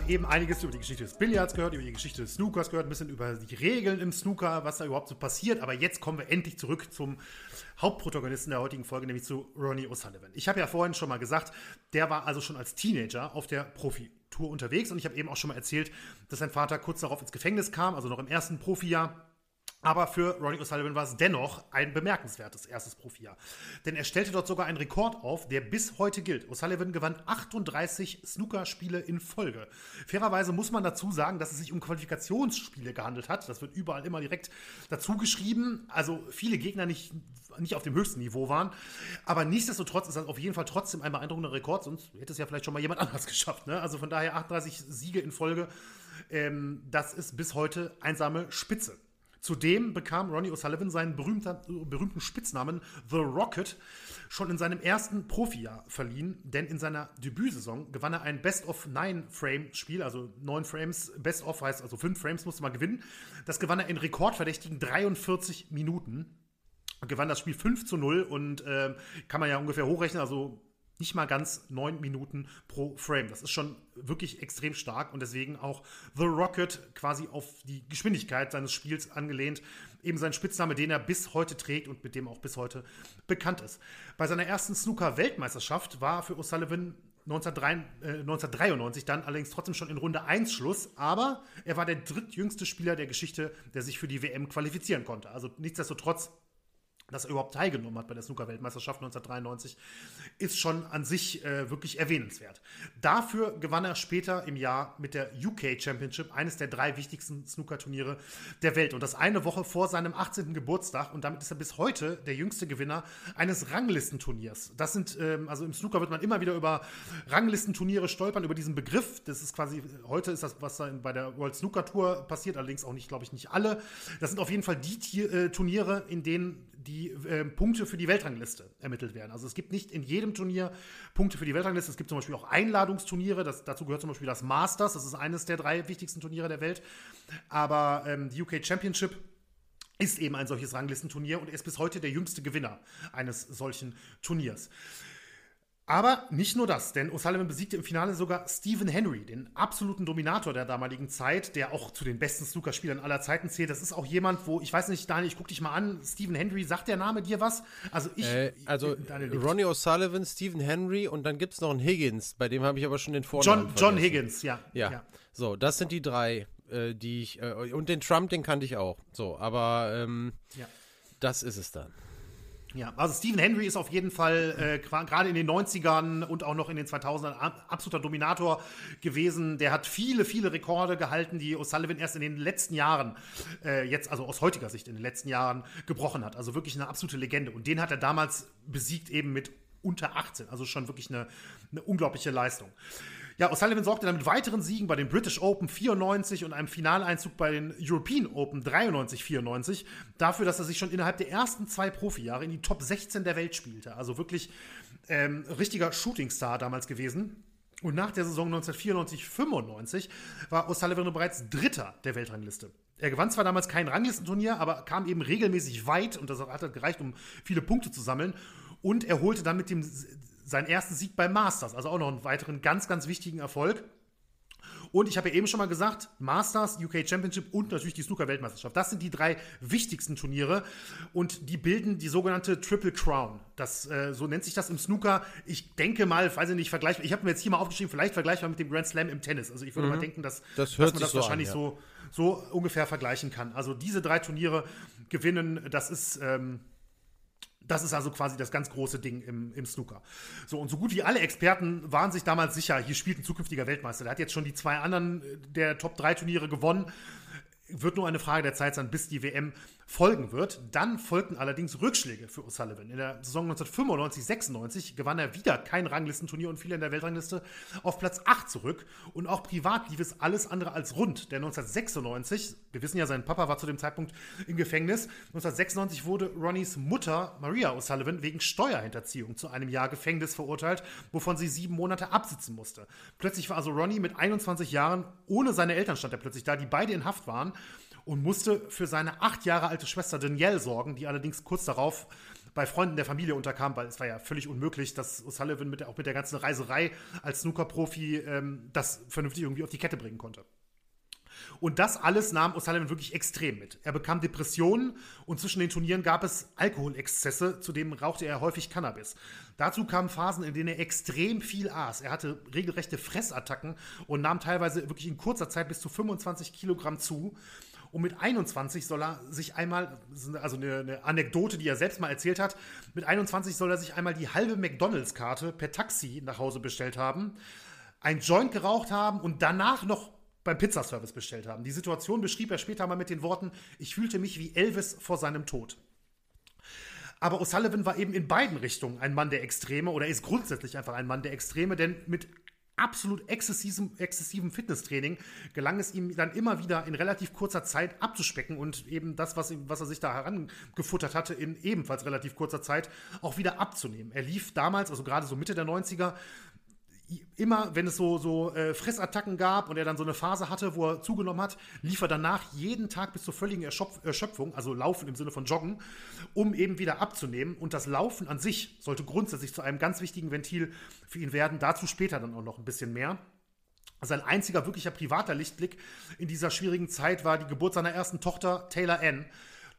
Eben einiges über die Geschichte des Billards gehört, über die Geschichte des Snookers gehört, ein bisschen über die Regeln im Snooker, was da überhaupt so passiert. Aber jetzt kommen wir endlich zurück zum Hauptprotagonisten der heutigen Folge, nämlich zu Ronnie O'Sullivan. Ich habe ja vorhin schon mal gesagt, der war also schon als Teenager auf der Profitour unterwegs und ich habe eben auch schon mal erzählt, dass sein Vater kurz darauf ins Gefängnis kam, also noch im ersten Profijahr aber für Ronnie O'Sullivan war es dennoch ein bemerkenswertes erstes Profijahr. Denn er stellte dort sogar einen Rekord auf, der bis heute gilt. O'Sullivan gewann 38 Snookerspiele in Folge. Fairerweise muss man dazu sagen, dass es sich um Qualifikationsspiele gehandelt hat. Das wird überall immer direkt dazu geschrieben. Also viele Gegner nicht, nicht auf dem höchsten Niveau waren. Aber nichtsdestotrotz ist das auf jeden Fall trotzdem ein beeindruckender Rekord. Sonst hätte es ja vielleicht schon mal jemand (laughs) anders geschafft. Ne? Also von daher 38 Siege in Folge. Ähm, das ist bis heute einsame Spitze. Zudem bekam Ronnie O'Sullivan seinen berühmten Spitznamen The Rocket schon in seinem ersten Profijahr verliehen, denn in seiner Debütsaison gewann er ein Best-of-Nine-Frame-Spiel, also neun Frames, Best-of heißt also fünf Frames musste man gewinnen. Das gewann er in rekordverdächtigen 43 Minuten. Gewann das Spiel 5 zu 0 und äh, kann man ja ungefähr hochrechnen, also nicht mal ganz neun Minuten pro Frame. Das ist schon wirklich extrem stark und deswegen auch The Rocket quasi auf die Geschwindigkeit seines Spiels angelehnt. Eben sein Spitzname, den er bis heute trägt und mit dem auch bis heute bekannt ist. Bei seiner ersten Snooker-Weltmeisterschaft war für O'Sullivan 1993 dann allerdings trotzdem schon in Runde 1 Schluss, aber er war der drittjüngste Spieler der Geschichte, der sich für die WM qualifizieren konnte. Also nichtsdestotrotz dass er überhaupt teilgenommen hat bei der Snooker-Weltmeisterschaft 1993, ist schon an sich äh, wirklich erwähnenswert. Dafür gewann er später im Jahr mit der UK Championship eines der drei wichtigsten Snooker-Turniere der Welt. Und das eine Woche vor seinem 18. Geburtstag. Und damit ist er bis heute der jüngste Gewinner eines Ranglistenturniers. Das sind, ähm, also im Snooker wird man immer wieder über Ranglistenturniere stolpern, über diesen Begriff. Das ist quasi, heute ist das, was bei der World Snooker Tour passiert, allerdings auch nicht, glaube ich, nicht alle. Das sind auf jeden Fall die äh, Turniere, in denen die äh, Punkte für die Weltrangliste ermittelt werden. Also es gibt nicht in jedem Turnier Punkte für die Weltrangliste. Es gibt zum Beispiel auch Einladungsturniere. Das, dazu gehört zum Beispiel das Masters. Das ist eines der drei wichtigsten Turniere der Welt. Aber ähm, die UK Championship ist eben ein solches Ranglistenturnier und er ist bis heute der jüngste Gewinner eines solchen Turniers. Aber nicht nur das, denn O'Sullivan besiegte im Finale sogar Stephen Henry, den absoluten Dominator der damaligen Zeit, der auch zu den besten Snookerspielern aller Zeiten zählt. Das ist auch jemand, wo, ich weiß nicht, Daniel, ich guck dich mal an, Stephen Henry, sagt der Name dir was? Also ich. Äh, also Ronnie O'Sullivan, Stephen Henry und dann gibt es noch einen Higgins, bei dem habe ich aber schon den Vornamen John, John Higgins, ja, ja. ja. So, das sind die drei, äh, die ich. Äh, und den Trump, den kannte ich auch. So, aber ähm, ja. das ist es dann. Ja, also Stephen Henry ist auf jeden Fall äh, gerade in den 90ern und auch noch in den 2000ern absoluter Dominator gewesen. Der hat viele, viele Rekorde gehalten, die O'Sullivan erst in den letzten Jahren, äh, jetzt also aus heutiger Sicht in den letzten Jahren gebrochen hat. Also wirklich eine absolute Legende. Und den hat er damals besiegt eben mit unter 18. Also schon wirklich eine, eine unglaubliche Leistung. Ja, O'Sullivan sorgte dann mit weiteren Siegen bei den British Open 94 und einem Finaleinzug bei den European Open 93, 94 dafür, dass er sich schon innerhalb der ersten zwei Profijahre in die Top 16 der Welt spielte. Also wirklich ähm, richtiger Shootingstar damals gewesen. Und nach der Saison 1994-95 war O'Sullivan bereits Dritter der Weltrangliste. Er gewann zwar damals kein Ranglistenturnier, aber kam eben regelmäßig weit und das hat gereicht, um viele Punkte zu sammeln. Und er holte dann mit dem seinen ersten Sieg beim Masters, also auch noch einen weiteren ganz, ganz wichtigen Erfolg. Und ich habe ja eben schon mal gesagt, Masters, UK Championship und natürlich die Snooker-Weltmeisterschaft. Das sind die drei wichtigsten Turniere und die bilden die sogenannte Triple Crown. Das, äh, so nennt sich das im Snooker. Ich denke mal, weiß ich nicht, vergleichbar. Ich habe mir jetzt hier mal aufgeschrieben, vielleicht vergleichbar mit dem Grand Slam im Tennis. Also ich würde mhm. mal denken, dass, das dass man das so wahrscheinlich an, ja. so, so ungefähr vergleichen kann. Also diese drei Turniere gewinnen, das ist. Ähm, das ist also quasi das ganz große Ding im, im Snooker. So, und so gut wie alle Experten waren sich damals sicher, hier spielt ein zukünftiger Weltmeister. Der hat jetzt schon die zwei anderen äh, der Top 3 Turniere gewonnen wird nur eine Frage der Zeit sein, bis die WM folgen wird. Dann folgten allerdings Rückschläge für O'Sullivan. In der Saison 1995-96 gewann er wieder kein Ranglistenturnier und fiel in der Weltrangliste auf Platz 8 zurück. Und auch privat lief es alles andere als rund. Der 1996, wir wissen ja, sein Papa war zu dem Zeitpunkt im Gefängnis. 1996 wurde Ronnys Mutter Maria O'Sullivan wegen Steuerhinterziehung zu einem Jahr Gefängnis verurteilt, wovon sie sieben Monate absitzen musste. Plötzlich war also Ronny mit 21 Jahren ohne seine Eltern stand er plötzlich da, die beide in Haft waren und musste für seine acht Jahre alte Schwester Danielle sorgen, die allerdings kurz darauf bei Freunden der Familie unterkam, weil es war ja völlig unmöglich, dass O'Sullivan mit, auch mit der ganzen Reiserei als Snooker-Profi ähm, das vernünftig irgendwie auf die Kette bringen konnte. Und das alles nahm O'Sullivan wirklich extrem mit. Er bekam Depressionen und zwischen den Turnieren gab es Alkoholexzesse, zudem rauchte er häufig Cannabis. Dazu kamen Phasen, in denen er extrem viel aß. Er hatte regelrechte Fressattacken und nahm teilweise wirklich in kurzer Zeit bis zu 25 Kilogramm zu. Und mit 21 soll er sich einmal, also eine, eine, Anekdote, die er selbst mal erzählt hat, mit 21 soll er sich einmal die halbe McDonalds-Karte per Taxi nach Hause bestellt haben, ein Joint geraucht haben und danach noch beim Pizzaservice bestellt haben. Die Situation beschrieb er später mal mit den Worten, ich fühlte mich wie Elvis vor seinem Tod. Aber O'Sullivan war eben in beiden Richtungen ein Mann der Extreme oder ist grundsätzlich einfach ein Mann der Extreme, denn mit absolut exzessivem, exzessivem Fitnesstraining gelang es ihm dann immer wieder in relativ kurzer Zeit abzuspecken und eben das, was, was er sich da herangefuttert hatte, in ebenfalls relativ kurzer Zeit auch wieder abzunehmen. Er lief damals, also gerade so Mitte der 90er, immer, wenn es so, so äh, Fressattacken gab und er dann so eine Phase hatte, wo er zugenommen hat, lief er danach jeden Tag bis zur völligen Erschöpf Erschöpfung, also Laufen im Sinne von Joggen, um eben wieder abzunehmen. Und das Laufen an sich sollte grundsätzlich zu einem ganz wichtigen Ventil für ihn werden. Dazu später dann auch noch ein bisschen mehr. Sein einziger wirklicher privater Lichtblick in dieser schwierigen Zeit war die Geburt seiner ersten Tochter, Taylor Ann.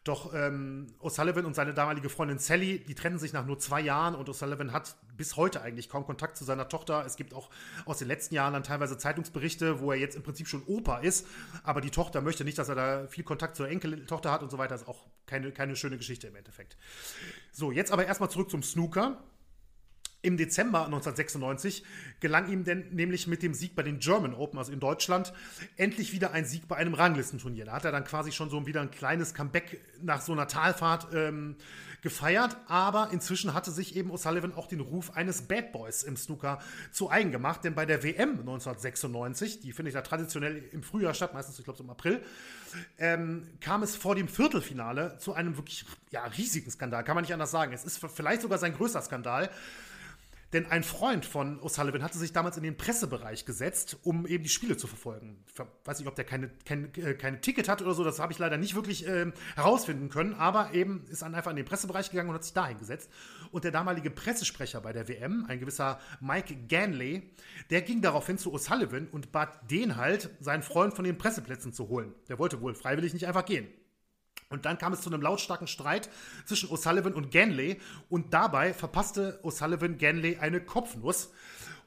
Doch ähm, O'Sullivan und seine damalige Freundin Sally, die trennen sich nach nur zwei Jahren und O'Sullivan hat bis heute eigentlich kaum Kontakt zu seiner Tochter. Es gibt auch aus den letzten Jahren dann teilweise Zeitungsberichte, wo er jetzt im Prinzip schon Opa ist, aber die Tochter möchte nicht, dass er da viel Kontakt zur Enkeltochter hat und so weiter. Das ist auch keine, keine schöne Geschichte im Endeffekt. So, jetzt aber erstmal zurück zum Snooker. Im Dezember 1996 gelang ihm denn nämlich mit dem Sieg bei den German Open, also in Deutschland, endlich wieder ein Sieg bei einem Ranglistenturnier. Da hat er dann quasi schon so wieder ein kleines Comeback nach so einer Talfahrt ähm, gefeiert, aber inzwischen hatte sich eben O'Sullivan auch den Ruf eines Bad Boys im Snooker zu eigen gemacht, denn bei der WM 1996, die findet ja traditionell im Frühjahr statt, meistens ich glaube so im April, ähm, kam es vor dem Viertelfinale zu einem wirklich ja, riesigen Skandal, kann man nicht anders sagen. Es ist vielleicht sogar sein größter Skandal. Denn ein Freund von O'Sullivan hatte sich damals in den Pressebereich gesetzt, um eben die Spiele zu verfolgen. Ich weiß nicht, ob der keine, keine, äh, keine Ticket hat oder so, das habe ich leider nicht wirklich äh, herausfinden können, aber eben ist dann einfach in den Pressebereich gegangen und hat sich da hingesetzt. Und der damalige Pressesprecher bei der WM, ein gewisser Mike Ganley, der ging daraufhin zu O'Sullivan und bat den halt, seinen Freund von den Presseplätzen zu holen. Der wollte wohl freiwillig nicht einfach gehen. Und dann kam es zu einem lautstarken Streit zwischen O'Sullivan und Ganley und dabei verpasste O'Sullivan Ganley eine Kopfnuss.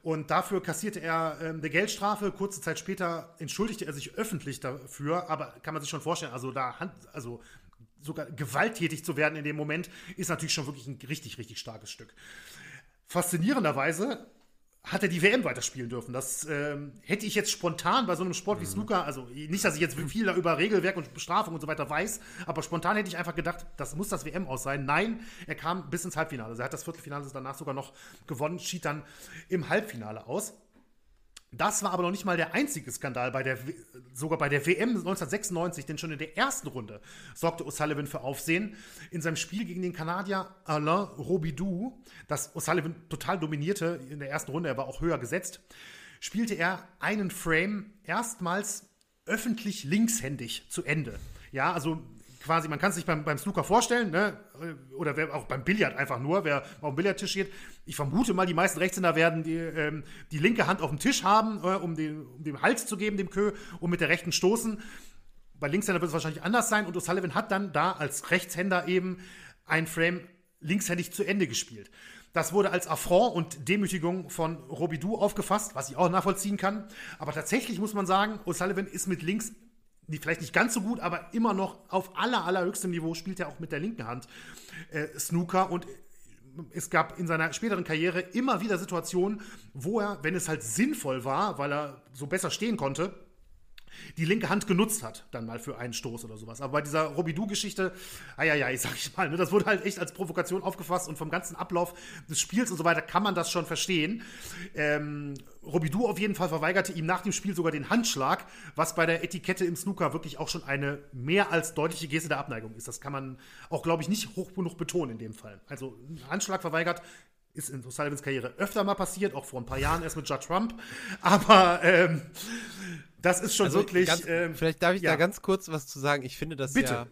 Und dafür kassierte er äh, eine Geldstrafe. Kurze Zeit später entschuldigte er sich öffentlich dafür, aber kann man sich schon vorstellen, also da, also sogar gewalttätig zu werden in dem Moment, ist natürlich schon wirklich ein richtig, richtig starkes Stück. Faszinierenderweise hat er die WM weiterspielen dürfen. Das ähm, hätte ich jetzt spontan bei so einem Sport wie mhm. Snooker, also nicht, dass ich jetzt viel über Regelwerk und Bestrafung und so weiter weiß, aber spontan hätte ich einfach gedacht, das muss das WM aus sein. Nein, er kam bis ins Halbfinale. Also er hat das Viertelfinale danach sogar noch gewonnen, schied dann im Halbfinale aus. Das war aber noch nicht mal der einzige Skandal bei der, sogar bei der WM 1996, denn schon in der ersten Runde sorgte O'Sullivan für Aufsehen. In seinem Spiel gegen den Kanadier Alain Robidoux, das O'Sullivan total dominierte in der ersten Runde, er war auch höher gesetzt, spielte er einen Frame erstmals öffentlich linkshändig zu Ende. Ja, also quasi, man kann es sich beim, beim Snooker vorstellen, ne? oder wer, auch beim Billard einfach nur, wer auf dem Billardtisch steht. Ich vermute mal, die meisten Rechtshänder werden die, ähm, die linke Hand auf dem Tisch haben, äh, um, den, um dem Hals zu geben, dem Kö, und mit der rechten stoßen. Bei Linkshänder wird es wahrscheinlich anders sein und O'Sullivan hat dann da als Rechtshänder eben ein Frame linkshändig zu Ende gespielt. Das wurde als Affront und Demütigung von Robidoux aufgefasst, was ich auch nachvollziehen kann. Aber tatsächlich muss man sagen, O'Sullivan ist mit links vielleicht nicht ganz so gut, aber immer noch auf aller, allerhöchstem Niveau spielt er auch mit der linken Hand äh, Snooker. Und es gab in seiner späteren Karriere immer wieder Situationen, wo er, wenn es halt sinnvoll war, weil er so besser stehen konnte, die linke Hand genutzt hat, dann mal für einen Stoß oder sowas. Aber bei dieser Robidoux-Geschichte, ja, (laughs) sag ich mal, ne, das wurde halt echt als Provokation aufgefasst und vom ganzen Ablauf des Spiels und so weiter kann man das schon verstehen. Ähm, Robidoux auf jeden Fall verweigerte ihm nach dem Spiel sogar den Handschlag, was bei der Etikette im Snooker wirklich auch schon eine mehr als deutliche Geste der Abneigung ist. Das kann man auch, glaube ich, nicht hoch genug betonen in dem Fall. Also Handschlag verweigert ist in Sullivans Karriere öfter mal passiert, auch vor ein paar Jahren erst mit Judge Trump. Aber ähm, das ist schon also wirklich. Ganz, ähm, vielleicht darf ich ja. da ganz kurz was zu sagen. Ich finde das Bitte. ja.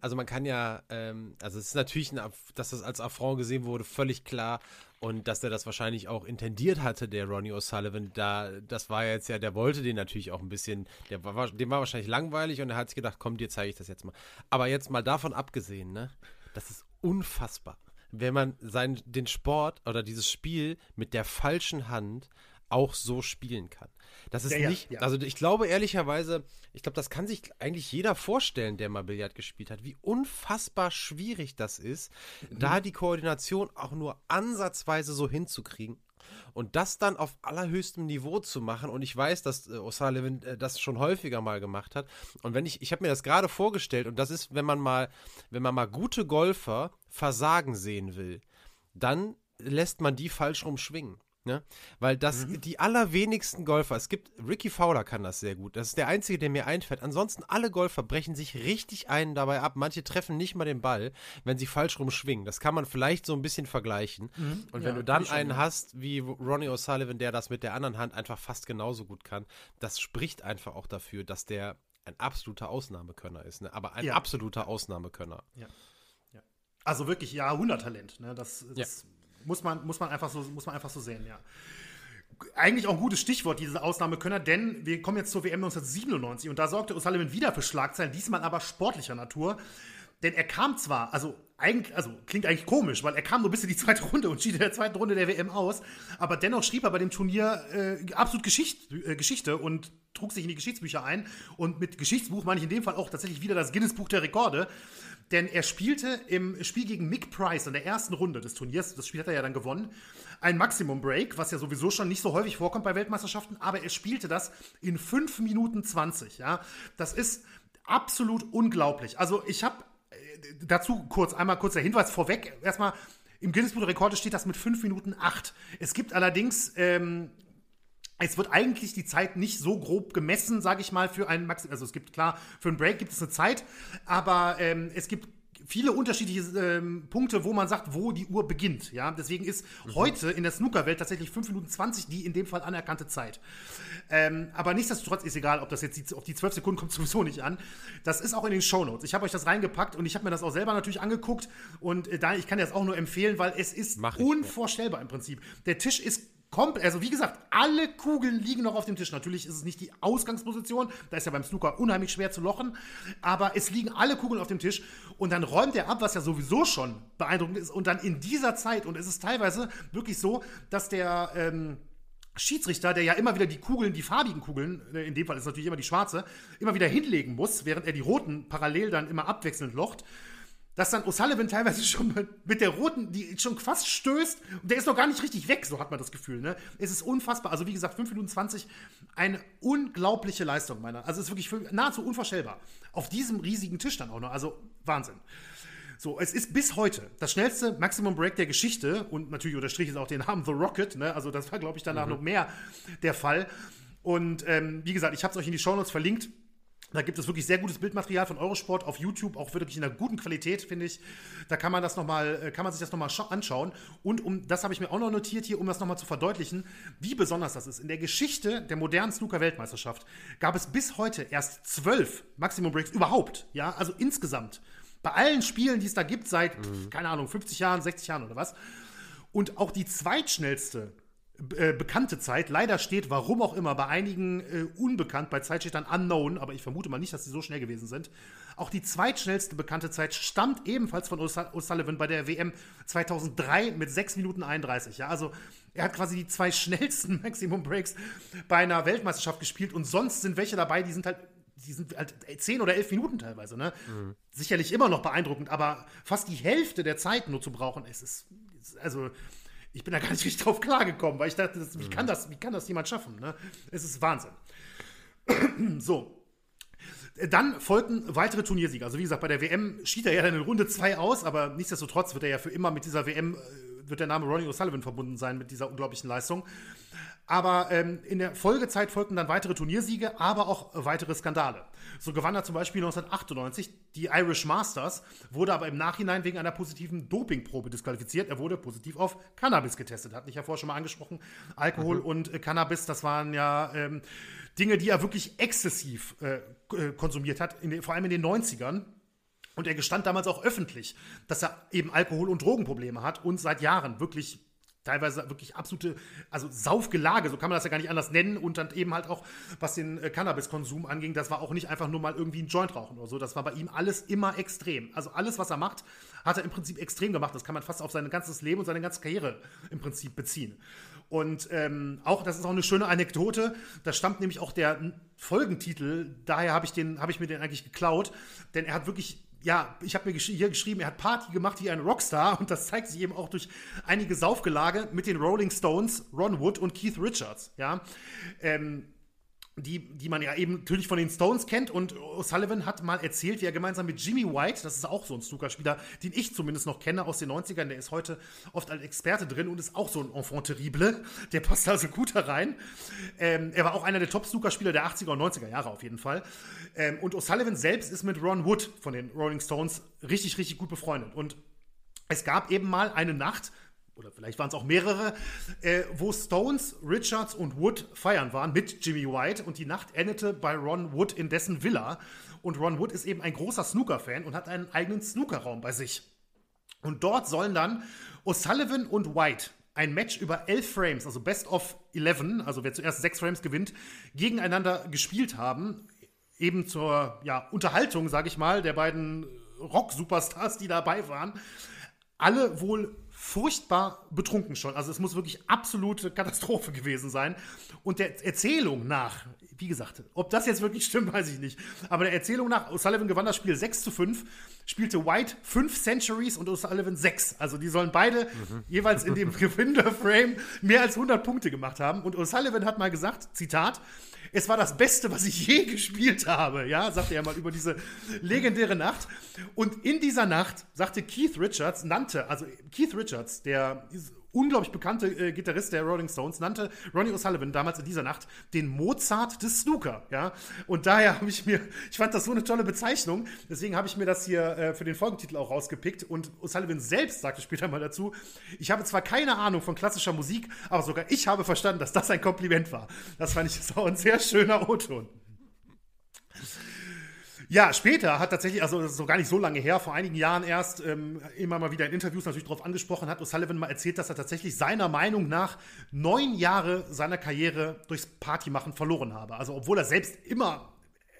Also man kann ja, ähm, also es ist natürlich, ein, dass das als Affront gesehen wurde, völlig klar. Und dass er das wahrscheinlich auch intendiert hatte, der Ronnie O'Sullivan, da, das war jetzt ja, der wollte den natürlich auch ein bisschen, der war, dem war wahrscheinlich langweilig und er hat sich gedacht, komm, dir zeige ich das jetzt mal. Aber jetzt mal davon abgesehen, ne, das ist unfassbar, wenn man sein, den Sport oder dieses Spiel mit der falschen Hand auch so spielen kann. Das ist ja, nicht, ja. also ich glaube ehrlicherweise, ich glaube, das kann sich eigentlich jeder vorstellen, der mal Billard gespielt hat, wie unfassbar schwierig das ist, mhm. da die Koordination auch nur ansatzweise so hinzukriegen. Und das dann auf allerhöchstem Niveau zu machen, und ich weiß, dass äh, O'Sullivan äh, das schon häufiger mal gemacht hat. Und wenn ich, ich habe mir das gerade vorgestellt, und das ist, wenn man mal, wenn man mal gute Golfer versagen sehen will, dann lässt man die falsch rumschwingen. Ne? Weil das mhm. die allerwenigsten Golfer, es gibt, Ricky Fowler kann das sehr gut. Das ist der einzige, der mir einfällt. Ansonsten alle Golfer brechen sich richtig einen dabei ab. Manche treffen nicht mal den Ball, wenn sie falsch rumschwingen. Das kann man vielleicht so ein bisschen vergleichen. Mhm. Und wenn ja, du dann einen hast wie Ronnie O'Sullivan, der das mit der anderen Hand einfach fast genauso gut kann, das spricht einfach auch dafür, dass der ein absoluter Ausnahmekönner ist. Ne? Aber ein ja. absoluter Ausnahmekönner. Ja. ja. Also wirklich Jahrhunderttalent. Ne? Das, das muss man, muss man, einfach, so, muss man einfach so sehen, ja. Eigentlich auch ein gutes Stichwort, diese Ausnahmekönner, denn wir kommen jetzt zur WM 1997 und da sorgte O'Sullivan wieder für Schlagzeilen, diesmal aber sportlicher Natur. Denn er kam zwar, also eigentlich, also klingt eigentlich komisch, weil er kam nur bis in die zweite Runde und schied in der zweiten Runde der WM aus, aber dennoch schrieb er bei dem Turnier äh, absolut Geschicht, äh, Geschichte und trug sich in die Geschichtsbücher ein. Und mit Geschichtsbuch meine ich in dem Fall auch tatsächlich wieder das Guinness Buch der Rekorde. Denn er spielte im Spiel gegen Mick Price in der ersten Runde des Turniers, das Spiel hat er ja dann gewonnen, ein Maximum Break, was ja sowieso schon nicht so häufig vorkommt bei Weltmeisterschaften, aber er spielte das in 5 Minuten 20. Ja? Das ist absolut unglaublich. Also ich habe äh, dazu kurz, einmal kurz der Hinweis vorweg. Erstmal, im Guinness Buch der Rekorde steht das mit 5 Minuten 8. Es gibt allerdings ähm, es wird eigentlich die Zeit nicht so grob gemessen, sage ich mal, für einen Max. Also es gibt klar, für einen Break gibt es eine Zeit, aber ähm, es gibt viele unterschiedliche ähm, Punkte, wo man sagt, wo die Uhr beginnt. Ja, deswegen ist mhm. heute in der Snookerwelt tatsächlich 5 Minuten 20 die in dem Fall anerkannte Zeit. Ähm, aber nichtsdestotrotz ist egal, ob das jetzt die, auf die 12 Sekunden kommt (laughs) sowieso nicht an. Das ist auch in den Shownotes. Ich habe euch das reingepackt und ich habe mir das auch selber natürlich angeguckt und äh, da ich kann das auch nur empfehlen, weil es ist unvorstellbar im Prinzip. Der Tisch ist also wie gesagt, alle Kugeln liegen noch auf dem Tisch. Natürlich ist es nicht die Ausgangsposition, da ist ja beim Snooker unheimlich schwer zu lochen, aber es liegen alle Kugeln auf dem Tisch und dann räumt er ab, was ja sowieso schon beeindruckend ist und dann in dieser Zeit und es ist teilweise wirklich so, dass der ähm, Schiedsrichter, der ja immer wieder die Kugeln, die farbigen Kugeln, äh, in dem Fall ist natürlich immer die schwarze, immer wieder hinlegen muss, während er die roten parallel dann immer abwechselnd locht, dass dann O'Sullivan teilweise (laughs) schon mit der roten, die schon fast stößt und der ist noch gar nicht richtig weg, so hat man das Gefühl. Ne? Es ist unfassbar. Also wie gesagt, 5 Minuten 20, eine unglaubliche Leistung meiner. Also es ist wirklich nahezu unvorstellbar. Auf diesem riesigen Tisch dann auch noch. Also Wahnsinn. So, es ist bis heute das schnellste Maximum Break der Geschichte und natürlich unterstrich es auch den Namen The Rocket, ne? Also das war, glaube ich, danach mhm. noch mehr der Fall. Und ähm, wie gesagt, ich habe es euch in die Show Notes verlinkt. Da gibt es wirklich sehr gutes Bildmaterial von Eurosport auf YouTube, auch wirklich in einer guten Qualität, finde ich. Da kann man das noch mal, äh, kann man sich das nochmal anschauen. Und um, das habe ich mir auch noch notiert hier, um das nochmal zu verdeutlichen, wie besonders das ist. In der Geschichte der modernen Snooker-Weltmeisterschaft gab es bis heute erst zwölf Maximum Breaks überhaupt. Ja, also insgesamt. Bei allen Spielen, die es da gibt, seit, mhm. keine Ahnung, 50 Jahren, 60 Jahren oder was. Und auch die zweitschnellste äh, bekannte Zeit, leider steht, warum auch immer, bei einigen äh, unbekannt, bei Zeit steht dann unknown, aber ich vermute mal nicht, dass sie so schnell gewesen sind. Auch die zweitschnellste bekannte Zeit stammt ebenfalls von O'Sullivan bei der WM 2003 mit 6 Minuten 31. Ja, also er hat quasi die zwei schnellsten (laughs) Maximum Breaks bei einer Weltmeisterschaft gespielt und sonst sind welche dabei, die sind halt die sind halt zehn oder elf Minuten teilweise, ne? Mhm. Sicherlich immer noch beeindruckend, aber fast die Hälfte der Zeit nur zu brauchen, es ist, also ich bin da gar nicht richtig drauf klargekommen, weil ich dachte, das, wie, mhm. kann das, wie kann das jemand schaffen, ne? Es ist Wahnsinn. (clears throat) so. Dann folgten weitere Turniersieger. Also wie gesagt, bei der WM schied er ja dann in Runde 2 aus, aber nichtsdestotrotz wird er ja für immer mit dieser WM, äh, wird der Name Ronnie O'Sullivan verbunden sein mit dieser unglaublichen Leistung. Aber ähm, in der Folgezeit folgten dann weitere Turniersiege, aber auch weitere Skandale. So gewann er zum Beispiel 1998 die Irish Masters, wurde aber im Nachhinein wegen einer positiven Dopingprobe disqualifiziert. Er wurde positiv auf Cannabis getestet. Hatten ich ja vorher schon mal angesprochen. Alkohol mhm. und äh, Cannabis, das waren ja ähm, Dinge, die er wirklich exzessiv äh, äh konsumiert hat, in, vor allem in den 90ern. Und er gestand damals auch öffentlich, dass er eben Alkohol- und Drogenprobleme hat und seit Jahren wirklich teilweise wirklich absolute, also Saufgelage, so kann man das ja gar nicht anders nennen. Und dann eben halt auch, was den äh, Cannabiskonsum anging, das war auch nicht einfach nur mal irgendwie ein Joint rauchen oder so. Das war bei ihm alles immer extrem. Also alles, was er macht, hat er im Prinzip extrem gemacht. Das kann man fast auf sein ganzes Leben und seine ganze Karriere im Prinzip beziehen. Und ähm, auch, das ist auch eine schöne Anekdote, da stammt nämlich auch der Folgentitel, daher habe ich, hab ich mir den eigentlich geklaut, denn er hat wirklich ja, ich habe mir gesch hier geschrieben, er hat Party gemacht wie ein Rockstar und das zeigt sich eben auch durch einige Saufgelage mit den Rolling Stones, Ron Wood und Keith Richards, ja. Ähm, die, die man ja eben natürlich von den Stones kennt. Und O'Sullivan hat mal erzählt, wie er gemeinsam mit Jimmy White, das ist auch so ein Snookerspieler, den ich zumindest noch kenne aus den 90ern, der ist heute oft als Experte drin und ist auch so ein Enfant terrible. Der passt also gut da rein. Ähm, er war auch einer der Top-Snookerspieler der 80er und 90er Jahre auf jeden Fall. Ähm, und O'Sullivan selbst ist mit Ron Wood von den Rolling Stones richtig, richtig gut befreundet. Und es gab eben mal eine Nacht, oder vielleicht waren es auch mehrere, äh, wo Stones, Richards und Wood feiern waren mit Jimmy White und die Nacht endete bei Ron Wood in dessen Villa. Und Ron Wood ist eben ein großer Snooker-Fan und hat einen eigenen Snookerraum bei sich. Und dort sollen dann O'Sullivan und White ein Match über elf Frames, also Best of 11, also wer zuerst sechs Frames gewinnt, gegeneinander gespielt haben. Eben zur ja, Unterhaltung, sage ich mal, der beiden Rock-Superstars, die dabei waren. Alle wohl furchtbar betrunken schon. Also es muss wirklich absolute Katastrophe (laughs) gewesen sein. Und der Erzählung nach, wie gesagt, ob das jetzt wirklich stimmt, weiß ich nicht. Aber der Erzählung nach, O'Sullivan gewann das Spiel 6 zu 5, spielte White 5 Centuries und O'Sullivan 6. Also die sollen beide mhm. jeweils in dem (laughs) Gewinner-Frame mehr als 100 Punkte gemacht haben. Und O'Sullivan hat mal gesagt, Zitat, es war das Beste, was ich je gespielt habe, ja, sagte er mal über diese legendäre Nacht. Und in dieser Nacht sagte Keith Richards, nannte, also Keith Richards, der unglaublich bekannte äh, Gitarrist der Rolling Stones, nannte Ronnie O'Sullivan damals in dieser Nacht den Mozart des Snooker, ja. Und daher habe ich mir, ich fand das so eine tolle Bezeichnung, deswegen habe ich mir das hier äh, für den Folgentitel auch rausgepickt und O'Sullivan selbst sagte später mal dazu, ich habe zwar keine Ahnung von klassischer Musik, aber sogar ich habe verstanden, dass das ein Kompliment war. Das fand ich auch ein sehr schöner O-Ton. Ja, später hat tatsächlich, also so gar nicht so lange her, vor einigen Jahren erst, ähm, immer mal wieder in Interviews natürlich darauf angesprochen, hat O'Sullivan mal erzählt, dass er tatsächlich seiner Meinung nach neun Jahre seiner Karriere durchs Partymachen verloren habe. Also obwohl er selbst immer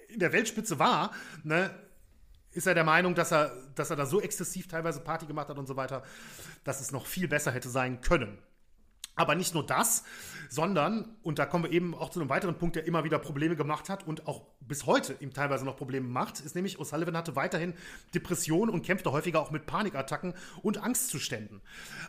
in der Weltspitze war, ne, ist er der Meinung, dass er, dass er da so exzessiv teilweise Party gemacht hat und so weiter, dass es noch viel besser hätte sein können. Aber nicht nur das, sondern, und da kommen wir eben auch zu einem weiteren Punkt, der immer wieder Probleme gemacht hat und auch bis heute ihm teilweise noch Probleme macht, ist nämlich, O'Sullivan hatte weiterhin Depressionen und kämpfte häufiger auch mit Panikattacken und Angstzuständen.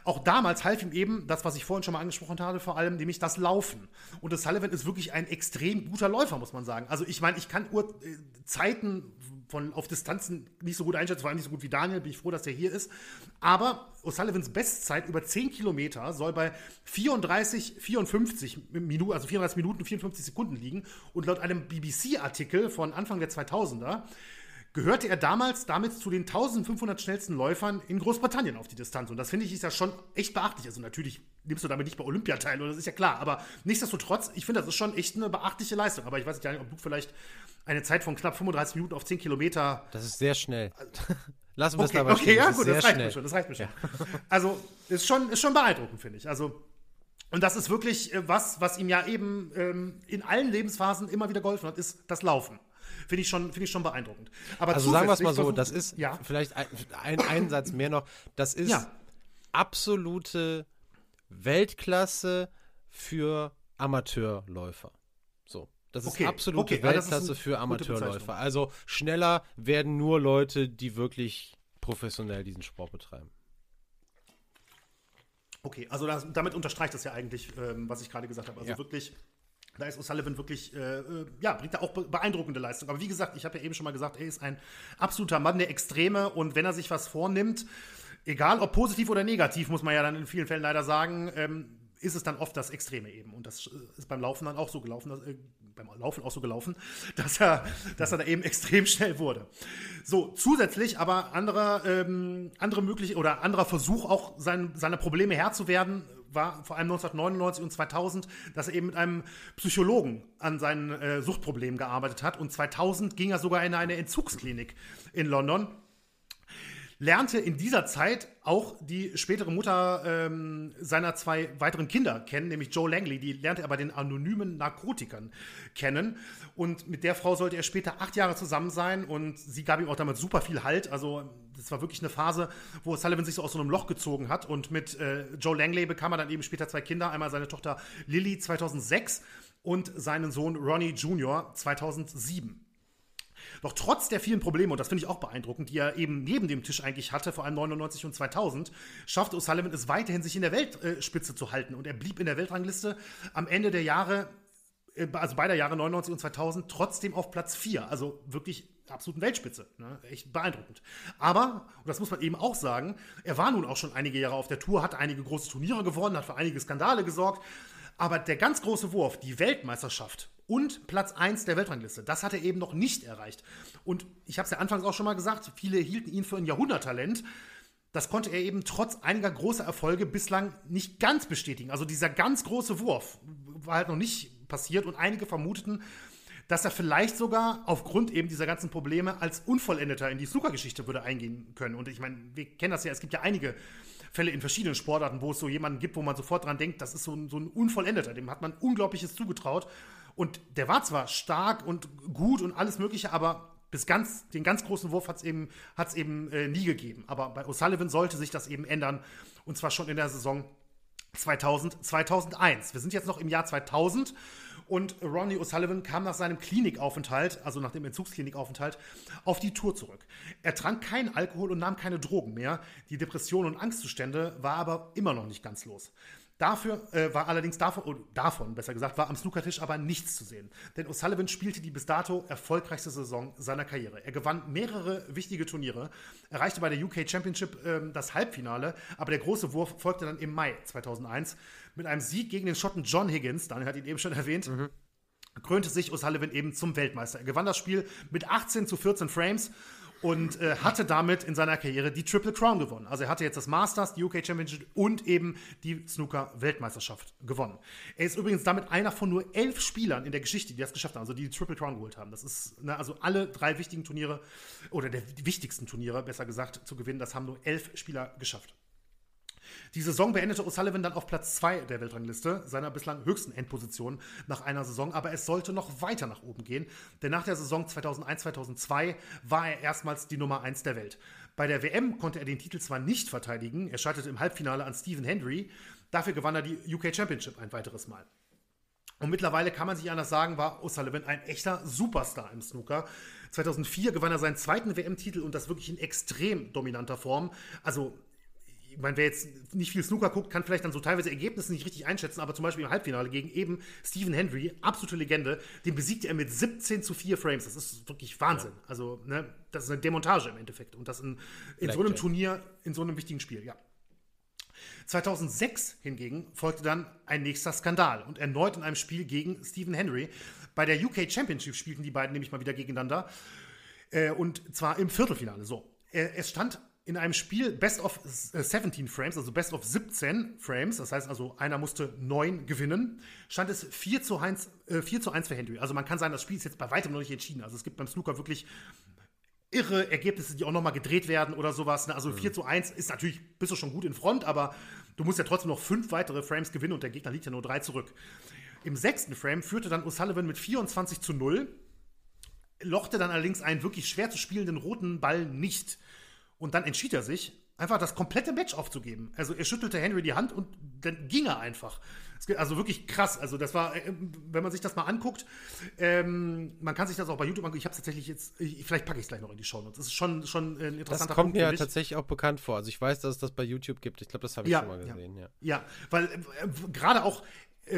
Auch damals half ihm eben das, was ich vorhin schon mal angesprochen habe, vor allem nämlich das Laufen. Und O'Sullivan ist wirklich ein extrem guter Läufer, muss man sagen. Also ich meine, ich kann Ur äh, Zeiten von auf Distanzen nicht so gut einschätzen, vor allem nicht so gut wie Daniel, bin ich froh, dass er hier ist. Aber O'Sullivans Bestzeit über 10 Kilometer soll bei 34, 54 Minuten, also 34 Minuten, 54 Sekunden liegen. Und laut einem BBC-Artikel von Anfang der 2000er gehörte er damals damit zu den 1500 schnellsten Läufern in Großbritannien auf die Distanz. Und das finde ich ist ja schon echt beachtlich. Also natürlich nimmst du damit nicht bei Olympia teil, das ist ja klar. Aber nichtsdestotrotz, ich finde, das ist schon echt eine beachtliche Leistung. Aber ich weiß nicht, ob du vielleicht eine Zeit von knapp 35 Minuten auf 10 Kilometer. Das ist sehr schnell. (laughs) Lassen wir okay, es dabei Okay, ja, gut, das reicht schnell. mir schon. Das reicht mir schon. Ja. Also, ist schon, ist schon beeindruckend, finde ich. Also, und das ist wirklich äh, was, was ihm ja eben ähm, in allen Lebensphasen immer wieder geholfen hat, ist das Laufen. Finde ich, schon, find ich schon beeindruckend. Aber also sagen wir es mal so, das ist ja. vielleicht ein, ein, ein Satz mehr noch, das ist ja. absolute Weltklasse für Amateurläufer. So. Das ist okay, absolute okay, Weltklasse ist für Amateurläufer. Also schneller werden nur Leute, die wirklich professionell diesen Sport betreiben. Okay, also das, damit unterstreicht das ja eigentlich, ähm, was ich gerade gesagt habe. Also ja. wirklich da ist O'Sullivan wirklich, äh, äh, ja, bringt da auch beeindruckende Leistung. Aber wie gesagt, ich habe ja eben schon mal gesagt, er ist ein absoluter Mann der Extreme und wenn er sich was vornimmt, egal ob positiv oder negativ, muss man ja dann in vielen Fällen leider sagen, ähm, ist es dann oft das Extreme eben. Und das äh, ist beim Laufen dann auch so gelaufen, dass, äh, beim Laufen auch so gelaufen, (laughs) dass er, dass er da eben (laughs) extrem schnell wurde. So, zusätzlich aber andere, ähm, andere mögliche oder anderer Versuch, auch sein, seine Probleme Herr zu werden, war vor allem 1999 und 2000, dass er eben mit einem Psychologen an seinen äh, Suchtproblemen gearbeitet hat. Und 2000 ging er sogar in eine Entzugsklinik in London lernte in dieser Zeit auch die spätere Mutter ähm, seiner zwei weiteren Kinder kennen, nämlich Joe Langley. Die lernte er bei den anonymen Narkotikern kennen. Und mit der Frau sollte er später acht Jahre zusammen sein und sie gab ihm auch damit super viel Halt. Also das war wirklich eine Phase, wo Sullivan sich so aus so einem Loch gezogen hat. Und mit äh, Joe Langley bekam er dann eben später zwei Kinder. Einmal seine Tochter Lily 2006 und seinen Sohn Ronnie Jr. 2007. Doch trotz der vielen Probleme, und das finde ich auch beeindruckend, die er eben neben dem Tisch eigentlich hatte, vor allem 99 und 2000, schaffte O'Sullivan es weiterhin, sich in der Weltspitze zu halten. Und er blieb in der Weltrangliste am Ende der Jahre, äh, also beider Jahre 99 und 2000, trotzdem auf Platz 4. Also wirklich absoluten Weltspitze. Ne? Echt beeindruckend. Aber, und das muss man eben auch sagen, er war nun auch schon einige Jahre auf der Tour, hat einige große Turniere gewonnen, hat für einige Skandale gesorgt. Aber der ganz große Wurf, die Weltmeisterschaft und Platz 1 der Weltrangliste, das hat er eben noch nicht erreicht. Und ich habe es ja anfangs auch schon mal gesagt, viele hielten ihn für ein Jahrhunderttalent. Das konnte er eben trotz einiger großer Erfolge bislang nicht ganz bestätigen. Also dieser ganz große Wurf war halt noch nicht passiert und einige vermuteten, dass er vielleicht sogar aufgrund eben dieser ganzen Probleme als Unvollendeter in die Snooker-Geschichte würde eingehen können. Und ich meine, wir kennen das ja, es gibt ja einige Fälle in verschiedenen Sportarten, wo es so jemanden gibt, wo man sofort dran denkt, das ist so ein, so ein Unvollendeter, dem hat man Unglaubliches zugetraut. Und der war zwar stark und gut und alles Mögliche, aber bis ganz, den ganz großen Wurf hat es eben, hat's eben äh, nie gegeben. Aber bei O'Sullivan sollte sich das eben ändern. Und zwar schon in der Saison 2000, 2001. Wir sind jetzt noch im Jahr 2000 und Ronnie O'Sullivan kam nach seinem Klinikaufenthalt, also nach dem Entzugsklinikaufenthalt, auf die Tour zurück. Er trank keinen Alkohol und nahm keine Drogen mehr. Die Depressionen und Angstzustände war aber immer noch nicht ganz los. Dafür äh, war allerdings davon, oh, davon, besser gesagt, war am Snookertisch aber nichts zu sehen. Denn O'Sullivan spielte die bis dato erfolgreichste Saison seiner Karriere. Er gewann mehrere wichtige Turniere, erreichte bei der UK Championship äh, das Halbfinale, aber der große Wurf folgte dann im Mai 2001 mit einem Sieg gegen den Schotten John Higgins, Daniel hat ihn eben schon erwähnt. Mhm krönte sich O'Sullivan eben zum Weltmeister. Er gewann das Spiel mit 18 zu 14 Frames und äh, hatte damit in seiner Karriere die Triple Crown gewonnen. Also er hatte jetzt das Masters, die UK Championship und eben die Snooker-Weltmeisterschaft gewonnen. Er ist übrigens damit einer von nur elf Spielern in der Geschichte, die das geschafft haben, also die die Triple Crown geholt haben. Das ist, ne, also alle drei wichtigen Turniere, oder der wichtigsten Turniere, besser gesagt, zu gewinnen, das haben nur elf Spieler geschafft. Die Saison beendete O'Sullivan dann auf Platz 2 der Weltrangliste, seiner bislang höchsten Endposition nach einer Saison, aber es sollte noch weiter nach oben gehen, denn nach der Saison 2001-2002 war er erstmals die Nummer 1 der Welt. Bei der WM konnte er den Titel zwar nicht verteidigen, er scheiterte im Halbfinale an Stephen Hendry, dafür gewann er die UK Championship ein weiteres Mal. Und mittlerweile kann man sich anders sagen, war O'Sullivan ein echter Superstar im Snooker. 2004 gewann er seinen zweiten WM-Titel und das wirklich in extrem dominanter Form. Also, meine, wer jetzt nicht viel Snooker guckt, kann vielleicht dann so teilweise Ergebnisse nicht richtig einschätzen, aber zum Beispiel im Halbfinale gegen eben Stephen Hendry, absolute Legende, den besiegte er mit 17 zu 4 Frames. Das ist wirklich Wahnsinn. Ja. Also, ne, das ist eine Demontage im Endeffekt. Und das in, in so einem Turnier, in so einem wichtigen Spiel, ja. 2006 hingegen folgte dann ein nächster Skandal und erneut in einem Spiel gegen Stephen Henry. Bei der UK Championship spielten die beiden nämlich mal wieder gegeneinander äh, und zwar im Viertelfinale. So, äh, es stand in einem Spiel Best of 17 äh, Frames, also Best of 17 Frames, das heißt also, einer musste 9 gewinnen, stand es 4 zu 1, äh, 4 zu 1 für Henry. Also man kann sagen, das Spiel ist jetzt bei weitem noch nicht entschieden. Also es gibt beim Snooker wirklich irre Ergebnisse, die auch nochmal gedreht werden oder sowas. Ne? Also mhm. 4 zu 1 ist natürlich, bist du schon gut in Front, aber du musst ja trotzdem noch fünf weitere Frames gewinnen und der Gegner liegt ja nur drei zurück. Im sechsten Frame führte dann O'Sullivan mit 24 zu 0, lochte dann allerdings einen wirklich schwer zu spielenden roten Ball nicht. Und dann entschied er sich, einfach das komplette Match aufzugeben. Also er schüttelte Henry die Hand und dann ging er einfach. Also wirklich krass. Also das war, äh, wenn man sich das mal anguckt, ähm, man kann sich das auch bei YouTube angucken. Ich habe es tatsächlich jetzt, vielleicht packe ich es gleich noch in die Show Notes. Das ist schon, schon ein interessanter Das kommt Punkt, mir ja tatsächlich auch bekannt vor. Also ich weiß, dass es das bei YouTube gibt. Ich glaube, das habe ich ja, schon mal gesehen. Ja, ja. ja weil äh, gerade auch äh,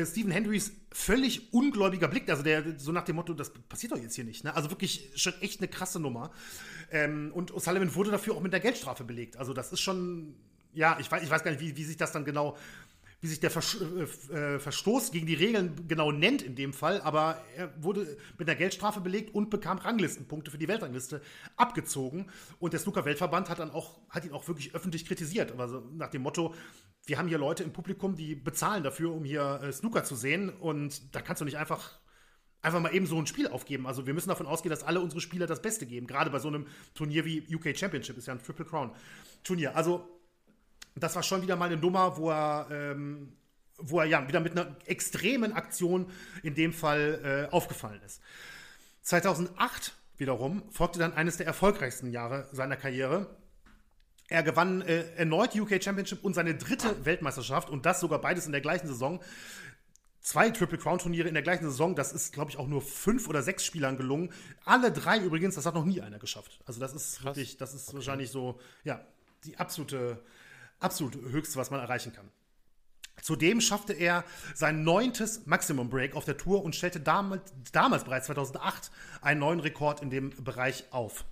Stephen Hendrys völlig ungläubiger Blick, also der so nach dem Motto, das passiert doch jetzt hier nicht. Ne? Also wirklich schon echt eine krasse Nummer. Ähm, und O'Sullivan wurde dafür auch mit der Geldstrafe belegt. Also das ist schon, ja, ich weiß, ich weiß gar nicht, wie, wie sich das dann genau wie sich der Vers äh, äh, Verstoß gegen die Regeln genau nennt in dem Fall, aber er wurde mit einer Geldstrafe belegt und bekam Ranglistenpunkte für die Weltrangliste abgezogen. Und der Snooker-Weltverband hat dann auch, hat ihn auch wirklich öffentlich kritisiert. Also nach dem Motto, wir haben hier Leute im Publikum, die bezahlen dafür, um hier äh, Snooker zu sehen. Und da kannst du nicht einfach einfach mal eben so ein Spiel aufgeben. Also wir müssen davon ausgehen, dass alle unsere Spieler das Beste geben. Gerade bei so einem Turnier wie UK Championship ist ja ein Triple Crown Turnier. Also das war schon wieder mal eine Nummer, wo er, ähm, wo er ja wieder mit einer extremen Aktion in dem Fall äh, aufgefallen ist. 2008 wiederum folgte dann eines der erfolgreichsten Jahre seiner Karriere. Er gewann äh, erneut UK Championship und seine dritte Weltmeisterschaft und das sogar beides in der gleichen Saison. Zwei Triple Crown Turniere in der gleichen Saison, das ist, glaube ich, auch nur fünf oder sechs Spielern gelungen. Alle drei übrigens, das hat noch nie einer geschafft. Also, das ist Krass. wirklich, das ist okay. wahrscheinlich so, ja, die absolute absolut höchste, was man erreichen kann. Zudem schaffte er sein neuntes Maximum Break auf der Tour und stellte damals, damals bereits 2008 einen neuen Rekord in dem Bereich auf.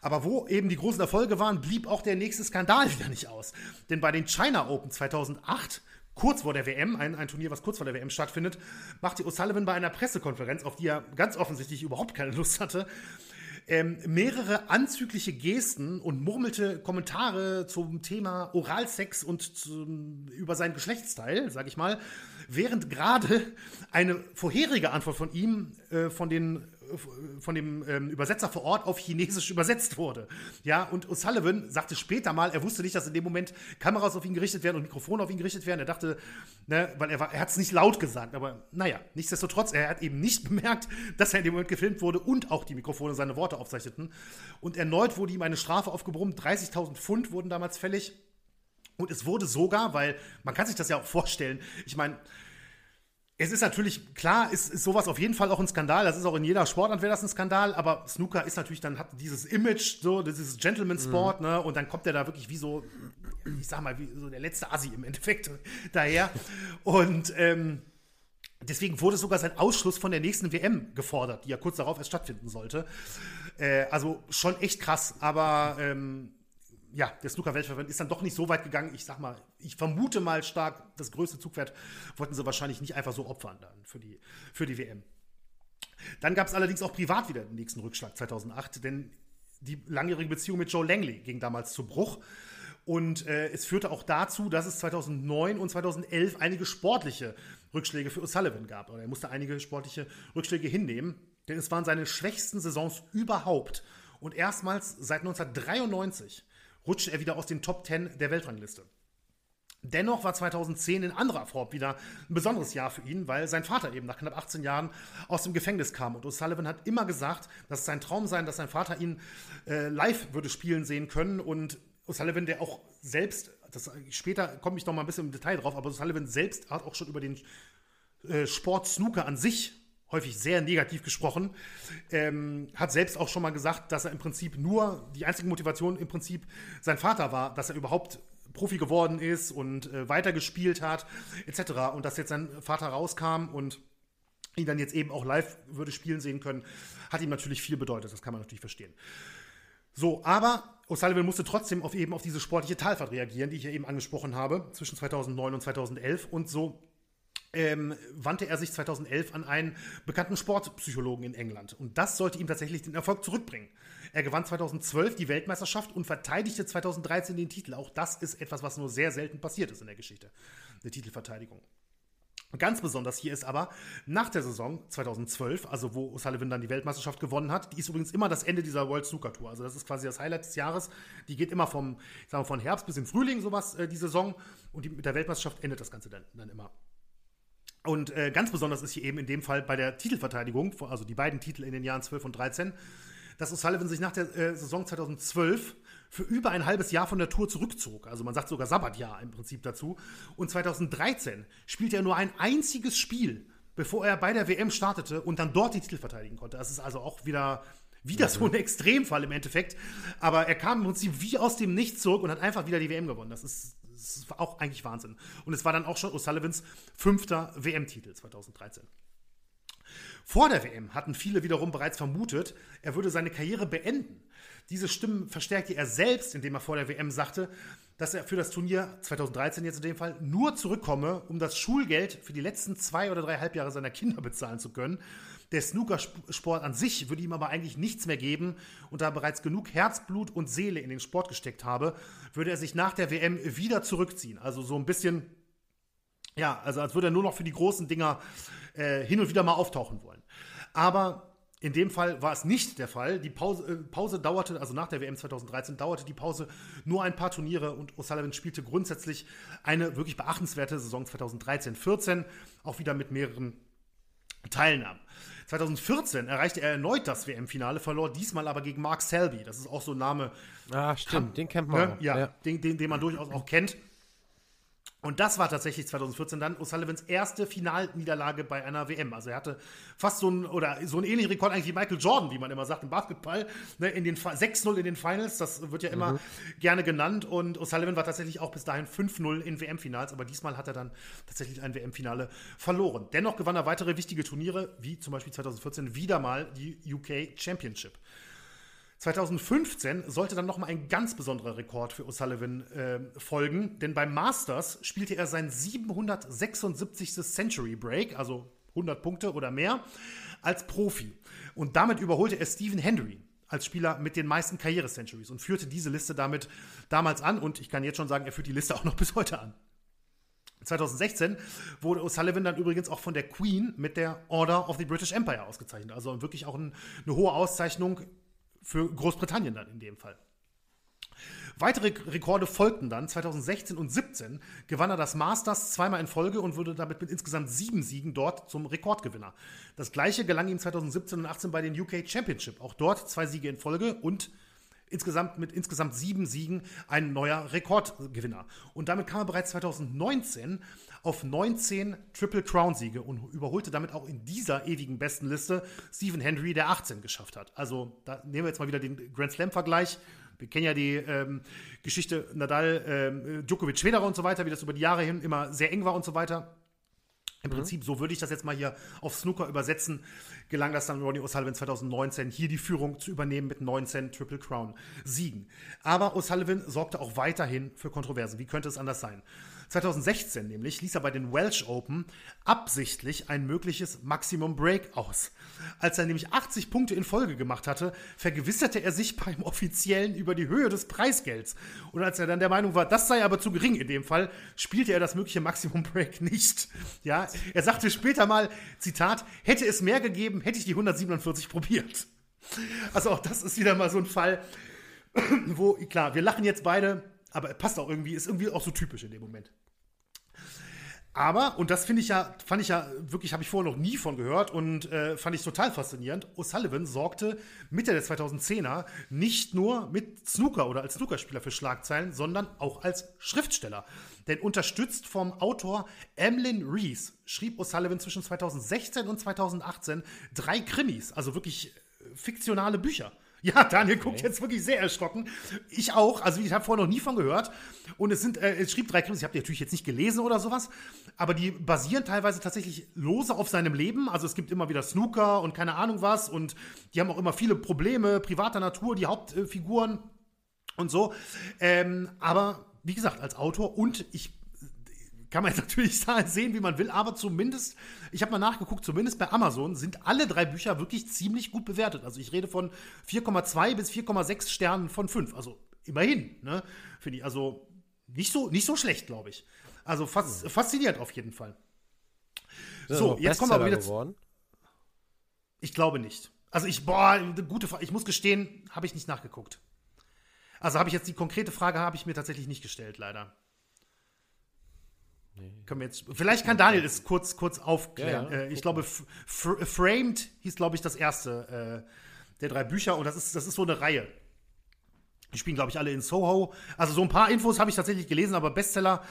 Aber wo eben die großen Erfolge waren, blieb auch der nächste Skandal wieder nicht aus. Denn bei den China Open 2008 kurz vor der WM, ein, ein, Turnier, was kurz vor der WM stattfindet, machte O'Sullivan bei einer Pressekonferenz, auf die er ganz offensichtlich überhaupt keine Lust hatte, ähm, mehrere anzügliche Gesten und murmelte Kommentare zum Thema Oralsex und zum, über seinen Geschlechtsteil, sag ich mal, während gerade eine vorherige Antwort von ihm äh, von den von dem ähm, Übersetzer vor Ort auf Chinesisch übersetzt wurde. Ja, und O'Sullivan sagte später mal, er wusste nicht, dass in dem Moment Kameras auf ihn gerichtet werden und Mikrofone auf ihn gerichtet werden. Er dachte, ne, weil er, er hat es nicht laut gesagt, aber naja, nichtsdestotrotz, er hat eben nicht (laughs) bemerkt, dass er in dem Moment gefilmt wurde und auch die Mikrofone seine Worte aufzeichneten. Und erneut wurde ihm eine Strafe aufgebrummt, 30.000 Pfund wurden damals fällig. Und es wurde sogar, weil man kann sich das ja auch vorstellen, ich meine, es ist natürlich, klar, ist, ist sowas auf jeden Fall auch ein Skandal. Das ist auch in jeder Sportart wäre das ein Skandal, aber Snooker ist natürlich dann, hat dieses Image, so, dieses Gentleman-Sport, mhm. ne? Und dann kommt er da wirklich wie so, ich sag mal, wie so der letzte Assi im Endeffekt (laughs) daher. Und ähm, deswegen wurde sogar sein Ausschluss von der nächsten WM gefordert, die ja kurz darauf erst stattfinden sollte. Äh, also schon echt krass, aber ähm, ja, der Snooker-Weltverband ist dann doch nicht so weit gegangen. Ich sag mal, ich vermute mal stark, das größte Zugpferd wollten sie wahrscheinlich nicht einfach so opfern dann für die, für die WM. Dann gab es allerdings auch privat wieder den nächsten Rückschlag 2008, denn die langjährige Beziehung mit Joe Langley ging damals zu Bruch. Und äh, es führte auch dazu, dass es 2009 und 2011 einige sportliche Rückschläge für O'Sullivan gab. Oder er musste einige sportliche Rückschläge hinnehmen, denn es waren seine schwächsten Saisons überhaupt. Und erstmals seit 1993 rutschte er wieder aus den Top 10 der Weltrangliste. Dennoch war 2010 in anderer Form wieder ein besonderes Jahr für ihn, weil sein Vater eben nach knapp 18 Jahren aus dem Gefängnis kam. Und O'Sullivan hat immer gesagt, dass es sein Traum sei, dass sein Vater ihn äh, live würde spielen sehen können. Und O'Sullivan, der auch selbst, das, später komme ich noch mal ein bisschen im Detail drauf, aber O'Sullivan selbst hat auch schon über den äh, Sport Snooker an sich häufig sehr negativ gesprochen, ähm, hat selbst auch schon mal gesagt, dass er im Prinzip nur, die einzige Motivation im Prinzip sein Vater war, dass er überhaupt Profi geworden ist und äh, weitergespielt hat, etc. Und dass jetzt sein Vater rauskam und ihn dann jetzt eben auch live würde spielen sehen können, hat ihm natürlich viel bedeutet. Das kann man natürlich verstehen. So, aber O'Sullivan musste trotzdem auf eben auf diese sportliche Talfahrt reagieren, die ich ja eben angesprochen habe, zwischen 2009 und 2011. Und so ähm, wandte er sich 2011 an einen bekannten Sportpsychologen in England. Und das sollte ihm tatsächlich den Erfolg zurückbringen. Er gewann 2012 die Weltmeisterschaft und verteidigte 2013 den Titel. Auch das ist etwas, was nur sehr selten passiert ist in der Geschichte. Eine Titelverteidigung. Ganz besonders hier ist aber nach der Saison 2012, also wo O'Sullivan dann die Weltmeisterschaft gewonnen hat, die ist übrigens immer das Ende dieser World Snooker Tour. Also das ist quasi das Highlight des Jahres. Die geht immer vom, sagen wir, von Herbst bis in Frühling sowas, äh, die Saison. Und die, mit der Weltmeisterschaft endet das Ganze dann, dann immer. Und äh, ganz besonders ist hier eben in dem Fall bei der Titelverteidigung, also die beiden Titel in den Jahren 12 und 13, dass O'Sullivan sich nach der äh, Saison 2012 für über ein halbes Jahr von der Tour zurückzog. Also man sagt sogar Sabbatjahr im Prinzip dazu. Und 2013 spielte er nur ein einziges Spiel, bevor er bei der WM startete und dann dort die Titel verteidigen konnte. Das ist also auch wieder wieder so ein Extremfall im Endeffekt. Aber er kam im Prinzip wie aus dem Nichts zurück und hat einfach wieder die WM gewonnen. Das ist, das ist auch eigentlich Wahnsinn. Und es war dann auch schon O'Sullivans fünfter WM-Titel 2013. Vor der WM hatten viele wiederum bereits vermutet, er würde seine Karriere beenden. Diese Stimmen verstärkte er selbst, indem er vor der WM sagte, dass er für das Turnier 2013 jetzt in dem Fall nur zurückkomme, um das Schulgeld für die letzten zwei oder drei Halbjahre seiner Kinder bezahlen zu können. Der Snookersport an sich würde ihm aber eigentlich nichts mehr geben und da er bereits genug Herzblut und Seele in den Sport gesteckt habe, würde er sich nach der WM wieder zurückziehen. Also so ein bisschen, ja, also als würde er nur noch für die großen Dinger äh, hin und wieder mal auftauchen wollen. Aber in dem Fall war es nicht der Fall. Die Pause, äh, Pause, dauerte, also nach der WM 2013, dauerte die Pause nur ein paar Turniere und O'Sullivan spielte grundsätzlich eine wirklich beachtenswerte Saison 2013-14, auch wieder mit mehreren Teilnahmen. 2014 erreichte er erneut das WM-Finale, verlor diesmal aber gegen Mark Selby. Das ist auch so ein Name. Ah, stimmt, kann, den kennt man. Ne? Ja, ja. Den, den, den man durchaus auch kennt. Und das war tatsächlich 2014 dann O'Sullivans erste Finalniederlage bei einer WM. Also er hatte fast so einen, oder so einen ähnlichen Rekord eigentlich wie Michael Jordan, wie man immer sagt im Basketball, ne, in den 6-0 in den Finals, das wird ja immer mhm. gerne genannt. Und O'Sullivan war tatsächlich auch bis dahin 5-0 in WM-Finals, aber diesmal hat er dann tatsächlich ein WM-Finale verloren. Dennoch gewann er weitere wichtige Turniere, wie zum Beispiel 2014 wieder mal die UK Championship. 2015 sollte dann nochmal ein ganz besonderer Rekord für O'Sullivan äh, folgen, denn beim Masters spielte er sein 776. Century Break, also 100 Punkte oder mehr, als Profi. Und damit überholte er Stephen Hendry als Spieler mit den meisten Karriere-Centuries und führte diese Liste damit damals an. Und ich kann jetzt schon sagen, er führt die Liste auch noch (laughs) bis heute an. 2016 wurde O'Sullivan dann übrigens auch von der Queen mit der Order of the British Empire ausgezeichnet. Also wirklich auch ein, eine hohe Auszeichnung für Großbritannien dann in dem Fall. Weitere Rekorde folgten dann. 2016 und 2017 gewann er das Masters zweimal in Folge und wurde damit mit insgesamt sieben Siegen dort zum Rekordgewinner. Das gleiche gelang ihm 2017 und 2018 bei den UK Championship. Auch dort zwei Siege in Folge und insgesamt mit insgesamt sieben Siegen ein neuer Rekordgewinner. Und damit kam er bereits 2019 auf 19 Triple Crown Siege und überholte damit auch in dieser ewigen Bestenliste Stephen Hendry, der 18 geschafft hat. Also da nehmen wir jetzt mal wieder den Grand Slam Vergleich. Wir kennen ja die ähm, Geschichte Nadal, ähm, Djokovic, Federer und so weiter, wie das über die Jahre hin immer sehr eng war und so weiter. Im mhm. Prinzip, so würde ich das jetzt mal hier auf Snooker übersetzen, gelang das dann Ronnie O'Sullivan 2019, hier die Führung zu übernehmen mit 19 Triple Crown Siegen. Aber O'Sullivan sorgte auch weiterhin für Kontroversen. Wie könnte es anders sein? 2016 nämlich ließ er bei den Welsh Open absichtlich ein mögliches Maximum Break aus. Als er nämlich 80 Punkte in Folge gemacht hatte, vergewisserte er sich beim Offiziellen über die Höhe des Preisgelds. Und als er dann der Meinung war, das sei aber zu gering in dem Fall, spielte er das mögliche Maximum Break nicht. Ja, er sagte später mal, Zitat, hätte es mehr gegeben, hätte ich die 147 probiert. Also auch das ist wieder mal so ein Fall, wo, klar, wir lachen jetzt beide, aber passt auch irgendwie, ist irgendwie auch so typisch in dem Moment. Aber, und das finde ich ja, fand ich ja wirklich, habe ich vorher noch nie von gehört und äh, fand ich total faszinierend. O'Sullivan sorgte Mitte der 2010er nicht nur mit Snooker oder als Snookerspieler für Schlagzeilen, sondern auch als Schriftsteller. Denn unterstützt vom Autor Emlyn Rees schrieb O'Sullivan zwischen 2016 und 2018 drei Krimis, also wirklich äh, fiktionale Bücher. Ja, Daniel okay. guckt jetzt wirklich sehr erschrocken. Ich auch. Also ich habe vorher noch nie von gehört. Und es sind, äh, es schrieb drei Krimis. Ich habe die natürlich jetzt nicht gelesen oder sowas, aber die basieren teilweise tatsächlich lose auf seinem Leben. Also es gibt immer wieder Snooker und keine Ahnung was. Und die haben auch immer viele Probleme privater Natur, die Hauptfiguren und so. Ähm, aber wie gesagt, als Autor und ich kann man jetzt (laughs) natürlich sehen, wie man will, aber zumindest, ich habe mal nachgeguckt, zumindest bei Amazon sind alle drei Bücher wirklich ziemlich gut bewertet. Also ich rede von 4,2 bis 4,6 Sternen von 5. Also immerhin, ne? Finde ich. Also nicht so, nicht so schlecht, glaube ich. Also fas hm. faszinierend auf jeden Fall. So, jetzt kommen wir wieder geworden? Ich glaube nicht. Also ich, boah, gute Frage. Ich muss gestehen, habe ich nicht nachgeguckt. Also habe ich jetzt die konkrete Frage habe ich mir tatsächlich nicht gestellt, leider. Nee. Können wir jetzt, vielleicht kann Daniel es kurz, kurz aufklären. Ja, ja, äh, ich glaube, Framed hieß, glaube ich, das erste äh, der drei Bücher und das ist, das ist so eine Reihe. Die spielen, glaube ich, alle in Soho. Also so ein paar Infos habe ich tatsächlich gelesen, aber Bestseller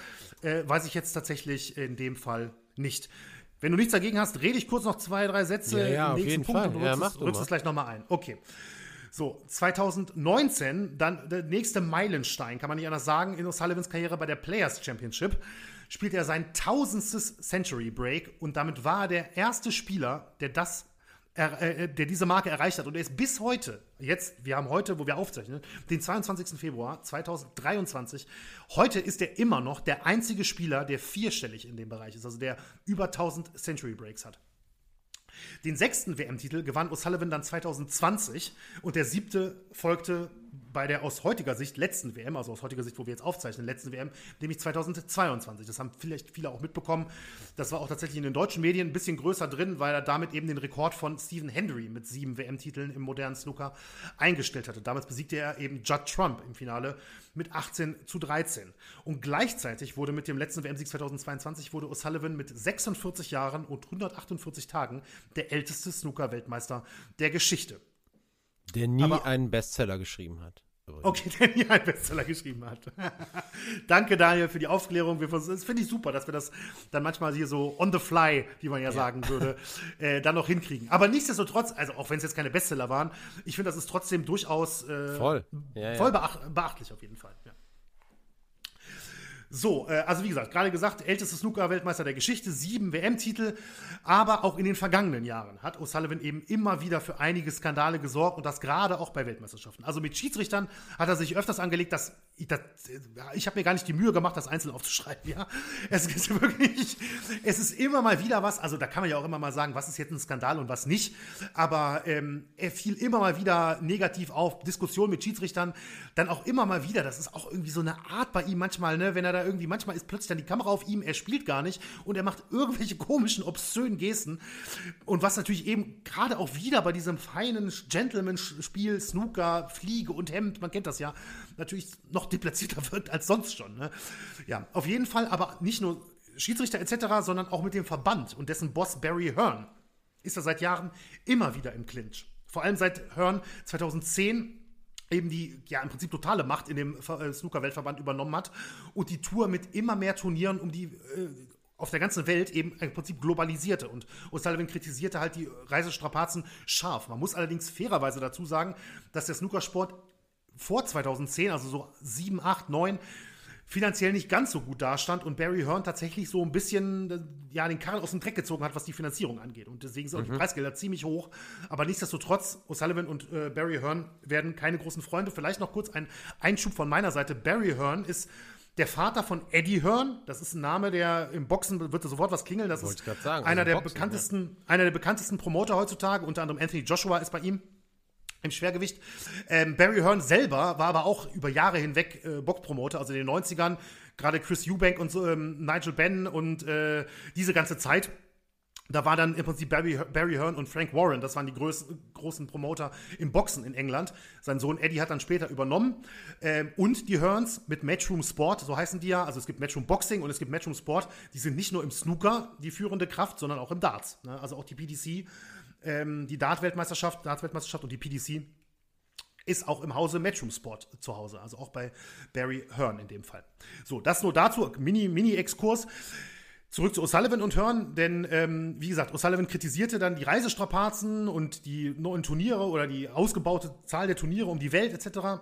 äh, weiß ich jetzt tatsächlich in dem Fall nicht. Wenn du nichts dagegen hast, rede ich kurz noch zwei, drei Sätze ja, ja, im nächsten Punkt Fall. und rückst, ja, es, es gleich nochmal ein. Okay. So, 2019, dann der nächste Meilenstein, kann man nicht anders sagen, in O'Sullivans Karriere bei der Players Championship spielte er sein tausendstes Century Break und damit war er der erste Spieler, der das äh, der diese Marke erreicht hat. Und er ist bis heute, jetzt, wir haben heute, wo wir aufzeichnen, den 22. Februar 2023, heute ist er immer noch der einzige Spieler, der vierstellig in dem Bereich ist, also der über 1000 Century Breaks hat. Den sechsten WM-Titel gewann O'Sullivan dann 2020 und der siebte folgte bei der aus heutiger Sicht letzten WM, also aus heutiger Sicht, wo wir jetzt aufzeichnen, letzten WM, nämlich 2022. Das haben vielleicht viele auch mitbekommen. Das war auch tatsächlich in den deutschen Medien ein bisschen größer drin, weil er damit eben den Rekord von Stephen Hendry mit sieben WM-Titeln im modernen Snooker eingestellt hatte. Damals besiegte er eben Judd Trump im Finale mit 18 zu 13. Und gleichzeitig wurde mit dem letzten WM-Sieg 2022 wurde O'Sullivan mit 46 Jahren und 148 Tagen der älteste Snooker-Weltmeister der Geschichte. Der nie Aber, einen Bestseller geschrieben hat. Okay, (laughs) der nie einen Bestseller geschrieben hat. (laughs) Danke, Daniel, für die Aufklärung. Das finde ich super, dass wir das dann manchmal hier so on the fly, wie man ja, ja. sagen würde, (laughs) äh, dann noch hinkriegen. Aber nichtsdestotrotz, also auch wenn es jetzt keine Bestseller waren, ich finde, das ist trotzdem durchaus äh, voll, ja, voll beacht beachtlich auf jeden Fall. Ja. So, äh, also wie gesagt, gerade gesagt, ältester Snooker-Weltmeister der Geschichte, sieben WM-Titel, aber auch in den vergangenen Jahren hat O'Sullivan eben immer wieder für einige Skandale gesorgt und das gerade auch bei Weltmeisterschaften. Also mit Schiedsrichtern hat er sich öfters angelegt, dass ich, das, ich habe mir gar nicht die Mühe gemacht, das einzeln aufzuschreiben, ja. Es ist (laughs) wirklich, es ist immer mal wieder was, also da kann man ja auch immer mal sagen, was ist jetzt ein Skandal und was nicht, aber ähm, er fiel immer mal wieder negativ auf, Diskussionen mit Schiedsrichtern, dann auch immer mal wieder, das ist auch irgendwie so eine Art bei ihm manchmal, ne, wenn er da da irgendwie, manchmal ist plötzlich dann die Kamera auf ihm, er spielt gar nicht und er macht irgendwelche (laughs) komischen, obszönen Gesten. Und was natürlich eben gerade auch wieder bei diesem feinen Gentleman-Spiel, Snooker, Fliege und Hemd, man kennt das ja, natürlich noch deplatzierter wirkt als sonst schon. Ne? Ja, auf jeden Fall, aber nicht nur Schiedsrichter etc., sondern auch mit dem Verband und dessen Boss Barry Hearn ist er seit Jahren immer wieder im Clinch. Vor allem seit Hearn 2010 eben die ja im Prinzip totale Macht in dem äh, Snooker-Weltverband übernommen hat und die Tour mit immer mehr Turnieren um die äh, auf der ganzen Welt eben im Prinzip globalisierte. Und O'Sullivan kritisierte halt die Reisestrapazen scharf. Man muss allerdings fairerweise dazu sagen, dass der Snookersport vor 2010, also so 7, 8, 9, finanziell nicht ganz so gut dastand und Barry Hearn tatsächlich so ein bisschen äh, ja, den Karren aus dem Dreck gezogen hat, was die Finanzierung angeht. Und deswegen sind auch mhm. die Preisgelder ziemlich hoch. Aber nichtsdestotrotz, O'Sullivan und äh, Barry Hearn werden keine großen Freunde. Vielleicht noch kurz ein Einschub von meiner Seite. Barry Hearn ist der Vater von Eddie Hearn, das ist ein Name, der im Boxen wird sofort was klingeln. Das ist sagen, einer, also der Boxen, bekanntesten, ja. einer der bekanntesten Promoter heutzutage. Unter anderem Anthony Joshua ist bei ihm im Schwergewicht. Ähm, Barry Hearn selber war aber auch über Jahre hinweg äh, Boxpromoter, also in den 90ern, gerade Chris Eubank und ähm, Nigel Benn und äh, diese ganze Zeit. Da war dann im Prinzip Barry, Barry Hearn und Frank Warren, das waren die größten, großen Promoter im Boxen in England. Sein Sohn Eddie hat dann später übernommen. Ähm, und die Hearns mit Matchroom Sport, so heißen die ja. Also es gibt Matchroom Boxing und es gibt Matchroom Sport. Die sind nicht nur im Snooker die führende Kraft, sondern auch im Darts. Ne? Also auch die PDC, ähm, die Dart-Weltmeisterschaft, Dart-Weltmeisterschaft und die PDC ist auch im Hause Matchroom Sport zu Hause. Also auch bei Barry Hearn in dem Fall. So, das nur dazu. Mini-Exkurs. Mini Zurück zu O'Sullivan und Hören, denn ähm, wie gesagt, O'Sullivan kritisierte dann die Reisestrapazen und die neuen Turniere oder die ausgebaute Zahl der Turniere um die Welt etc.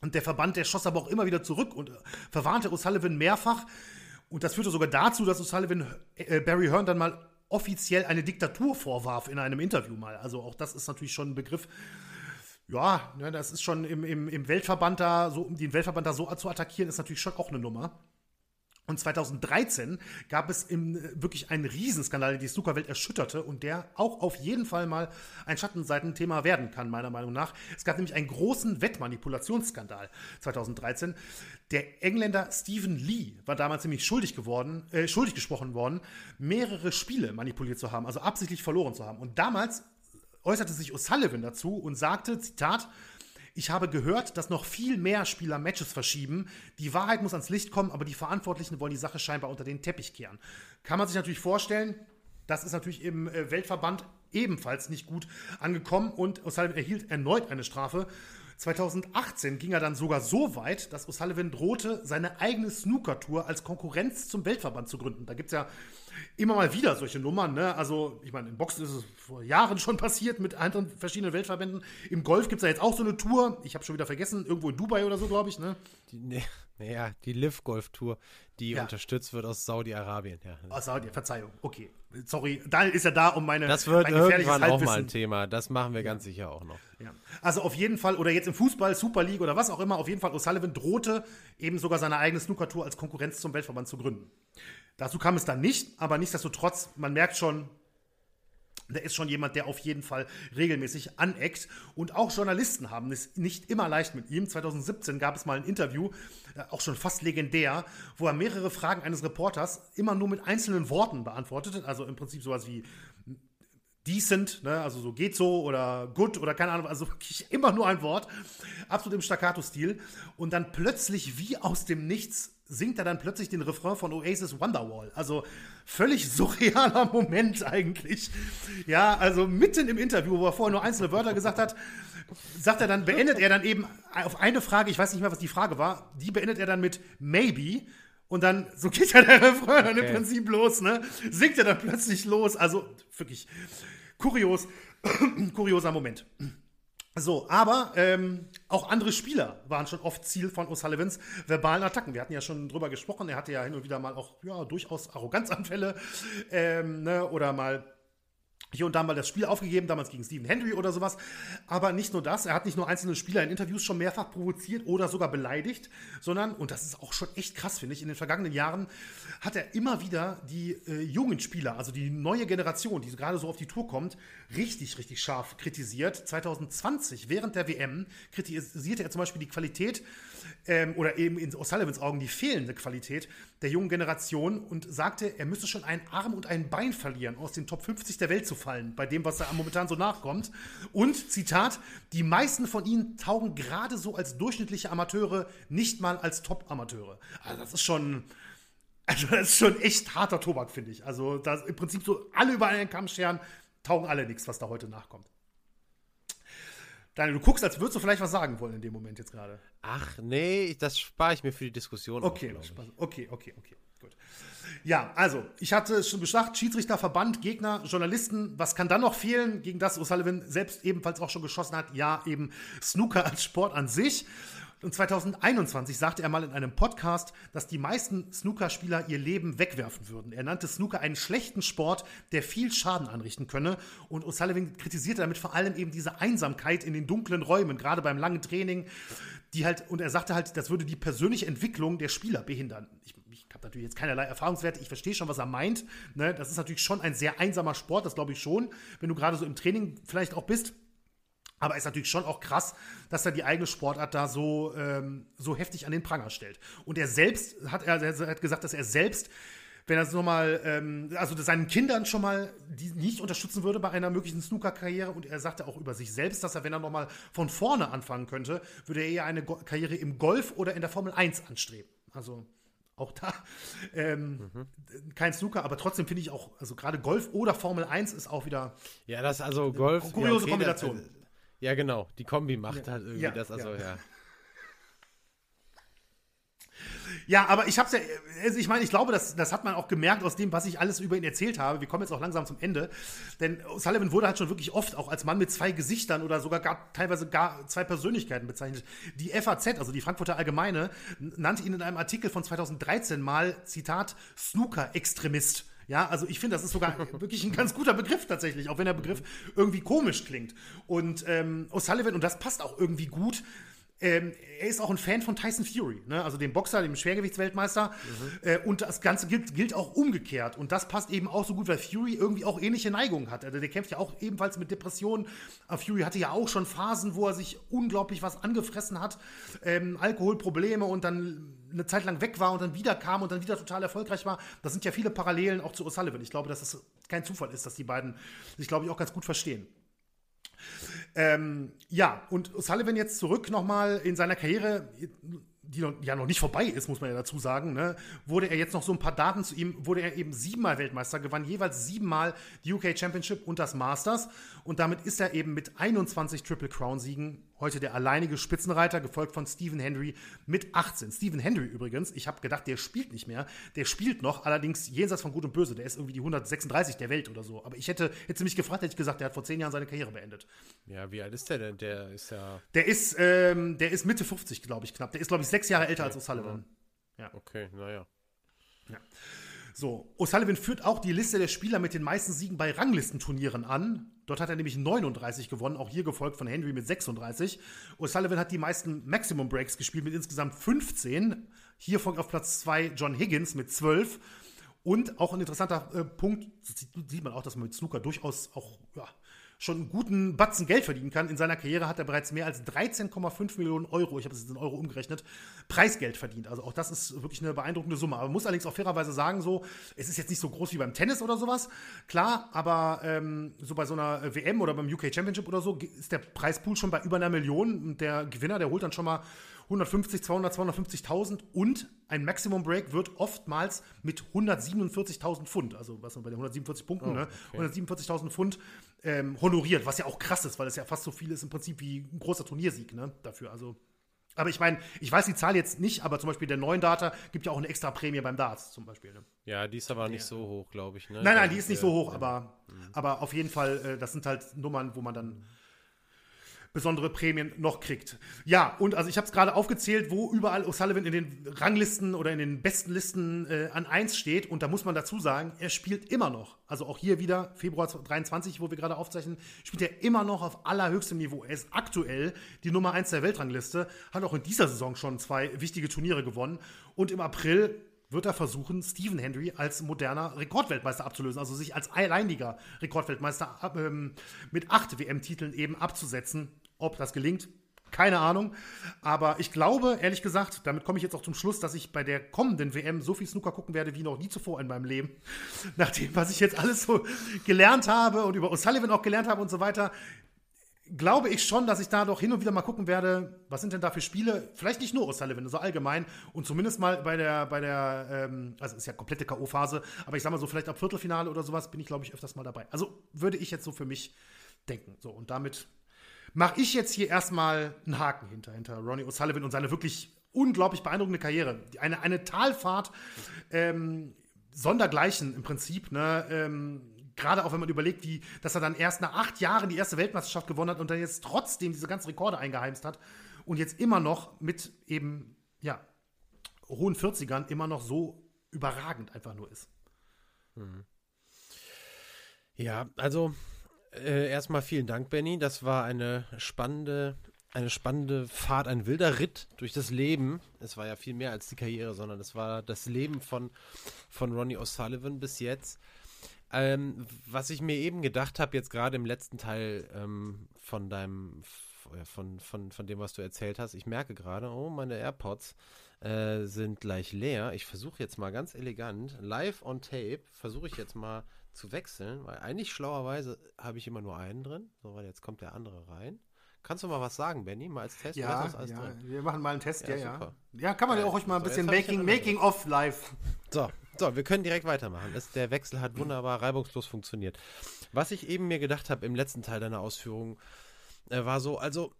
Und der Verband, der schoss aber auch immer wieder zurück und verwarnte O'Sullivan mehrfach. Und das führte sogar dazu, dass O'Sullivan äh, Barry Hearn dann mal offiziell eine Diktatur vorwarf in einem Interview mal. Also auch das ist natürlich schon ein Begriff. Ja, ne, das ist schon im, im, im Weltverband da, so, den Weltverband da so zu attackieren, ist natürlich schon auch eine Nummer. Und 2013 gab es im, äh, wirklich einen Riesenskandal, der die Snookerwelt erschütterte und der auch auf jeden Fall mal ein Schattenseitenthema werden kann, meiner Meinung nach. Es gab nämlich einen großen Wettmanipulationsskandal 2013. Der Engländer Stephen Lee war damals nämlich schuldig geworden, äh, schuldig gesprochen worden, mehrere Spiele manipuliert zu haben, also absichtlich verloren zu haben. Und damals äußerte sich O'Sullivan dazu und sagte, Zitat, ich habe gehört, dass noch viel mehr Spieler Matches verschieben. Die Wahrheit muss ans Licht kommen, aber die Verantwortlichen wollen die Sache scheinbar unter den Teppich kehren. Kann man sich natürlich vorstellen, das ist natürlich im äh, Weltverband ebenfalls nicht gut angekommen und O'Sullivan erhielt erneut eine Strafe. 2018 ging er dann sogar so weit, dass O'Sullivan drohte, seine eigene Snooker-Tour als Konkurrenz zum Weltverband zu gründen. Da gibt es ja immer mal wieder solche Nummern. Ne? Also, ich meine, im Boxen ist es vor Jahren schon passiert mit anderen verschiedenen Weltverbänden. Im Golf gibt es ja jetzt auch so eine Tour. Ich habe schon wieder vergessen, irgendwo in Dubai oder so, glaube ich. Ne? Die, ne, naja, die Live Golf Tour, die ja. unterstützt wird aus Saudi-Arabien. Ja. Aus Saudi, Verzeihung, okay. Sorry, da ist er da, um meine. Das wird irgendwann auch mal ein Thema. Das machen wir ganz sicher auch noch. Ja. Also auf jeden Fall, oder jetzt im Fußball, Super League oder was auch immer, auf jeden Fall, O'Sullivan drohte eben sogar seine eigene Snooker-Tour als Konkurrenz zum Weltverband zu gründen. Dazu kam es dann nicht, aber nichtsdestotrotz, man merkt schon, der ist schon jemand, der auf jeden Fall regelmäßig aneckt. Und auch Journalisten haben es nicht immer leicht mit ihm. 2017 gab es mal ein Interview, äh, auch schon fast legendär, wo er mehrere Fragen eines Reporters immer nur mit einzelnen Worten beantwortete. Also im Prinzip sowas wie decent, ne? also so geht so oder good oder keine Ahnung, also wirklich immer nur ein Wort. Absolut im Staccato-Stil. Und dann plötzlich wie aus dem Nichts singt er dann plötzlich den Refrain von Oasis Wonderwall. Also völlig surrealer (laughs) Moment eigentlich. Ja, also mitten im Interview, wo er vorher nur einzelne Wörter gesagt hat, sagt er dann, beendet er dann eben auf eine Frage, ich weiß nicht mehr, was die Frage war, die beendet er dann mit maybe. Und dann, so geht ja der Refrain dann okay. im Prinzip los, ne? Singt er dann plötzlich los. Also wirklich kurios, (clears throat) kurioser Moment. So, aber ähm, auch andere Spieler waren schon oft Ziel von O'Sullivans verbalen Attacken. Wir hatten ja schon drüber gesprochen, er hatte ja hin und wieder mal auch ja, durchaus Arroganzanfälle ähm, ne, oder mal hier und da mal das Spiel aufgegeben, damals gegen Stephen Henry oder sowas. Aber nicht nur das, er hat nicht nur einzelne Spieler in Interviews schon mehrfach provoziert oder sogar beleidigt, sondern, und das ist auch schon echt krass, finde ich, in den vergangenen Jahren hat er immer wieder die äh, jungen Spieler, also die neue Generation, die gerade so auf die Tour kommt, richtig, richtig scharf kritisiert. 2020, während der WM, kritisierte er zum Beispiel die Qualität ähm, oder eben in O'Sullivans Augen die fehlende Qualität der jungen Generation und sagte, er müsse schon einen Arm und ein Bein verlieren, aus den Top 50 der Welt zu fallen, bei dem, was da momentan so nachkommt. Und, Zitat, die meisten von ihnen taugen gerade so als durchschnittliche Amateure, nicht mal als Top-Amateure. Also das ist schon, also das ist schon echt harter Tobak, finde ich. Also da im Prinzip so alle über einen Kamm scheren, taugen alle nichts, was da heute nachkommt. Daniel, du guckst, als würdest du vielleicht was sagen wollen in dem Moment jetzt gerade. Ach, nee, das spare ich mir für die Diskussion. Okay, auf, okay, okay, okay, gut. Ja, also, ich hatte es schon gesagt, Schiedsrichter, Verband, Gegner, Journalisten, was kann dann noch fehlen, gegen das O'Sullivan selbst ebenfalls auch schon geschossen hat? Ja, eben Snooker als Sport an sich. Und 2021 sagte er mal in einem Podcast, dass die meisten Snookerspieler ihr Leben wegwerfen würden. Er nannte Snooker einen schlechten Sport, der viel Schaden anrichten könne. Und O'Sullivan kritisierte damit vor allem eben diese Einsamkeit in den dunklen Räumen, gerade beim langen Training, die halt, und er sagte halt, das würde die persönliche Entwicklung der Spieler behindern. Ich, ich habe natürlich jetzt keinerlei Erfahrungswerte, ich verstehe schon, was er meint. Ne? Das ist natürlich schon ein sehr einsamer Sport, das glaube ich schon, wenn du gerade so im Training vielleicht auch bist. Aber ist natürlich schon auch krass, dass er die eigene Sportart da so, ähm, so heftig an den Pranger stellt. Und er selbst hat, er, er hat gesagt, dass er selbst wenn er es nochmal, ähm, also seinen Kindern schon mal die nicht unterstützen würde bei einer möglichen Snooker-Karriere. Und er sagte auch über sich selbst, dass er, wenn er nochmal von vorne anfangen könnte, würde er eher eine Go Karriere im Golf oder in der Formel 1 anstreben. Also auch da ähm, mhm. kein Snooker, aber trotzdem finde ich auch, also gerade Golf oder Formel 1 ist auch wieder. Ja, das also Golf. Kuriose ja, okay, Kombination. Das, ja, genau. Die Kombi macht halt irgendwie ja, das, also ja. ja. Ja, aber ich hab's ja, also ich meine, ich glaube, das, das hat man auch gemerkt aus dem, was ich alles über ihn erzählt habe. Wir kommen jetzt auch langsam zum Ende. Denn Sullivan wurde halt schon wirklich oft auch als Mann mit zwei Gesichtern oder sogar gar, teilweise gar zwei Persönlichkeiten bezeichnet. Die FAZ, also die Frankfurter Allgemeine, nannte ihn in einem Artikel von 2013 mal, Zitat, Snooker-Extremist. Ja, also ich finde, das ist sogar wirklich ein ganz guter Begriff tatsächlich, auch wenn der Begriff irgendwie komisch klingt. Und ähm, O'Sullivan, und das passt auch irgendwie gut, ähm, er ist auch ein Fan von Tyson Fury, ne? also dem Boxer, dem Schwergewichtsweltmeister. Mhm. Äh, und das Ganze gilt, gilt, auch umgekehrt. Und das passt eben auch so gut, weil Fury irgendwie auch ähnliche Neigungen hat. Also der kämpft ja auch ebenfalls mit Depressionen. Aber Fury hatte ja auch schon Phasen, wo er sich unglaublich was angefressen hat, ähm, Alkoholprobleme und dann eine Zeit lang weg war und dann wieder kam und dann wieder total erfolgreich war. Das sind ja viele Parallelen auch zu O'Sullivan. Ich glaube, dass es kein Zufall ist, dass die beiden sich, glaube ich, auch ganz gut verstehen. Ähm, ja, und Sullivan jetzt zurück nochmal in seiner Karriere, die noch, ja noch nicht vorbei ist, muss man ja dazu sagen, ne, wurde er jetzt noch so ein paar Daten zu ihm, wurde er eben siebenmal Weltmeister, gewann jeweils siebenmal die UK Championship und das Masters und damit ist er eben mit 21 Triple Crown Siegen heute der alleinige Spitzenreiter, gefolgt von Stephen Henry mit 18. Stephen Henry übrigens, ich habe gedacht, der spielt nicht mehr, der spielt noch, allerdings jenseits von Gut und Böse, der ist irgendwie die 136 der Welt oder so. Aber ich hätte, hätte mich gefragt, hätte ich gesagt, der hat vor zehn Jahren seine Karriere beendet. Ja, wie alt ist der denn? Der ist ja. Der ist, ähm, der ist Mitte 50, glaube ich, knapp. Der ist, glaube ich, sechs Jahre älter okay. als O'Sullivan. Ja. Okay, naja. Ja. So, O'Sullivan führt auch die Liste der Spieler mit den meisten Siegen bei Ranglistenturnieren an. Dort hat er nämlich 39 gewonnen, auch hier gefolgt von Henry mit 36. O'Sullivan hat die meisten Maximum Breaks gespielt mit insgesamt 15. Hier folgt auf Platz 2 John Higgins mit 12. Und auch ein interessanter äh, Punkt, sieht man auch, dass man mit Snooker durchaus auch ja, schon einen guten Batzen Geld verdienen kann. In seiner Karriere hat er bereits mehr als 13,5 Millionen Euro, ich habe es jetzt in Euro umgerechnet, Preisgeld verdient. Also auch das ist wirklich eine beeindruckende Summe. Aber man muss allerdings auch fairerweise sagen, so, es ist jetzt nicht so groß wie beim Tennis oder sowas, klar, aber ähm, so bei so einer WM oder beim UK Championship oder so ist der Preispool schon bei über einer Million und der Gewinner, der holt dann schon mal 150, 200, 250.000 und ein Maximum Break wird oftmals mit 147.000 Pfund, also was man bei den 147 Punkten, oh, ne? okay. ne? 147.000 Pfund ähm, honoriert, was ja auch krass ist, weil es ja fast so viel ist im Prinzip wie ein großer Turniersieg ne? dafür. Also aber ich meine, ich weiß die Zahl jetzt nicht, aber zum Beispiel der neuen Data gibt ja auch eine extra Prämie beim Darts zum Beispiel. Ne? Ja, die ist aber nicht so hoch, glaube ich. Ne? Nein, nein, die ist nicht so hoch, aber, mhm. aber auf jeden Fall, äh, das sind halt Nummern, wo man dann besondere Prämien noch kriegt. Ja, und also ich habe es gerade aufgezählt, wo überall O'Sullivan in den Ranglisten oder in den besten Listen äh, an 1 steht. Und da muss man dazu sagen, er spielt immer noch. Also auch hier wieder, Februar 23, wo wir gerade aufzeichnen, spielt er immer noch auf allerhöchstem Niveau. Er ist aktuell die Nummer 1 der Weltrangliste, hat auch in dieser Saison schon zwei wichtige Turniere gewonnen. Und im April wird er versuchen, Stephen Henry als moderner Rekordweltmeister abzulösen, also sich als alleiniger Rekordweltmeister ähm, mit acht WM-Titeln eben abzusetzen. Ob das gelingt, keine Ahnung. Aber ich glaube, ehrlich gesagt, damit komme ich jetzt auch zum Schluss, dass ich bei der kommenden WM so viel Snooker gucken werde wie noch nie zuvor in meinem Leben. (laughs) Nach dem, was ich jetzt alles so gelernt habe und über O'Sullivan auch gelernt habe und so weiter, glaube ich schon, dass ich da doch hin und wieder mal gucken werde, was sind denn da für Spiele? Vielleicht nicht nur O'Sullivan, so allgemein und zumindest mal bei der, bei der, ähm, also ist ja komplette K.O.-Phase, aber ich sag mal so, vielleicht ab Viertelfinale oder sowas bin ich, glaube ich, öfters mal dabei. Also würde ich jetzt so für mich denken. So, und damit mache ich jetzt hier erstmal einen Haken hinter, hinter Ronnie O'Sullivan und seine wirklich unglaublich beeindruckende Karriere. Eine, eine Talfahrt, ähm, sondergleichen im Prinzip, ne? Ähm, Gerade auch wenn man überlegt, wie, dass er dann erst nach acht Jahren die erste Weltmeisterschaft gewonnen hat und dann jetzt trotzdem diese ganzen Rekorde eingeheimst hat und jetzt immer noch mit eben, ja, hohen 40ern immer noch so überragend einfach nur ist. Mhm. Ja, also äh, erstmal vielen Dank, Benny. Das war eine spannende, eine spannende Fahrt, ein wilder Ritt durch das Leben. Es war ja viel mehr als die Karriere, sondern es war das Leben von, von Ronnie O'Sullivan bis jetzt. Ähm, was ich mir eben gedacht habe, jetzt gerade im letzten Teil ähm, von deinem, von, von, von dem, was du erzählt hast, ich merke gerade, oh, meine AirPods äh, sind gleich leer. Ich versuche jetzt mal ganz elegant, live on tape, versuche ich jetzt mal zu wechseln, weil eigentlich schlauerweise habe ich immer nur einen drin. So, weil jetzt kommt der andere rein. Kannst du mal was sagen, Benny, mal als Test? Ja, ja wir machen mal einen Test, ja, ja. Ja, ja kann man ja auch euch mal ein bisschen Making, Making of live. So, so, wir können direkt weitermachen. Das, der Wechsel hat wunderbar reibungslos funktioniert. Was ich eben mir gedacht habe im letzten Teil deiner Ausführungen, äh, war so, also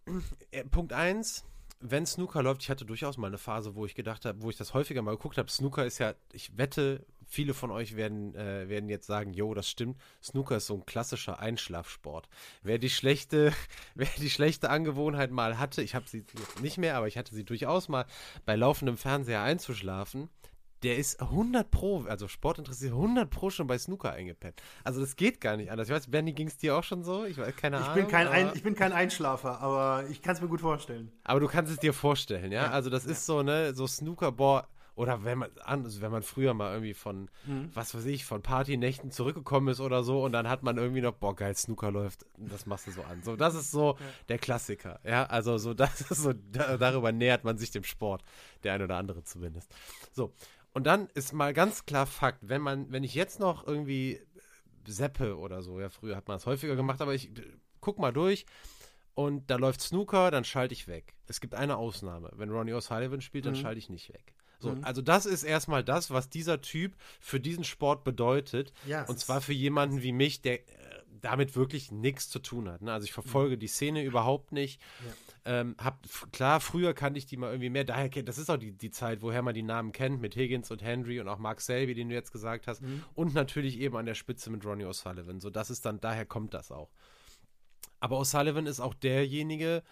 äh, Punkt 1, wenn Snooker läuft, ich hatte durchaus mal eine Phase, wo ich gedacht habe, wo ich das häufiger mal geguckt habe. Snooker ist ja, ich wette, viele von euch werden, äh, werden jetzt sagen, jo, das stimmt. Snooker ist so ein klassischer Einschlafsport. Wer die schlechte, (laughs) wer die schlechte Angewohnheit mal hatte, ich habe sie nicht mehr, aber ich hatte sie durchaus mal bei laufendem Fernseher einzuschlafen, der ist 100 Pro, also sportinteressiert, 100 Pro schon bei Snooker eingepennt. Also das geht gar nicht anders. Ich weiß, Bernie, ging es dir auch schon so? Ich weiß, keine ich Ahnung. Bin kein Ein, ich bin kein Einschlafer, aber ich kann es mir gut vorstellen. Aber du kannst es dir vorstellen, ja? ja. Also das ja. ist so, ne, so Snooker, boah, oder wenn man, also wenn man früher mal irgendwie von, mhm. was weiß ich, von Partynächten zurückgekommen ist oder so und dann hat man irgendwie noch, boah, geil, Snooker läuft, das machst du so an. So, das ist so ja. der Klassiker, ja, also so, das ist so, da, darüber nähert man sich dem Sport, der ein oder andere zumindest. So, und dann ist mal ganz klar Fakt, wenn man, wenn ich jetzt noch irgendwie Seppe oder so, ja, früher hat man es häufiger gemacht, aber ich guck mal durch und da läuft Snooker, dann schalte ich weg. Es gibt eine Ausnahme. Wenn Ronnie O'Sullivan spielt, dann mhm. schalte ich nicht weg. So, mhm. also das ist erstmal das, was dieser Typ für diesen Sport bedeutet. Ja, und zwar für jemanden wie mich, der äh, damit wirklich nichts zu tun hat. Ne? Also ich verfolge mhm. die Szene überhaupt nicht. Ja. Ähm, hab, klar, früher kannte ich die mal irgendwie mehr. Daher kennt, das ist auch die, die Zeit, woher man die Namen kennt, mit Higgins und Henry und auch Mark Selby, den du jetzt gesagt hast. Mhm. Und natürlich eben an der Spitze mit Ronnie O'Sullivan. So, das ist dann, daher kommt das auch. Aber O'Sullivan ist auch derjenige,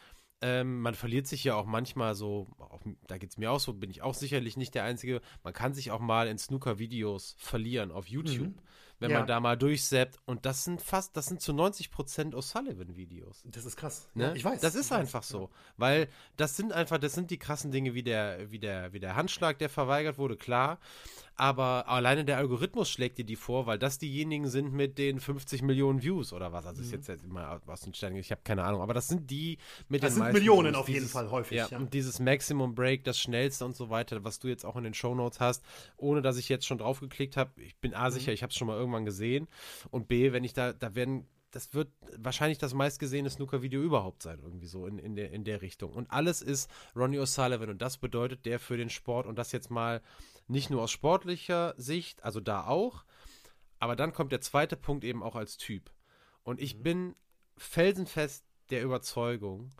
ähm, man verliert sich ja auch manchmal so, auch, da geht es mir auch so, bin ich auch sicherlich nicht der Einzige. Man kann sich auch mal in Snooker-Videos verlieren auf YouTube. Mhm wenn ja. man da mal durchseppt. Und das sind fast, das sind zu 90 Prozent O'Sullivan-Videos. Das ist krass. Ne? Ja, ich weiß. Das ist einfach weiß, so. Ja. Weil das sind einfach, das sind die krassen Dinge wie der, wie der, wie der Handschlag, der verweigert wurde, klar. Aber alleine der Algorithmus schlägt dir die vor, weil das diejenigen sind mit den 50 Millionen Views oder was. Also mhm. ist jetzt, jetzt immer aus den Sternen, ich habe keine Ahnung. Aber das sind die mit das den sind Millionen Views, auf jeden Fall häufig. Ja, Und dieses Maximum Break, das schnellste und so weiter, was du jetzt auch in den Show Notes hast, ohne dass ich jetzt schon drauf geklickt habe. Ich bin A sicher, mhm. ich habe es schon mal irgendwann irgendwann gesehen. Und B, wenn ich da, da werden, das wird wahrscheinlich das meistgesehene Snooker-Video überhaupt sein, irgendwie so in, in, der, in der Richtung. Und alles ist Ronnie O'Sullivan und das bedeutet der für den Sport und das jetzt mal nicht nur aus sportlicher Sicht, also da auch, aber dann kommt der zweite Punkt eben auch als Typ. Und ich mhm. bin felsenfest der Überzeugung,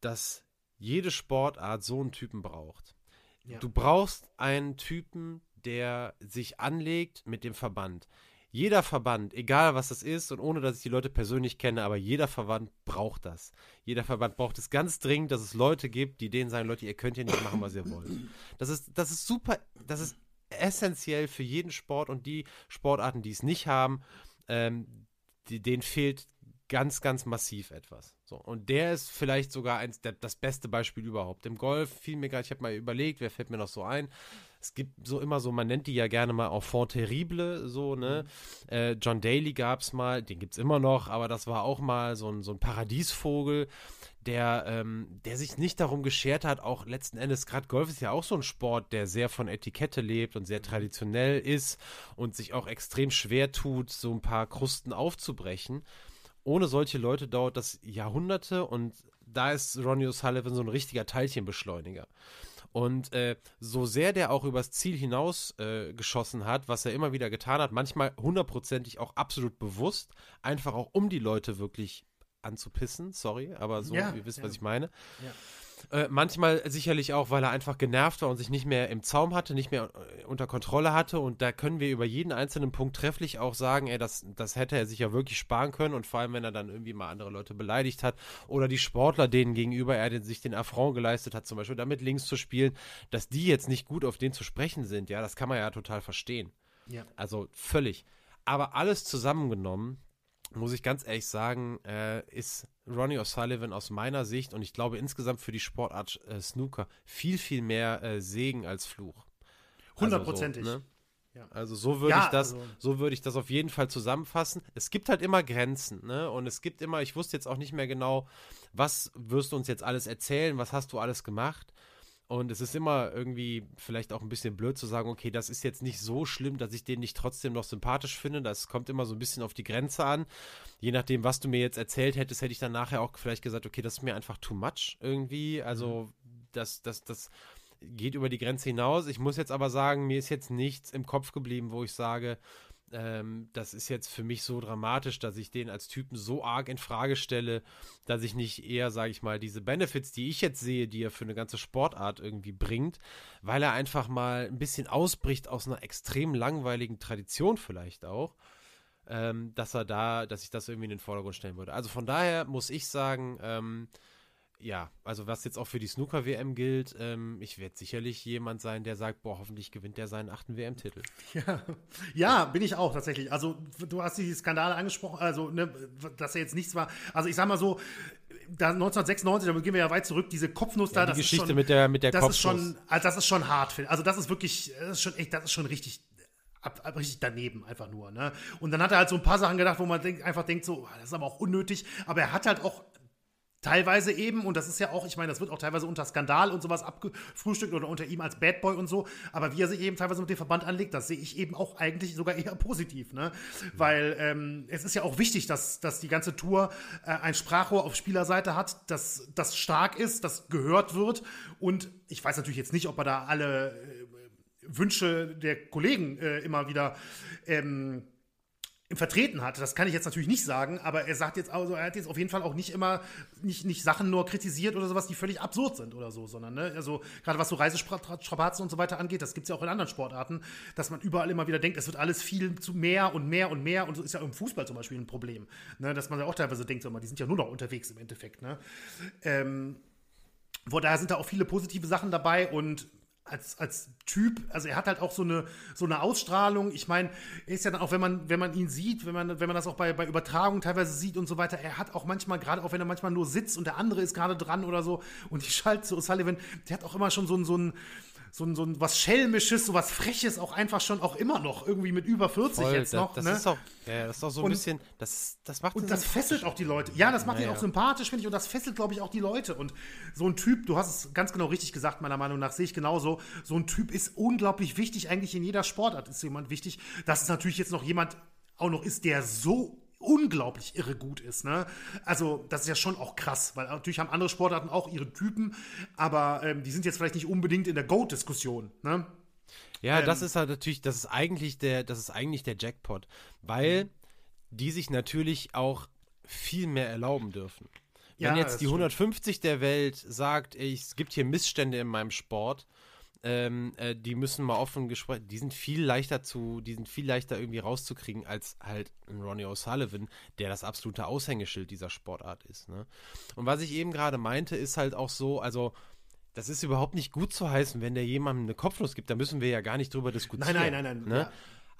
dass jede Sportart so einen Typen braucht. Ja. Du brauchst einen Typen, der sich anlegt mit dem Verband. Jeder Verband, egal was das ist und ohne dass ich die Leute persönlich kenne, aber jeder Verband braucht das. Jeder Verband braucht es ganz dringend, dass es Leute gibt, die denen sagen, Leute, ihr könnt hier nicht machen, was ihr wollt. Das ist, das ist super, das ist essentiell für jeden Sport und die Sportarten, die es nicht haben, ähm, die, denen fehlt ganz, ganz massiv etwas. So, und der ist vielleicht sogar eins der, das beste Beispiel überhaupt. Im Golf fiel mir gerade, ich habe mal überlegt, wer fällt mir noch so ein? Es gibt so immer so, man nennt die ja gerne mal Enfant terrible, so, ne? Mhm. Äh, John Daly gab es mal, den gibt es immer noch, aber das war auch mal so ein, so ein Paradiesvogel, der, ähm, der sich nicht darum geschert hat, auch letzten Endes, gerade Golf ist ja auch so ein Sport, der sehr von Etikette lebt und sehr mhm. traditionell ist und sich auch extrem schwer tut, so ein paar Krusten aufzubrechen. Ohne solche Leute dauert das Jahrhunderte und da ist Ronnie O'Sullivan so ein richtiger Teilchenbeschleuniger. Und äh, so sehr der auch übers Ziel hinaus äh, geschossen hat, was er immer wieder getan hat, manchmal hundertprozentig auch absolut bewusst, einfach auch um die Leute wirklich anzupissen, sorry, aber so, ja, ihr wisst, ja. was ich meine. Ja. Äh, manchmal sicherlich auch, weil er einfach genervt war und sich nicht mehr im Zaum hatte, nicht mehr äh, unter Kontrolle hatte. Und da können wir über jeden einzelnen Punkt trefflich auch sagen, ey, das, das hätte er sich ja wirklich sparen können. Und vor allem, wenn er dann irgendwie mal andere Leute beleidigt hat oder die Sportler, denen gegenüber er den, sich den Affront geleistet hat, zum Beispiel damit links zu spielen, dass die jetzt nicht gut auf den zu sprechen sind. Ja, das kann man ja total verstehen. Ja. Also völlig. Aber alles zusammengenommen, muss ich ganz ehrlich sagen, äh, ist Ronnie O'Sullivan aus meiner Sicht und ich glaube insgesamt für die Sportart äh, Snooker viel, viel mehr äh, Segen als Fluch. Hundertprozentig. Also, so, ne? ja. also so würde ja, ich das, also. so würde ich das auf jeden Fall zusammenfassen. Es gibt halt immer Grenzen, ne? Und es gibt immer, ich wusste jetzt auch nicht mehr genau, was wirst du uns jetzt alles erzählen, was hast du alles gemacht. Und es ist immer irgendwie vielleicht auch ein bisschen blöd zu sagen, okay, das ist jetzt nicht so schlimm, dass ich den nicht trotzdem noch sympathisch finde. Das kommt immer so ein bisschen auf die Grenze an. Je nachdem, was du mir jetzt erzählt hättest, hätte ich dann nachher auch vielleicht gesagt, okay, das ist mir einfach too much irgendwie. Also, das, das, das geht über die Grenze hinaus. Ich muss jetzt aber sagen, mir ist jetzt nichts im Kopf geblieben, wo ich sage, ähm, das ist jetzt für mich so dramatisch, dass ich den als Typen so arg in Frage stelle, dass ich nicht eher, sage ich mal, diese Benefits, die ich jetzt sehe, die er für eine ganze Sportart irgendwie bringt, weil er einfach mal ein bisschen ausbricht aus einer extrem langweiligen Tradition vielleicht auch, ähm, dass er da, dass ich das irgendwie in den Vordergrund stellen würde. Also von daher muss ich sagen, ähm, ja, also was jetzt auch für die Snooker-WM gilt, ähm, ich werde sicherlich jemand sein, der sagt, boah, hoffentlich gewinnt der seinen achten WM-Titel. (laughs) Ja. ja, bin ich auch tatsächlich. Also du hast die Skandale angesprochen, also ne, dass er jetzt nichts war. Also ich sag mal so, da 1996, da gehen wir ja weit zurück, diese Kopfnuss ja, da, die das Geschichte ist schon, mit der mit der das Kopfnuss. Ist schon, also das ist schon hart, also das ist wirklich, das ist schon echt, das ist schon richtig Ab, ab, richtig daneben einfach nur. Ne? Und dann hat er halt so ein paar Sachen gedacht, wo man denk, einfach denkt, so, das ist aber auch unnötig. Aber er hat halt auch Teilweise eben, und das ist ja auch, ich meine, das wird auch teilweise unter Skandal und sowas abgefrühstückt oder unter ihm als Bad Boy und so, aber wie er sich eben teilweise mit dem Verband anlegt, das sehe ich eben auch eigentlich sogar eher positiv, ne? Mhm. Weil ähm, es ist ja auch wichtig, dass, dass die ganze Tour äh, ein Sprachrohr auf Spielerseite hat, dass das stark ist, das gehört wird und ich weiß natürlich jetzt nicht, ob er da alle äh, Wünsche der Kollegen äh, immer wieder ähm, vertreten hat. Das kann ich jetzt natürlich nicht sagen, aber er sagt jetzt also, er hat jetzt auf jeden Fall auch nicht immer nicht, nicht Sachen nur kritisiert oder sowas, die völlig absurd sind oder so, sondern ne, also gerade was so Reisestrapazen und so weiter angeht, das gibt es ja auch in anderen Sportarten, dass man überall immer wieder denkt, es wird alles viel zu mehr und mehr und mehr und so ist ja im Fußball zum Beispiel ein Problem, ne, dass man ja auch teilweise denkt, so, die sind ja nur noch unterwegs im Endeffekt. Ne? Ähm, von daher sind da auch viele positive Sachen dabei und als, als Typ, also er hat halt auch so eine, so eine Ausstrahlung. Ich meine, er ist ja dann auch, wenn man, wenn man ihn sieht, wenn man, wenn man das auch bei, bei Übertragungen teilweise sieht und so weiter, er hat auch manchmal, gerade auch wenn er manchmal nur sitzt und der andere ist gerade dran oder so und ich schalte zu O'Sullivan, der hat auch immer schon so ein, so ein, so ein, so ein was Schelmisches, so was Freches auch einfach schon auch immer noch, irgendwie mit über 40 Voll, jetzt noch. Das, ne? ist auch, ja, das ist auch so ein und, bisschen, das, das macht Und das fesselt auch die Leute. Ja, das macht naja. ihn auch sympathisch, finde ich, und das fesselt, glaube ich, auch die Leute. Und so ein Typ, du hast es ganz genau richtig gesagt, meiner Meinung nach, sehe ich genauso. So ein Typ ist unglaublich wichtig, eigentlich in jeder Sportart ist jemand wichtig. Dass es natürlich jetzt noch jemand auch noch ist, der so unglaublich irre gut ist. Ne? Also, das ist ja schon auch krass, weil natürlich haben andere Sportarten auch ihre Typen, aber ähm, die sind jetzt vielleicht nicht unbedingt in der GOAT-Diskussion. Ne? Ja, ähm, das ist halt natürlich, das ist eigentlich der, das ist eigentlich der Jackpot, weil mhm. die sich natürlich auch viel mehr erlauben dürfen. Wenn ja, jetzt die 150 der Welt sagt, ey, es gibt hier Missstände in meinem Sport, ähm, äh, die müssen mal offen gesprochen, die sind viel leichter zu, die sind viel leichter irgendwie rauszukriegen als halt ein Ronnie O'Sullivan, der das absolute Aushängeschild dieser Sportart ist. Ne? Und was ich eben gerade meinte, ist halt auch so, also das ist überhaupt nicht gut zu heißen, wenn der jemandem eine Kopfnuss gibt, da müssen wir ja gar nicht drüber diskutieren. Nein, nein, nein, nein. Ne? Ja.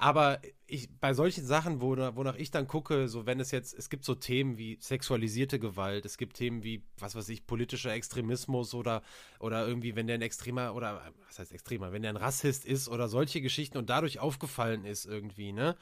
Aber ich, bei solchen Sachen, wo, wonach ich dann gucke, so wenn es jetzt, es gibt so Themen wie sexualisierte Gewalt, es gibt Themen wie, was weiß ich, politischer Extremismus oder, oder irgendwie, wenn der ein extremer, oder was heißt extremer, wenn der ein Rassist ist oder solche Geschichten und dadurch aufgefallen ist irgendwie, ne?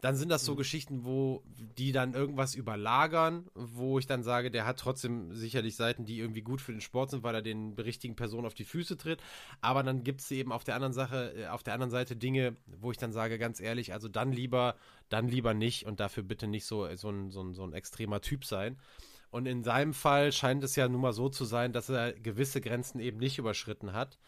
Dann sind das so mhm. Geschichten, wo die dann irgendwas überlagern, wo ich dann sage, der hat trotzdem sicherlich Seiten, die irgendwie gut für den Sport sind, weil er den richtigen Personen auf die Füße tritt. Aber dann gibt es eben auf der anderen Sache, äh, auf der anderen Seite Dinge, wo ich dann sage, ganz ehrlich, also dann lieber, dann lieber nicht und dafür bitte nicht so, so, ein, so, ein, so ein extremer Typ sein. Und in seinem Fall scheint es ja nun mal so zu sein, dass er gewisse Grenzen eben nicht überschritten hat.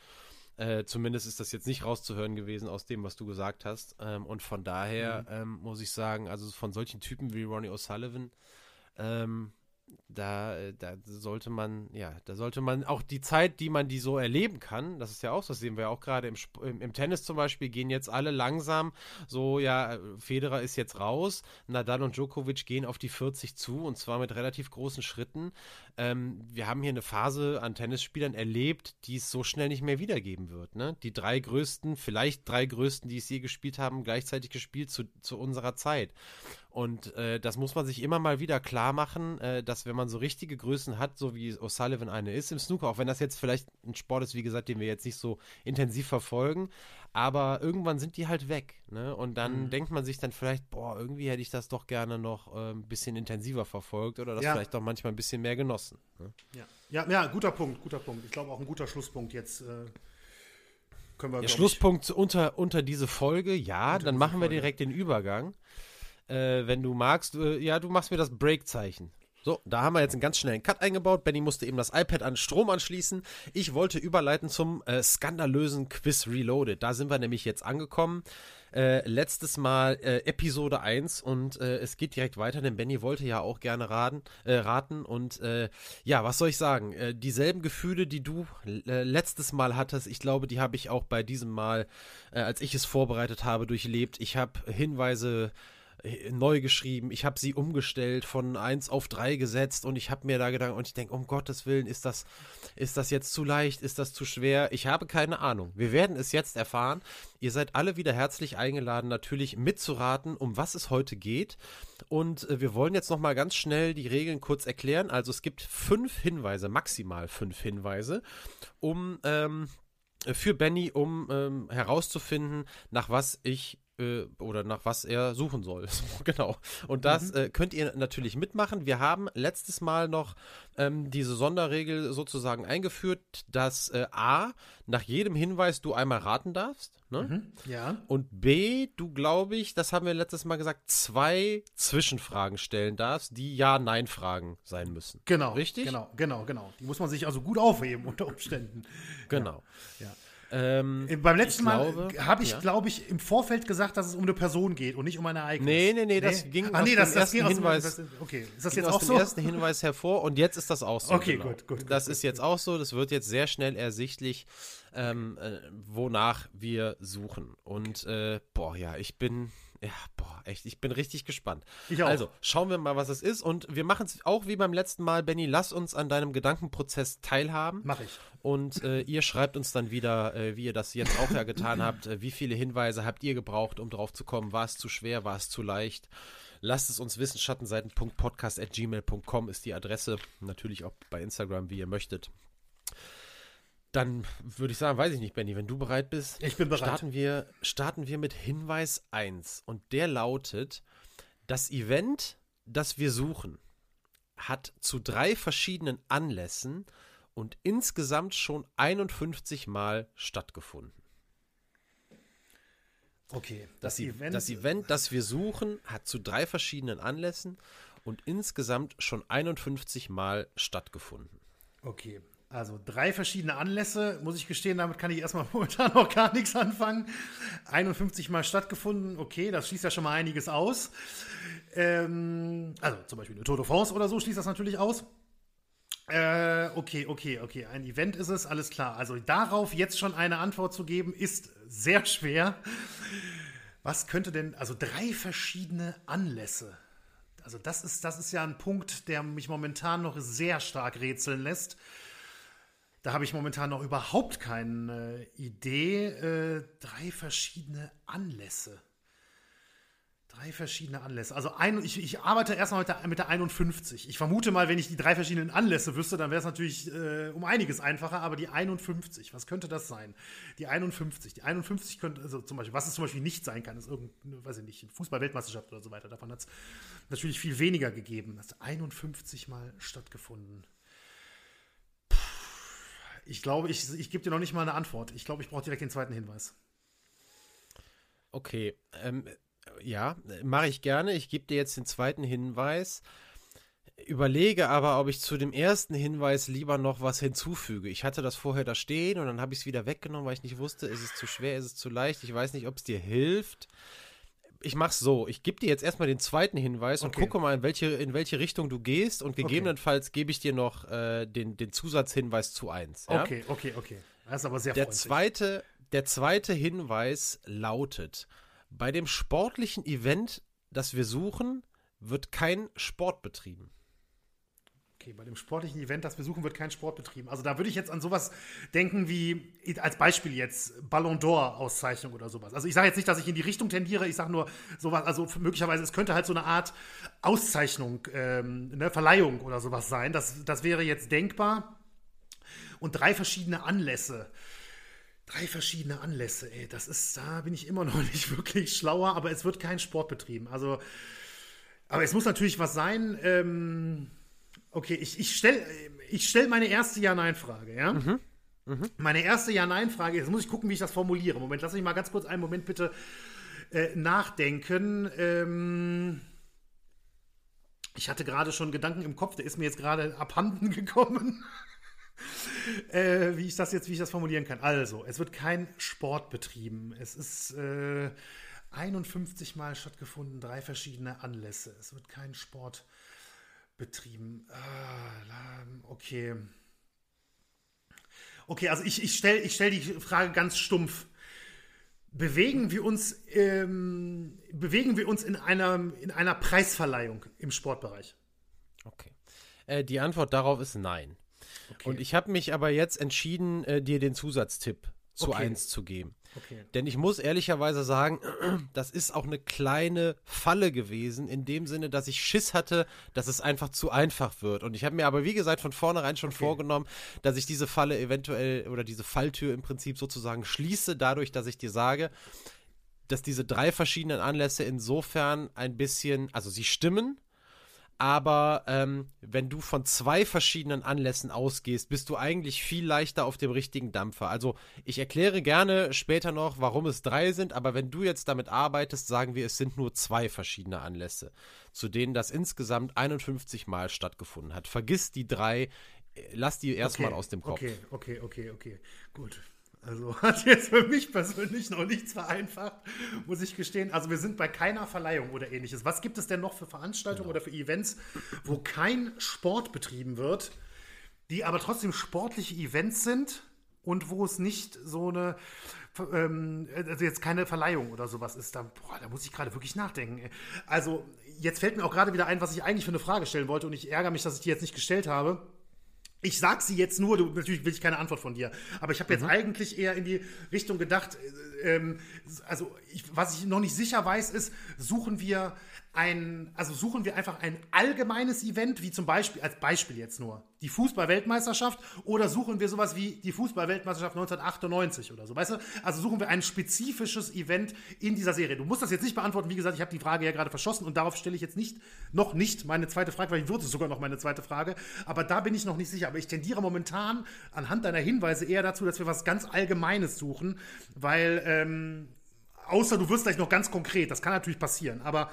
Äh, zumindest ist das jetzt nicht rauszuhören gewesen aus dem, was du gesagt hast. Ähm, und von daher mhm. ähm, muss ich sagen, also von solchen Typen wie Ronnie O'Sullivan, ähm, da, äh, da sollte man, ja, da sollte man auch die Zeit, die man die so erleben kann, das ist ja auch, das sehen wir ja auch gerade im, im, Tennis zum Beispiel, gehen jetzt alle langsam, so, ja, Federer ist jetzt raus, Nadal und Djokovic gehen auf die 40 zu und zwar mit relativ großen Schritten. Ähm, wir haben hier eine Phase an Tennisspielern erlebt, die es so schnell nicht mehr wiedergeben wird. Ne? Die drei größten, vielleicht drei größten, die es je gespielt haben, gleichzeitig gespielt zu, zu unserer Zeit. Und äh, das muss man sich immer mal wieder klar machen, äh, dass wenn man man so richtige Größen hat, so wie O'Sullivan eine ist im Snooker, auch wenn das jetzt vielleicht ein Sport ist, wie gesagt, den wir jetzt nicht so intensiv verfolgen, aber irgendwann sind die halt weg, ne? Und dann mhm. denkt man sich dann vielleicht, boah, irgendwie hätte ich das doch gerne noch äh, ein bisschen intensiver verfolgt oder das ja. vielleicht doch manchmal ein bisschen mehr genossen. Ne? Ja. ja, ja, guter Punkt, guter Punkt. Ich glaube auch ein guter Schlusspunkt jetzt. Äh können wir, Der Schlusspunkt unter, unter diese Folge, ja, dann machen wir direkt den Übergang. Äh, wenn du magst, äh, ja, du machst mir das Break-Zeichen. So, da haben wir jetzt einen ganz schnellen Cut eingebaut. Benny musste eben das iPad an Strom anschließen. Ich wollte überleiten zum äh, skandalösen Quiz Reloaded. Da sind wir nämlich jetzt angekommen. Äh, letztes Mal äh, Episode 1 und äh, es geht direkt weiter, denn Benny wollte ja auch gerne raten. Äh, raten und äh, ja, was soll ich sagen? Dieselben Gefühle, die du letztes Mal hattest, ich glaube, die habe ich auch bei diesem Mal, als ich es vorbereitet habe, durchlebt. Ich habe Hinweise neu geschrieben, ich habe sie umgestellt, von 1 auf 3 gesetzt und ich habe mir da gedacht und ich denke, um Gottes Willen, ist das, ist das jetzt zu leicht, ist das zu schwer? Ich habe keine Ahnung. Wir werden es jetzt erfahren. Ihr seid alle wieder herzlich eingeladen, natürlich mitzuraten, um was es heute geht. Und äh, wir wollen jetzt nochmal ganz schnell die Regeln kurz erklären. Also es gibt fünf Hinweise, maximal fünf Hinweise, um ähm, für Benny, um ähm, herauszufinden, nach was ich äh, oder nach was er suchen soll. (laughs) genau. Und das mhm. äh, könnt ihr natürlich mitmachen. Wir haben letztes Mal noch ähm, diese Sonderregel sozusagen eingeführt, dass äh, A, nach jedem Hinweis du einmal raten darfst. Ne? Mhm. Ja. Und B, du glaube ich, das haben wir letztes Mal gesagt, zwei Zwischenfragen stellen darfst, die Ja-Nein-Fragen sein müssen. Genau. Richtig? Genau, genau, genau. Die muss man sich also gut aufheben unter Umständen. Genau. ja. ja. Ähm, äh, Beim letzten Mal habe ich, ja. glaube ich, im Vorfeld gesagt, dass es um eine Person geht und nicht um ein Ereignis. Nee, nee, nee, das nee? ging Ach, nee, das, das ging Hinweis. Aus, okay, ist das jetzt auch so? ersten Hinweis hervor und jetzt ist das auch so. Okay, genau. gut, gut. Das gut, ist jetzt auch so. Das wird jetzt sehr schnell ersichtlich, ähm, äh, wonach wir suchen. Und äh, boah, ja, ich bin ja, boah, echt, ich bin richtig gespannt. Ich auch. Also, schauen wir mal, was es ist. Und wir machen es auch wie beim letzten Mal. Benny, lass uns an deinem Gedankenprozess teilhaben. Mach ich. Und äh, ihr schreibt uns dann wieder, äh, wie ihr das jetzt auch ja getan (clears throat) habt. Äh, wie viele Hinweise habt ihr gebraucht, um drauf zu kommen? War es zu schwer? War es zu leicht? Lasst es uns wissen. Schattenseiten.podcast.gmail.com ist die Adresse. Natürlich auch bei Instagram, wie ihr möchtet. Dann würde ich sagen, weiß ich nicht, Benny, wenn du bereit bist. Ich bin bereit. Starten wir, starten wir mit Hinweis 1. Und der lautet: Das Event, das wir suchen, hat zu drei verschiedenen Anlässen und insgesamt schon 51 Mal stattgefunden. Okay, das, das, Event, das Event, das wir suchen, hat zu drei verschiedenen Anlässen und insgesamt schon 51 Mal stattgefunden. Okay, also drei verschiedene Anlässe, muss ich gestehen, damit kann ich erstmal (laughs) momentan noch gar nichts anfangen. 51 Mal stattgefunden, okay, das schließt ja schon mal einiges aus. Ähm, also zum Beispiel eine Tour de France oder so schließt das natürlich aus. Äh, okay, okay, okay, ein Event ist es, alles klar. Also darauf jetzt schon eine Antwort zu geben, ist sehr schwer. Was könnte denn, also drei verschiedene Anlässe. Also das ist, das ist ja ein Punkt, der mich momentan noch sehr stark rätseln lässt. Da habe ich momentan noch überhaupt keine Idee. Äh, drei verschiedene Anlässe. Drei verschiedene Anlässe. Also ein, ich, ich arbeite erstmal mit der, mit der 51. Ich vermute mal, wenn ich die drei verschiedenen Anlässe wüsste, dann wäre es natürlich äh, um einiges einfacher. Aber die 51, was könnte das sein? Die 51. Die 51 könnte, also zum Beispiel, was es zum Beispiel nicht sein kann, ist irgendeine, weiß ich nicht, Fußball-Weltmeisterschaft oder so weiter. Davon hat es natürlich viel weniger gegeben. Das hat 51 Mal stattgefunden. Ich glaube, ich, ich gebe dir noch nicht mal eine Antwort. Ich glaube, ich brauche direkt den zweiten Hinweis. Okay, ähm, ja, mache ich gerne. Ich gebe dir jetzt den zweiten Hinweis. Überlege aber, ob ich zu dem ersten Hinweis lieber noch was hinzufüge. Ich hatte das vorher da stehen und dann habe ich es wieder weggenommen, weil ich nicht wusste, ist es zu schwer, ist es zu leicht. Ich weiß nicht, ob es dir hilft ich mach's so. Ich gebe dir jetzt erstmal den zweiten Hinweis okay. und gucke mal, in welche, in welche Richtung du gehst und gegebenenfalls okay. gebe ich dir noch äh, den, den Zusatzhinweis zu eins. Ja? Okay, okay, okay. Das ist aber sehr der zweite, der zweite Hinweis lautet: Bei dem sportlichen Event, das wir suchen, wird kein Sport betrieben. Okay, bei dem sportlichen Event, das wir suchen, wird kein Sport betrieben. Also da würde ich jetzt an sowas denken wie, als Beispiel jetzt, Ballon d'Or-Auszeichnung oder sowas. Also ich sage jetzt nicht, dass ich in die Richtung tendiere, ich sage nur sowas, also möglicherweise, es könnte halt so eine Art Auszeichnung, ähm, ne, Verleihung oder sowas sein. Das, das wäre jetzt denkbar. Und drei verschiedene Anlässe. Drei verschiedene Anlässe, ey, das ist, da bin ich immer (laughs) noch nicht wirklich schlauer, aber es wird kein Sport betrieben. Also, aber es muss natürlich was sein, ähm, Okay, ich, ich stelle ich stell meine erste Ja-Nein-Frage, ja? Mhm. Mhm. Meine erste Ja-Nein-Frage, jetzt muss ich gucken, wie ich das formuliere. Moment, lass mich mal ganz kurz einen Moment bitte äh, nachdenken. Ähm, ich hatte gerade schon Gedanken im Kopf, der ist mir jetzt gerade abhanden (laughs) gekommen. äh, wie ich das jetzt, wie ich das formulieren kann. Also, es wird kein Sport betrieben. Es ist äh, 51 Mal stattgefunden, drei verschiedene Anlässe. Es wird kein Sport betrieben betrieben. Ah, okay. Okay, also ich, ich stelle ich stell die Frage ganz stumpf. Bewegen wir uns, ähm, bewegen wir uns in einer, in einer Preisverleihung im Sportbereich? Okay. Äh, die Antwort darauf ist nein. Okay. Und ich habe mich aber jetzt entschieden, äh, dir den Zusatztipp zu okay. 1 zu geben. Okay. Denn ich muss ehrlicherweise sagen, (clears throat) das ist auch eine kleine Falle gewesen, in dem Sinne, dass ich Schiss hatte, dass es einfach zu einfach wird. Und ich habe mir aber, wie gesagt, von vornherein schon okay. vorgenommen, dass ich diese Falle eventuell oder diese Falltür im Prinzip sozusagen schließe, dadurch, dass ich dir sage, dass diese drei verschiedenen Anlässe insofern ein bisschen, also sie stimmen, aber ähm, wenn du von zwei verschiedenen Anlässen ausgehst, bist du eigentlich viel leichter auf dem richtigen Dampfer. Also ich erkläre gerne später noch, warum es drei sind, aber wenn du jetzt damit arbeitest, sagen wir, es sind nur zwei verschiedene Anlässe, zu denen das insgesamt 51 Mal stattgefunden hat. Vergiss die drei, äh, lass die erstmal okay, aus dem Kopf. Okay, okay, okay, okay, gut. Also (laughs) hat jetzt für mich persönlich noch nichts vereinfacht, muss ich gestehen. Also wir sind bei keiner Verleihung oder ähnliches. Was gibt es denn noch für Veranstaltungen genau. oder für Events, wo kein Sport betrieben wird, die aber trotzdem sportliche Events sind und wo es nicht so eine, ähm, also jetzt keine Verleihung oder sowas ist? Da, boah, da muss ich gerade wirklich nachdenken. Also jetzt fällt mir auch gerade wieder ein, was ich eigentlich für eine Frage stellen wollte und ich ärgere mich, dass ich die jetzt nicht gestellt habe. Ich sag sie jetzt nur, du, natürlich will ich keine Antwort von dir, aber ich habe jetzt mhm. eigentlich eher in die Richtung gedacht, äh, ähm, also ich, was ich noch nicht sicher weiß, ist, suchen wir ein, also suchen wir einfach ein allgemeines Event, wie zum Beispiel, als Beispiel jetzt nur, die Fußball-Weltmeisterschaft oder suchen wir sowas wie die Fußball-Weltmeisterschaft 1998 oder so, weißt du? Also suchen wir ein spezifisches Event in dieser Serie. Du musst das jetzt nicht beantworten, wie gesagt, ich habe die Frage ja gerade verschossen und darauf stelle ich jetzt nicht, noch nicht meine zweite Frage, weil ich würde sogar noch meine zweite Frage, aber da bin ich noch nicht sicher, aber ich tendiere momentan anhand deiner Hinweise eher dazu, dass wir was ganz Allgemeines suchen, weil, ähm, Außer du wirst gleich noch ganz konkret, das kann natürlich passieren. Aber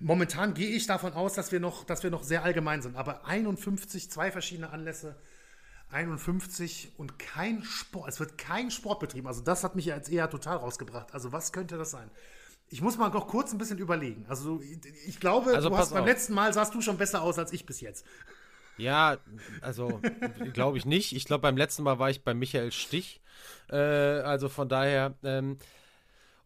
momentan gehe ich davon aus, dass wir noch, dass wir noch sehr allgemein sind. Aber 51, zwei verschiedene Anlässe, 51 und kein Sport. Es wird kein Sport betrieben. Also das hat mich jetzt eher total rausgebracht. Also was könnte das sein? Ich muss mal noch kurz ein bisschen überlegen. Also ich glaube, also hast, beim letzten Mal sahst du schon besser aus als ich bis jetzt. Ja, also glaube ich nicht. Ich glaube, beim letzten Mal war ich bei Michael Stich. Äh, also von daher. Ähm,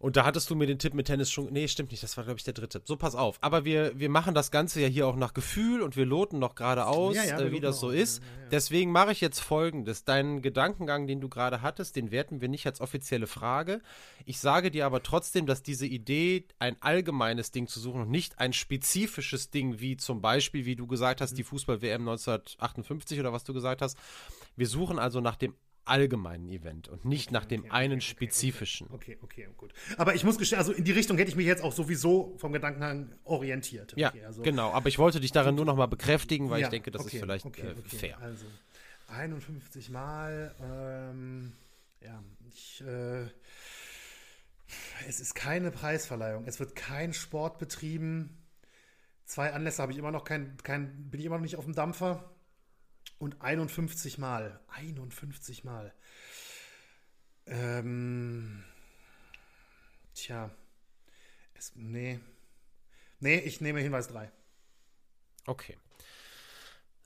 und da hattest du mir den Tipp mit Tennis schon. Nee, stimmt nicht, das war, glaube ich, der dritte. So, pass auf. Aber wir, wir machen das Ganze ja hier auch nach Gefühl und wir loten noch gerade aus, ja, ja, äh, wie das so ist. Ja, Deswegen mache ich jetzt folgendes. Deinen Gedankengang, den du gerade hattest, den werten wir nicht als offizielle Frage. Ich sage dir aber trotzdem, dass diese Idee, ein allgemeines Ding zu suchen und nicht ein spezifisches Ding, wie zum Beispiel, wie du gesagt hast, die mhm. Fußball-WM 1958 oder was du gesagt hast. Wir suchen also nach dem allgemeinen Event und nicht okay, nach dem okay, einen okay, spezifischen. Okay, okay, gut. Aber ich muss gestehen, also in die Richtung hätte ich mich jetzt auch sowieso vom Gedankengang orientiert. ja, also, genau. Aber ich wollte dich darin nur noch mal bekräftigen, weil ja, ich denke, das ist vielleicht äh, fair. Also 51 Mal. Ähm, ja, ich. Äh, es ist keine Preisverleihung. Es wird kein Sport betrieben. Zwei Anlässe habe ich immer noch kein, kein, bin ich immer noch nicht auf dem Dampfer und 51 Mal. 51 Mal. Ähm, tja. Es, nee. Nee, ich nehme Hinweis 3. Okay.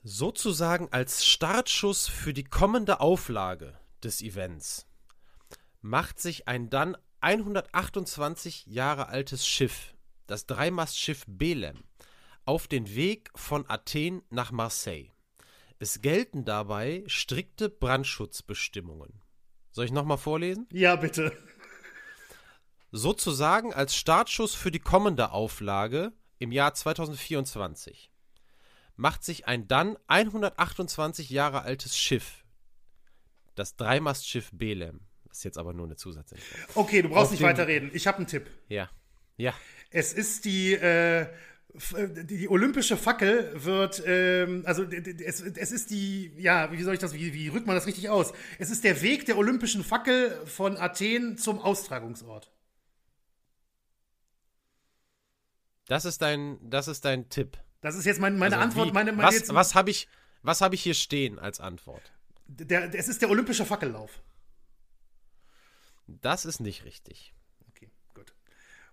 Sozusagen als Startschuss für die kommende Auflage des Events macht sich ein dann 128 Jahre altes Schiff, das Dreimastschiff Belem, auf den Weg von Athen nach Marseille. Es gelten dabei strikte Brandschutzbestimmungen. Soll ich nochmal vorlesen? Ja, bitte. Sozusagen als Startschuss für die kommende Auflage im Jahr 2024 macht sich ein dann 128 Jahre altes Schiff, das Dreimastschiff Belem, das ist jetzt aber nur eine Zusatzinfo. Okay, du brauchst nicht weiterreden. Ich habe einen Tipp. Ja. Ja. Es ist die, äh, die olympische Fackel wird, ähm, also es, es ist die, ja, wie soll ich das, wie, wie rückt man das richtig aus? Es ist der Weg der olympischen Fackel von Athen zum Austragungsort. Das ist dein, das ist dein Tipp. Das ist jetzt mein, meine also Antwort. Wie, meine, meine was jetzt, was habe ich, was hab ich hier stehen als Antwort? Der, es ist der olympische Fackellauf. Das ist nicht richtig.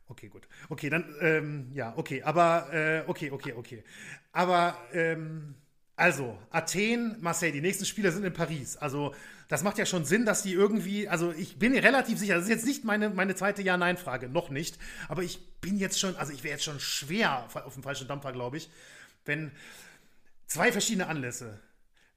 Okay, gut. Okay, dann, ähm, ja, okay, aber, äh, okay, okay, okay. Aber, ähm, also, Athen, Marseille, die nächsten Spiele sind in Paris. Also, das macht ja schon Sinn, dass die irgendwie, also ich bin relativ sicher, das ist jetzt nicht meine, meine zweite Ja-Nein-Frage, noch nicht, aber ich bin jetzt schon, also ich wäre jetzt schon schwer auf dem falschen Dampfer, glaube ich, wenn zwei verschiedene Anlässe,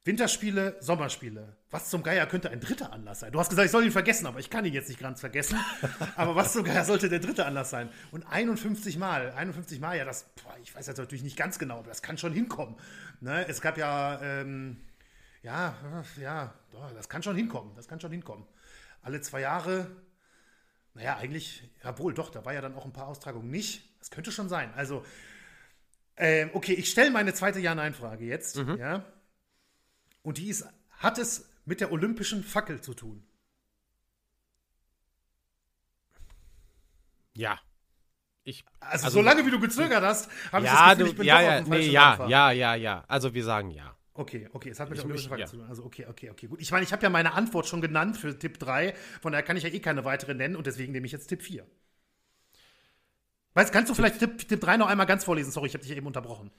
Winterspiele, Sommerspiele. Was zum Geier könnte ein dritter Anlass sein? Du hast gesagt, ich soll ihn vergessen, aber ich kann ihn jetzt nicht ganz vergessen. (laughs) aber was zum Geier sollte der dritte Anlass sein? Und 51 Mal, 51 Mal, ja, das, boah, ich weiß jetzt natürlich nicht ganz genau, aber das kann schon hinkommen. Ne? Es gab ja, ähm, ja, ja, das kann schon hinkommen, das kann schon hinkommen. Alle zwei Jahre, naja, eigentlich, jawohl, doch, da war ja dann auch ein paar Austragungen nicht. Das könnte schon sein. Also, ähm, okay, ich stelle meine zweite Ja-Nein-Frage jetzt, mhm. ja. Und die ist, hat es mit der olympischen Fackel zu tun? Ja. Ich, also, also solange wie du gezögert hast, habe ja, ich das Gefühl, ich bin ja, ja, nee, ja, ja, ja, ja. Also wir sagen ja. Okay, okay, es hat mit der olympischen Fackel ja. zu tun. Also okay, okay, okay, gut. Ich meine, ich habe ja meine Antwort schon genannt für Tipp 3, von daher kann ich ja eh keine weitere nennen und deswegen nehme ich jetzt Tipp 4. Weißt, kannst du vielleicht Tipp, Tipp 3 noch einmal ganz vorlesen? Sorry, ich habe dich eben unterbrochen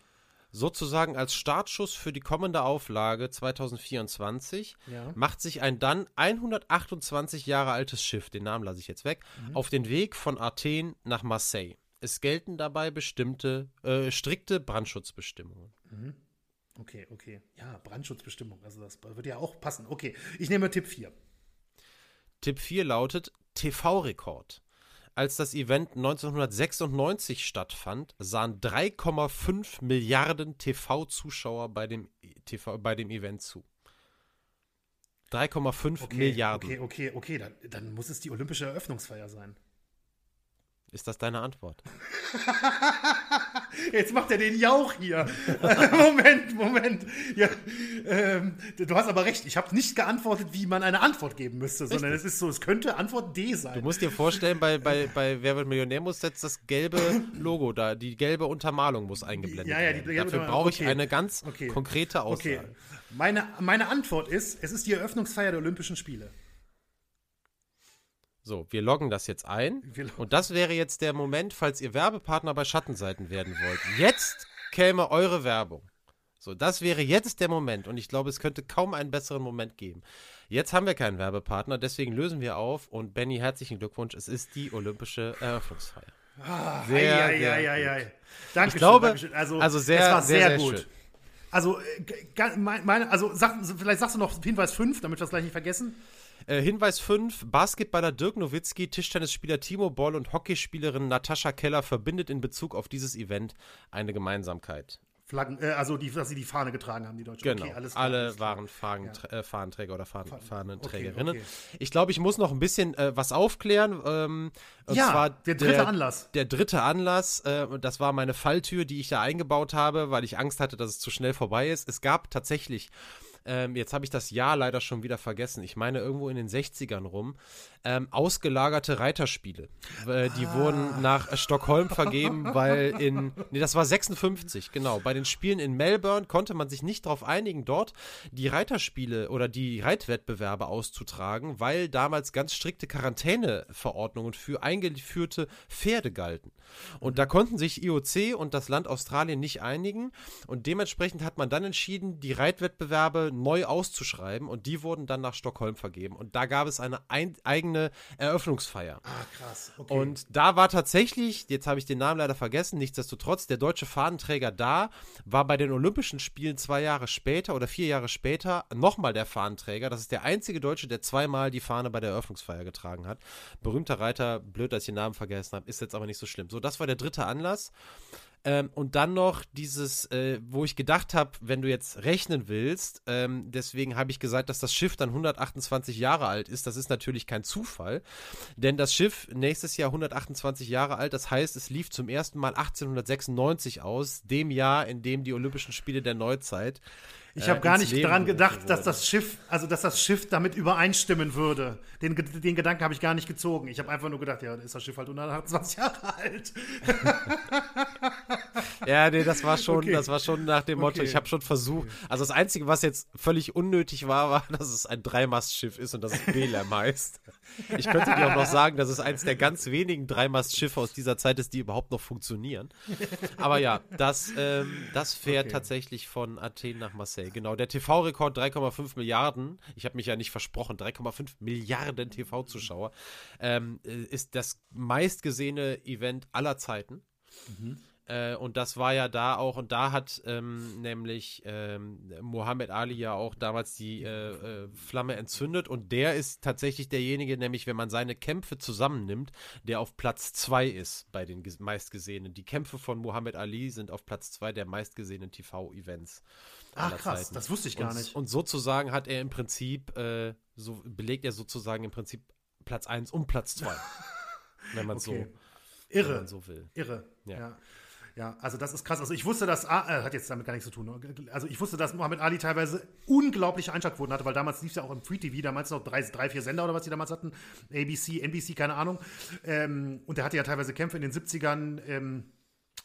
sozusagen als Startschuss für die kommende Auflage 2024 ja. macht sich ein dann 128 Jahre altes Schiff, den Namen lasse ich jetzt weg, mhm. auf den Weg von Athen nach Marseille. Es gelten dabei bestimmte, äh, strikte Brandschutzbestimmungen. Mhm. Okay, okay. Ja, Brandschutzbestimmung, also das würde ja auch passen. Okay, ich nehme Tipp 4. Tipp 4 lautet TV-Rekord. Als das Event 1996 stattfand, sahen 3,5 Milliarden TV-Zuschauer bei dem, TV, bei dem Event zu. 3,5 okay, Milliarden. Okay, okay, okay, dann, dann muss es die olympische Eröffnungsfeier sein. Ist das deine Antwort? (laughs) Jetzt macht er den Jauch hier. (laughs) Moment, Moment. Ja, ähm, du hast aber recht. Ich habe nicht geantwortet, wie man eine Antwort geben müsste, Richtig. sondern es ist so, es könnte Antwort D sein. Du musst dir vorstellen, bei, bei, bei Wer wird Millionär muss jetzt das gelbe Logo da, die gelbe Untermalung muss eingeblendet ja, ja, die, werden. Dafür brauche ich okay. eine ganz okay. konkrete Aussage. Okay. Meine, meine Antwort ist, es ist die Eröffnungsfeier der Olympischen Spiele. So, wir loggen das jetzt ein. Und das wäre jetzt der Moment, falls ihr Werbepartner bei Schattenseiten werden wollt. Jetzt käme eure Werbung. So, das wäre jetzt der Moment. Und ich glaube, es könnte kaum einen besseren Moment geben. Jetzt haben wir keinen Werbepartner, deswegen lösen wir auf. Und Benny, herzlichen Glückwunsch. Es ist die olympische Eröffnungsfeier. Ah, sehr, ei, sehr ei, ei, ei. Dankeschön, ich glaube, Dankeschön. Also, also sehr, es war sehr, sehr, gut. Schön. Also, äh, meine, also sag, vielleicht sagst du noch Hinweis 5, damit wir es gleich nicht vergessen. Äh, Hinweis 5: Basketballer Dirk Nowitzki, Tischtennisspieler Timo Boll und Hockeyspielerin Natascha Keller verbindet in Bezug auf dieses Event eine Gemeinsamkeit. Flaggen, äh, also die, dass sie die Fahne getragen haben, die Deutschen. Genau, okay, alles alle alles waren Fahnen, ja. äh, Fahnenträger oder Fahnen, Fahnenträgerinnen. Okay, okay. Ich glaube, ich muss noch ein bisschen äh, was aufklären. Ähm, ja, der dritte der, Anlass. Der dritte Anlass, äh, das war meine Falltür, die ich da eingebaut habe, weil ich Angst hatte, dass es zu schnell vorbei ist. Es gab tatsächlich ähm, jetzt habe ich das Jahr leider schon wieder vergessen. Ich meine irgendwo in den 60ern rum, ähm, ausgelagerte Reiterspiele. Äh, die ah. wurden nach Stockholm vergeben, weil in, (laughs) nee, das war 56, genau. Bei den Spielen in Melbourne konnte man sich nicht darauf einigen, dort die Reiterspiele oder die Reitwettbewerbe auszutragen, weil damals ganz strikte Quarantäneverordnungen für eingeführte Pferde galten. Und da konnten sich IOC und das Land Australien nicht einigen und dementsprechend hat man dann entschieden, die Reitwettbewerbe neu auszuschreiben und die wurden dann nach Stockholm vergeben. Und da gab es eine ein, eigene eigene Eröffnungsfeier. Ah, krass. Okay. Und da war tatsächlich, jetzt habe ich den Namen leider vergessen, nichtsdestotrotz, der deutsche Fahnenträger da, war bei den Olympischen Spielen zwei Jahre später oder vier Jahre später nochmal der Fahnenträger. Das ist der einzige Deutsche, der zweimal die Fahne bei der Eröffnungsfeier getragen hat. Berühmter Reiter, blöd, dass ich den Namen vergessen habe, ist jetzt aber nicht so schlimm. So, das war der dritte Anlass. Ähm, und dann noch dieses, äh, wo ich gedacht habe, wenn du jetzt rechnen willst, ähm, deswegen habe ich gesagt, dass das Schiff dann 128 Jahre alt ist. Das ist natürlich kein Zufall, denn das Schiff nächstes Jahr 128 Jahre alt. Das heißt, es lief zum ersten Mal 1896 aus, dem Jahr, in dem die Olympischen Spiele der Neuzeit ich habe äh, gar nicht daran gedacht, dass das Schiff, also dass das Schiff damit übereinstimmen würde. Den, den Gedanken habe ich gar nicht gezogen. Ich habe einfach nur gedacht, ja, ist das Schiff halt 120 Jahre alt. (laughs) ja, nee, das war schon, okay. das war schon nach dem Motto. Okay. Ich habe schon versucht. Also das Einzige, was jetzt völlig unnötig war, war, dass es ein Dreimastschiff ist und dass es Belem (laughs) heißt. Ich könnte dir auch noch sagen, dass es eins der ganz wenigen Dreimastschiffe aus dieser Zeit ist, die überhaupt noch funktionieren. Aber ja, das, ähm, das fährt tatsächlich von Athen nach Marseille. Genau, der TV-Rekord 3,5 Milliarden. Ich habe mich ja nicht versprochen, 3,5 Milliarden TV-Zuschauer ähm, äh, ist das meistgesehene Event aller Zeiten. Mhm. Äh, und das war ja da auch, und da hat ähm, nämlich ähm, Muhammad Ali ja auch damals die äh, äh, Flamme entzündet. Und der ist tatsächlich derjenige, nämlich wenn man seine Kämpfe zusammennimmt, der auf Platz 2 ist bei den meistgesehenen. Die Kämpfe von Muhammad Ali sind auf Platz 2 der meistgesehenen TV-Events. Ach krass, Zeiten. das wusste ich gar und, nicht. Und sozusagen hat er im Prinzip, äh, so belegt er sozusagen im Prinzip Platz 1 und Platz 2. (laughs) wenn man okay. so Irre. Man so will. Irre. ja. ja. Ja, also das ist krass. Also ich wusste, dass, äh, hat jetzt damit gar nichts zu tun. Also ich wusste, dass Mohammed Ali teilweise unglaubliche Einschaltquoten hatte, weil damals lief es ja auch im Free TV, damals noch drei, drei, vier Sender oder was die damals hatten. ABC, NBC, keine Ahnung. Ähm, und der hatte ja teilweise Kämpfe in den 70ern. Ähm,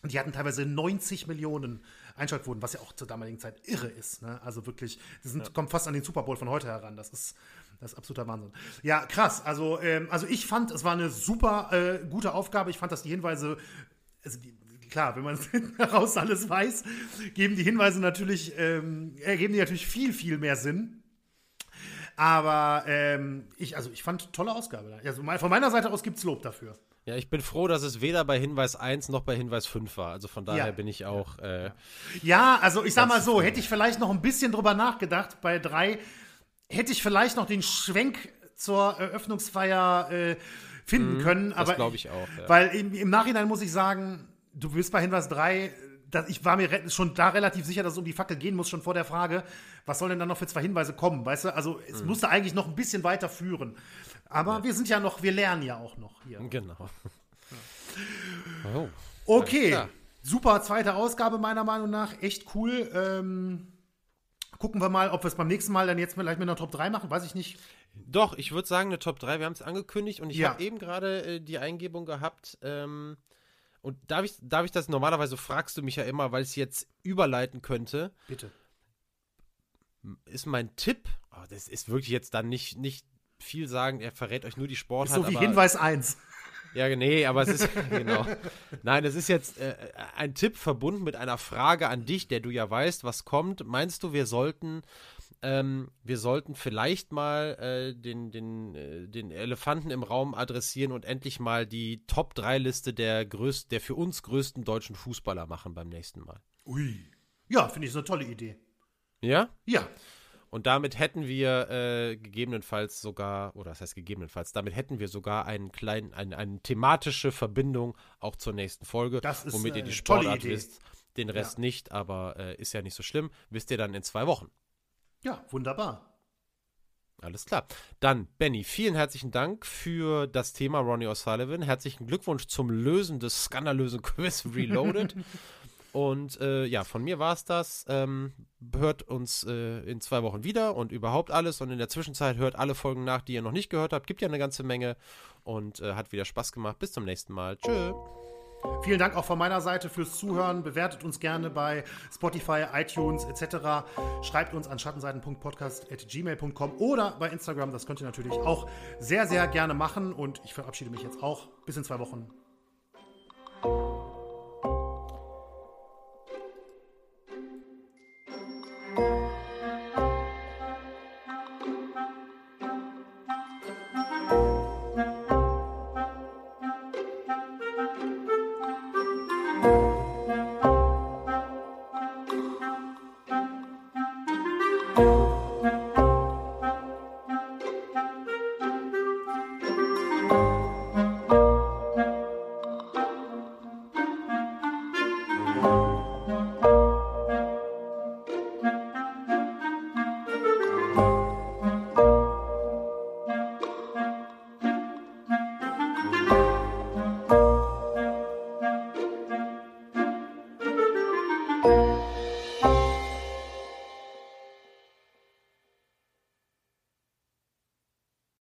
die hatten teilweise 90 Millionen Einschaltquoten, was ja auch zur damaligen Zeit irre ist. Ne? Also wirklich, die sind, ja. kommen fast an den Super Bowl von heute heran. Das ist, das ist absoluter Wahnsinn. Ja, krass. Also, ähm, also ich fand, es war eine super äh, gute Aufgabe. Ich fand, dass die Hinweise, also die, klar, wenn man (laughs) heraus alles weiß, geben die Hinweise natürlich, ähm, ergeben die natürlich viel, viel mehr Sinn. Aber ähm, ich, also ich fand tolle Ausgabe. Also von meiner Seite aus gibt es Lob dafür. Ja, ich bin froh, dass es weder bei Hinweis 1 noch bei Hinweis 5 war. Also von daher ja. bin ich auch. Äh, ja, also ich sag mal so, hätte ich vielleicht noch ein bisschen drüber nachgedacht, bei 3 hätte ich vielleicht noch den Schwenk zur Eröffnungsfeier äh, finden mhm, können. Aber das glaube ich auch. Ja. Weil im, im Nachhinein muss ich sagen, du bist bei Hinweis 3, dass ich war mir schon da relativ sicher, dass es um die Fackel gehen muss, schon vor der Frage, was soll denn dann noch für zwei Hinweise kommen, weißt du? Also es mhm. musste eigentlich noch ein bisschen weiter führen. Aber ja. wir sind ja noch, wir lernen ja auch noch hier. Genau. Ja. Oh, okay, super zweite Ausgabe meiner Meinung nach, echt cool. Ähm, gucken wir mal, ob wir es beim nächsten Mal dann jetzt vielleicht mit einer Top 3 machen, weiß ich nicht. Doch, ich würde sagen eine Top 3, wir haben es angekündigt und ich ja. habe eben gerade äh, die Eingebung gehabt, ähm, und darf ich, darf ich das, normalerweise fragst du mich ja immer, weil es jetzt überleiten könnte. Bitte. Ist mein Tipp, oh, das ist wirklich jetzt dann nicht, nicht viel sagen, er verrät euch nur die Sportart. so wie aber, Hinweis 1. Ja, nee, aber es ist, (laughs) genau. Nein, es ist jetzt äh, ein Tipp verbunden mit einer Frage an dich, der du ja weißt, was kommt. Meinst du, wir sollten ähm, wir sollten vielleicht mal äh, den, den, äh, den Elefanten im Raum adressieren und endlich mal die Top-3-Liste der, größt, der für uns größten deutschen Fußballer machen beim nächsten Mal. Ui. Ja, finde ich eine tolle Idee. Ja? Ja. Und damit hätten wir äh, gegebenenfalls sogar, oder das heißt gegebenenfalls, damit hätten wir sogar einen kleinen, ein, eine thematische Verbindung auch zur nächsten Folge, das ist, womit ihr die Sportart wisst. Den Rest ja. nicht, aber äh, ist ja nicht so schlimm. Wisst ihr dann in zwei Wochen. Ja, wunderbar. Alles klar. Dann, Benny, vielen herzlichen Dank für das Thema Ronnie O'Sullivan. Herzlichen Glückwunsch zum Lösen des skandalösen (laughs) Quiz Reloaded. und äh, ja, von mir war es das. Ähm, hört uns äh, in zwei Wochen wieder und überhaupt alles. Und in der Zwischenzeit hört alle Folgen nach, die ihr noch nicht gehört habt. Gibt ja eine ganze Menge und äh, hat wieder Spaß gemacht. Bis zum nächsten Mal. Tschö. Vielen Dank auch von meiner Seite fürs Zuhören. Bewertet uns gerne bei Spotify, iTunes etc. Schreibt uns an schattenseiten.podcast.gmail.com oder bei Instagram. Das könnt ihr natürlich auch sehr, sehr gerne machen. Und ich verabschiede mich jetzt auch. Bis in zwei Wochen.